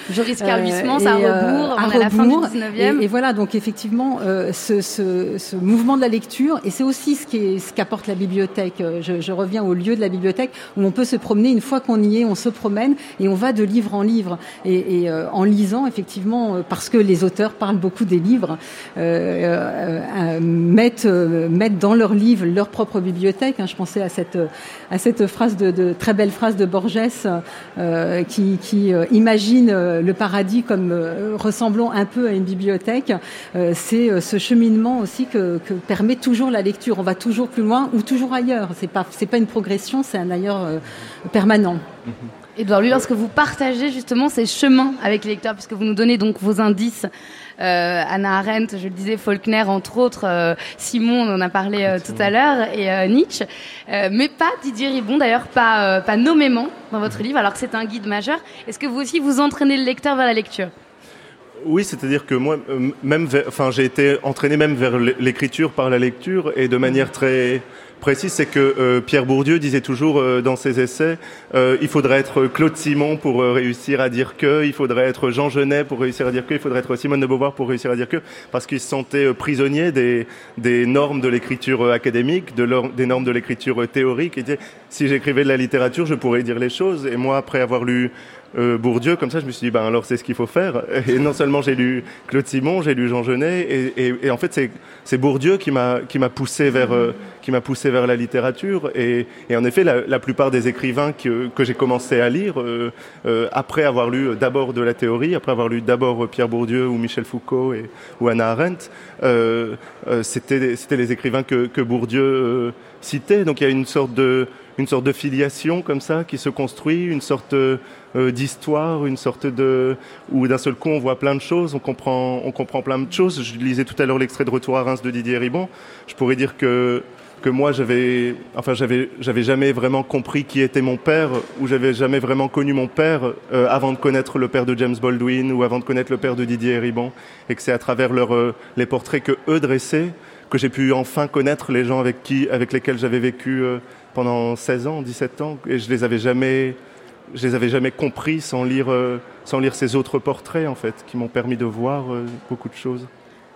Huysmans, et, à euh, rebours, on est à la fin du rebours. 19e. Et, et voilà, donc effectivement, euh, ce, ce, ce mouvement de la lecture, et c'est aussi ce qu'apporte la bibliothèque. Je, je reviens au lieu de la bibliothèque où on peut se promener. Une fois qu'on y est, on se promène et on va de livre en livre. Et, et, euh, en lisant, effectivement, parce que les auteurs parlent beaucoup des livres, euh, euh, euh, mettent, mettent dans leurs livres leur propre bibliothèque. hein. Je pensais à cette, à cette phrase de, très belle phrase de Borges qui, imagine le paradis comme ressemblant un peu à une bibliothèque. C'est ce cheminement aussi que, que permet toujours la lecture. On va toujours plus loin ou toujours ailleurs. C'est pas c'est pas une progression, c'est un ailleurs permanent. Edouard, lui, lorsque vous partagez justement ces chemins avec les lecteurs, puisque vous nous donnez donc vos indices, Anna Arendt, je le disais, Faulkner, entre autres, euh, Simon, on en a parlé euh, tout à l'heure, et euh, Nietzsche, euh, mais pas Didier Ribon, d'ailleurs, pas, euh, pas nommément dans votre livre, alors que c'est un guide majeur. Est-ce que vous aussi, vous entraînez le lecteur vers la lecture? Oui, c'est-à-dire que moi, euh, même, enfin, j'ai été entraîné même vers l'écriture par la lecture et de manière très précise, c'est que euh, Pierre Bourdieu disait toujours euh, dans ses essais, euh, il faudrait être Claude Simon pour réussir à dire que, il faudrait être Jean Genet pour réussir à dire que, il faudrait être Simone de Beauvoir pour réussir à dire que, parce qu'il se sentait prisonnier des, normes de l'écriture académique, des normes de l'écriture théorique. Il disait, si j'écrivais de la littérature, je pourrais dire les choses. Et moi, après avoir lu euh, Bourdieu, comme ça, je me suis dit, ben alors c'est ce qu'il faut faire. Et non seulement j'ai lu Claude Simon, j'ai lu Jean Genet, et, et, et en fait c'est Bourdieu qui m'a qui m'a poussé vers euh, qui m'a poussé vers la littérature. Et, et en effet, la, la plupart des écrivains que que j'ai commencé à lire euh, euh, après avoir lu d'abord de la théorie, après avoir lu d'abord Pierre Bourdieu ou Michel Foucault et, ou Anna Arendt, euh, euh, c'était c'était les écrivains que que Bourdieu euh, citait. Donc il y a une sorte de une sorte de filiation comme ça qui se construit, une sorte euh, d'histoire, une sorte de où d'un seul coup on voit plein de choses, on comprend, on comprend plein de choses. Je lisais tout à l'heure l'extrait de Retour à Reims de Didier Ribon. Je pourrais dire que que moi j'avais enfin j'avais j'avais jamais vraiment compris qui était mon père ou j'avais jamais vraiment connu mon père euh, avant de connaître le père de James Baldwin ou avant de connaître le père de Didier Ribon et que c'est à travers leur, euh, les portraits que eux dressaient que j'ai pu enfin connaître les gens avec qui avec lesquels j'avais vécu euh, pendant 16 ans 17 ans et je les avais jamais je les avais jamais compris sans lire sans lire ces autres portraits en fait qui m'ont permis de voir beaucoup de choses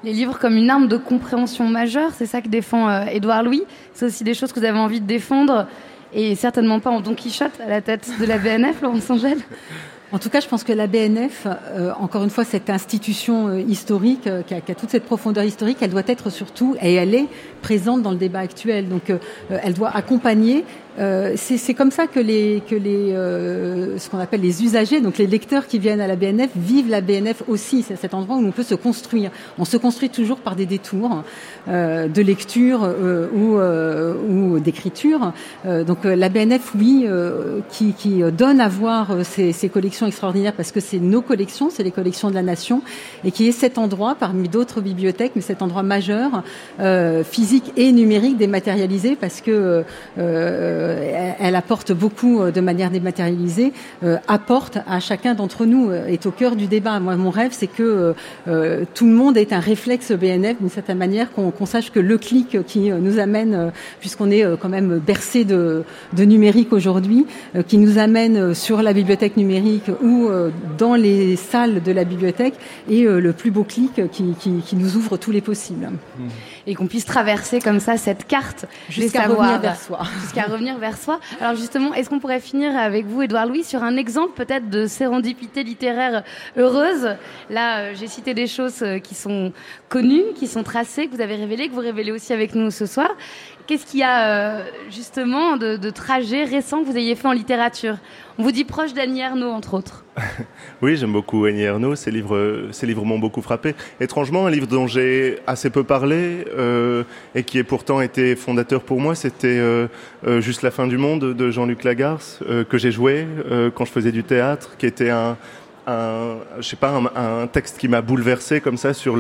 les livres comme une arme de compréhension majeure, c'est ça que défend euh, Édouard Louis. C'est aussi des choses que vous avez envie de défendre et certainement pas en Don Quichotte à la tête de la BNF, Laurence Angèle. En tout cas, je pense que la BNF, euh, encore une fois, cette institution euh, historique a, qui, a, toute cette profondeur historique, elle doit être surtout, et elle est présente dans le débat actuel. Donc, elle doit accompagner euh, c'est comme ça que les que les euh, ce qu'on appelle les usagers, donc les lecteurs qui viennent à la BNF vivent la BNF aussi. C'est cet endroit où on peut se construire. On se construit toujours par des détours euh, de lecture euh, ou euh, ou d'écriture. donc la BNF, oui, qui, qui donne à voir ces, ces collections extraordinaires parce que c'est nos collections, c'est les collections de la nation, et qui est cet endroit parmi d'autres bibliothèques, mais cet endroit majeur, physique et numérique dématérialisé parce que euh, elle apporte beaucoup euh, de manière dématérialisée, euh, apporte à chacun d'entre nous, est au cœur du débat. Moi, mon rêve, c'est que tout le monde ait un réflexe BNF d'une certaine manière, qu'on sache que le clic qui nous amène, puisqu'on est quand même bercé de, de numérique aujourd'hui, qui nous amène sur la bibliothèque numérique ou dans les salles de la bibliothèque, est le plus beau clic qui, qui, qui nous ouvre tous les possibles. Mmh et qu'on puisse traverser comme ça cette carte jusqu'à revenir vers soi. Jusqu'à revenir vers soi. Alors justement, est-ce qu'on pourrait finir avec vous, Édouard Louis, sur un exemple peut-être de sérendipité littéraire heureuse? Là, euh, j'ai cité des choses euh, qui sont connues, qui sont tracées, que vous avez révélées, que vous révélez aussi avec nous ce soir. Qu'est-ce qu'il y a euh, justement de, de trajets récents que vous ayez fait en littérature? On vous dit proche d'Annie Ernaux, entre autres. oui, j'aime beaucoup Annie Ernaux. Ces livres, ces livres m'ont beaucoup frappé. Étrangement, un livre dont j'ai assez peu parlé euh, et qui est pourtant été fondateur pour moi, c'était euh, Juste la fin du monde de Jean-Luc Lagarce que j'ai joué quand je faisais du théâtre, qui était un un, je sais pas, un, texte qui m'a bouleversé comme ça sur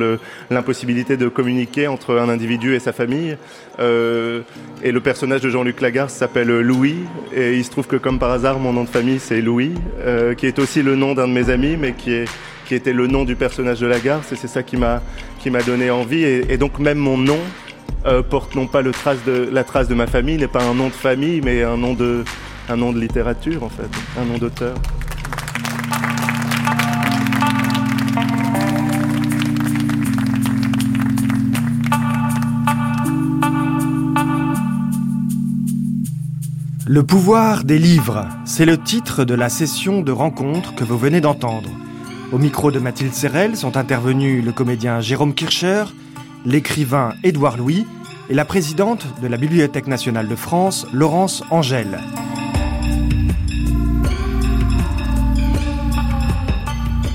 l'impossibilité de communiquer entre un individu et sa famille. Euh, et le personnage de Jean-Luc Lagarce s'appelle Louis, et il se trouve que comme par hasard, mon nom de famille c'est Louis, euh, qui est aussi le nom d'un de mes amis, mais qui était le nom du personnage de Lagarce, et c'est ça qui m'a donné envie. Et, donc même mon nom euh, porte non pas la trace de ma famille, n'est pas un nom de famille, mais un nom de littérature en fait, un nom d'auteur. Le pouvoir des livres, c'est le titre de la session de rencontre que vous venez d'entendre. Au micro de Mathilde Serrel sont intervenus le comédien Jérôme Kircher, l'écrivain Édouard Louis et la présidente de la Bibliothèque nationale de France, Laurence Angèle.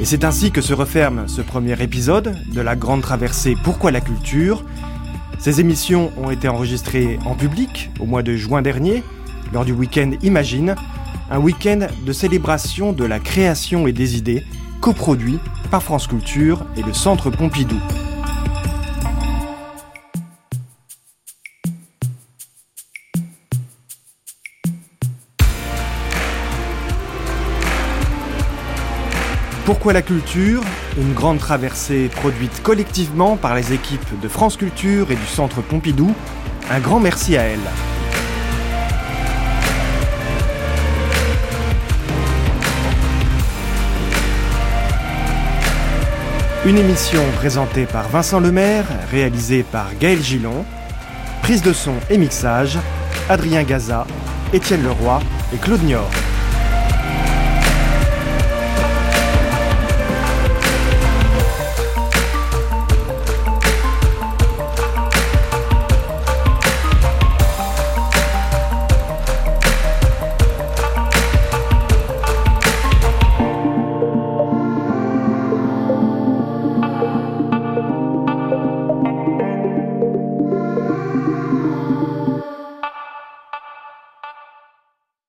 Et c'est ainsi que se referme ce premier épisode de la grande traversée Pourquoi la culture? Ces émissions ont été enregistrées en public au mois de juin dernier lors du week-end Imagine, un week-end de célébration de la création et des idées, coproduit par France Culture et le Centre Pompidou. Pourquoi la culture? Une grande traversée produite collectivement par les équipes de France Culture et du Centre Pompidou. Un grand merci à elles. Une émission présentée par Vincent Lemaire, réalisée par Gaël Gillon, prise de son et mixage, Adrien Gaza, Étienne Leroy et Claude Niort.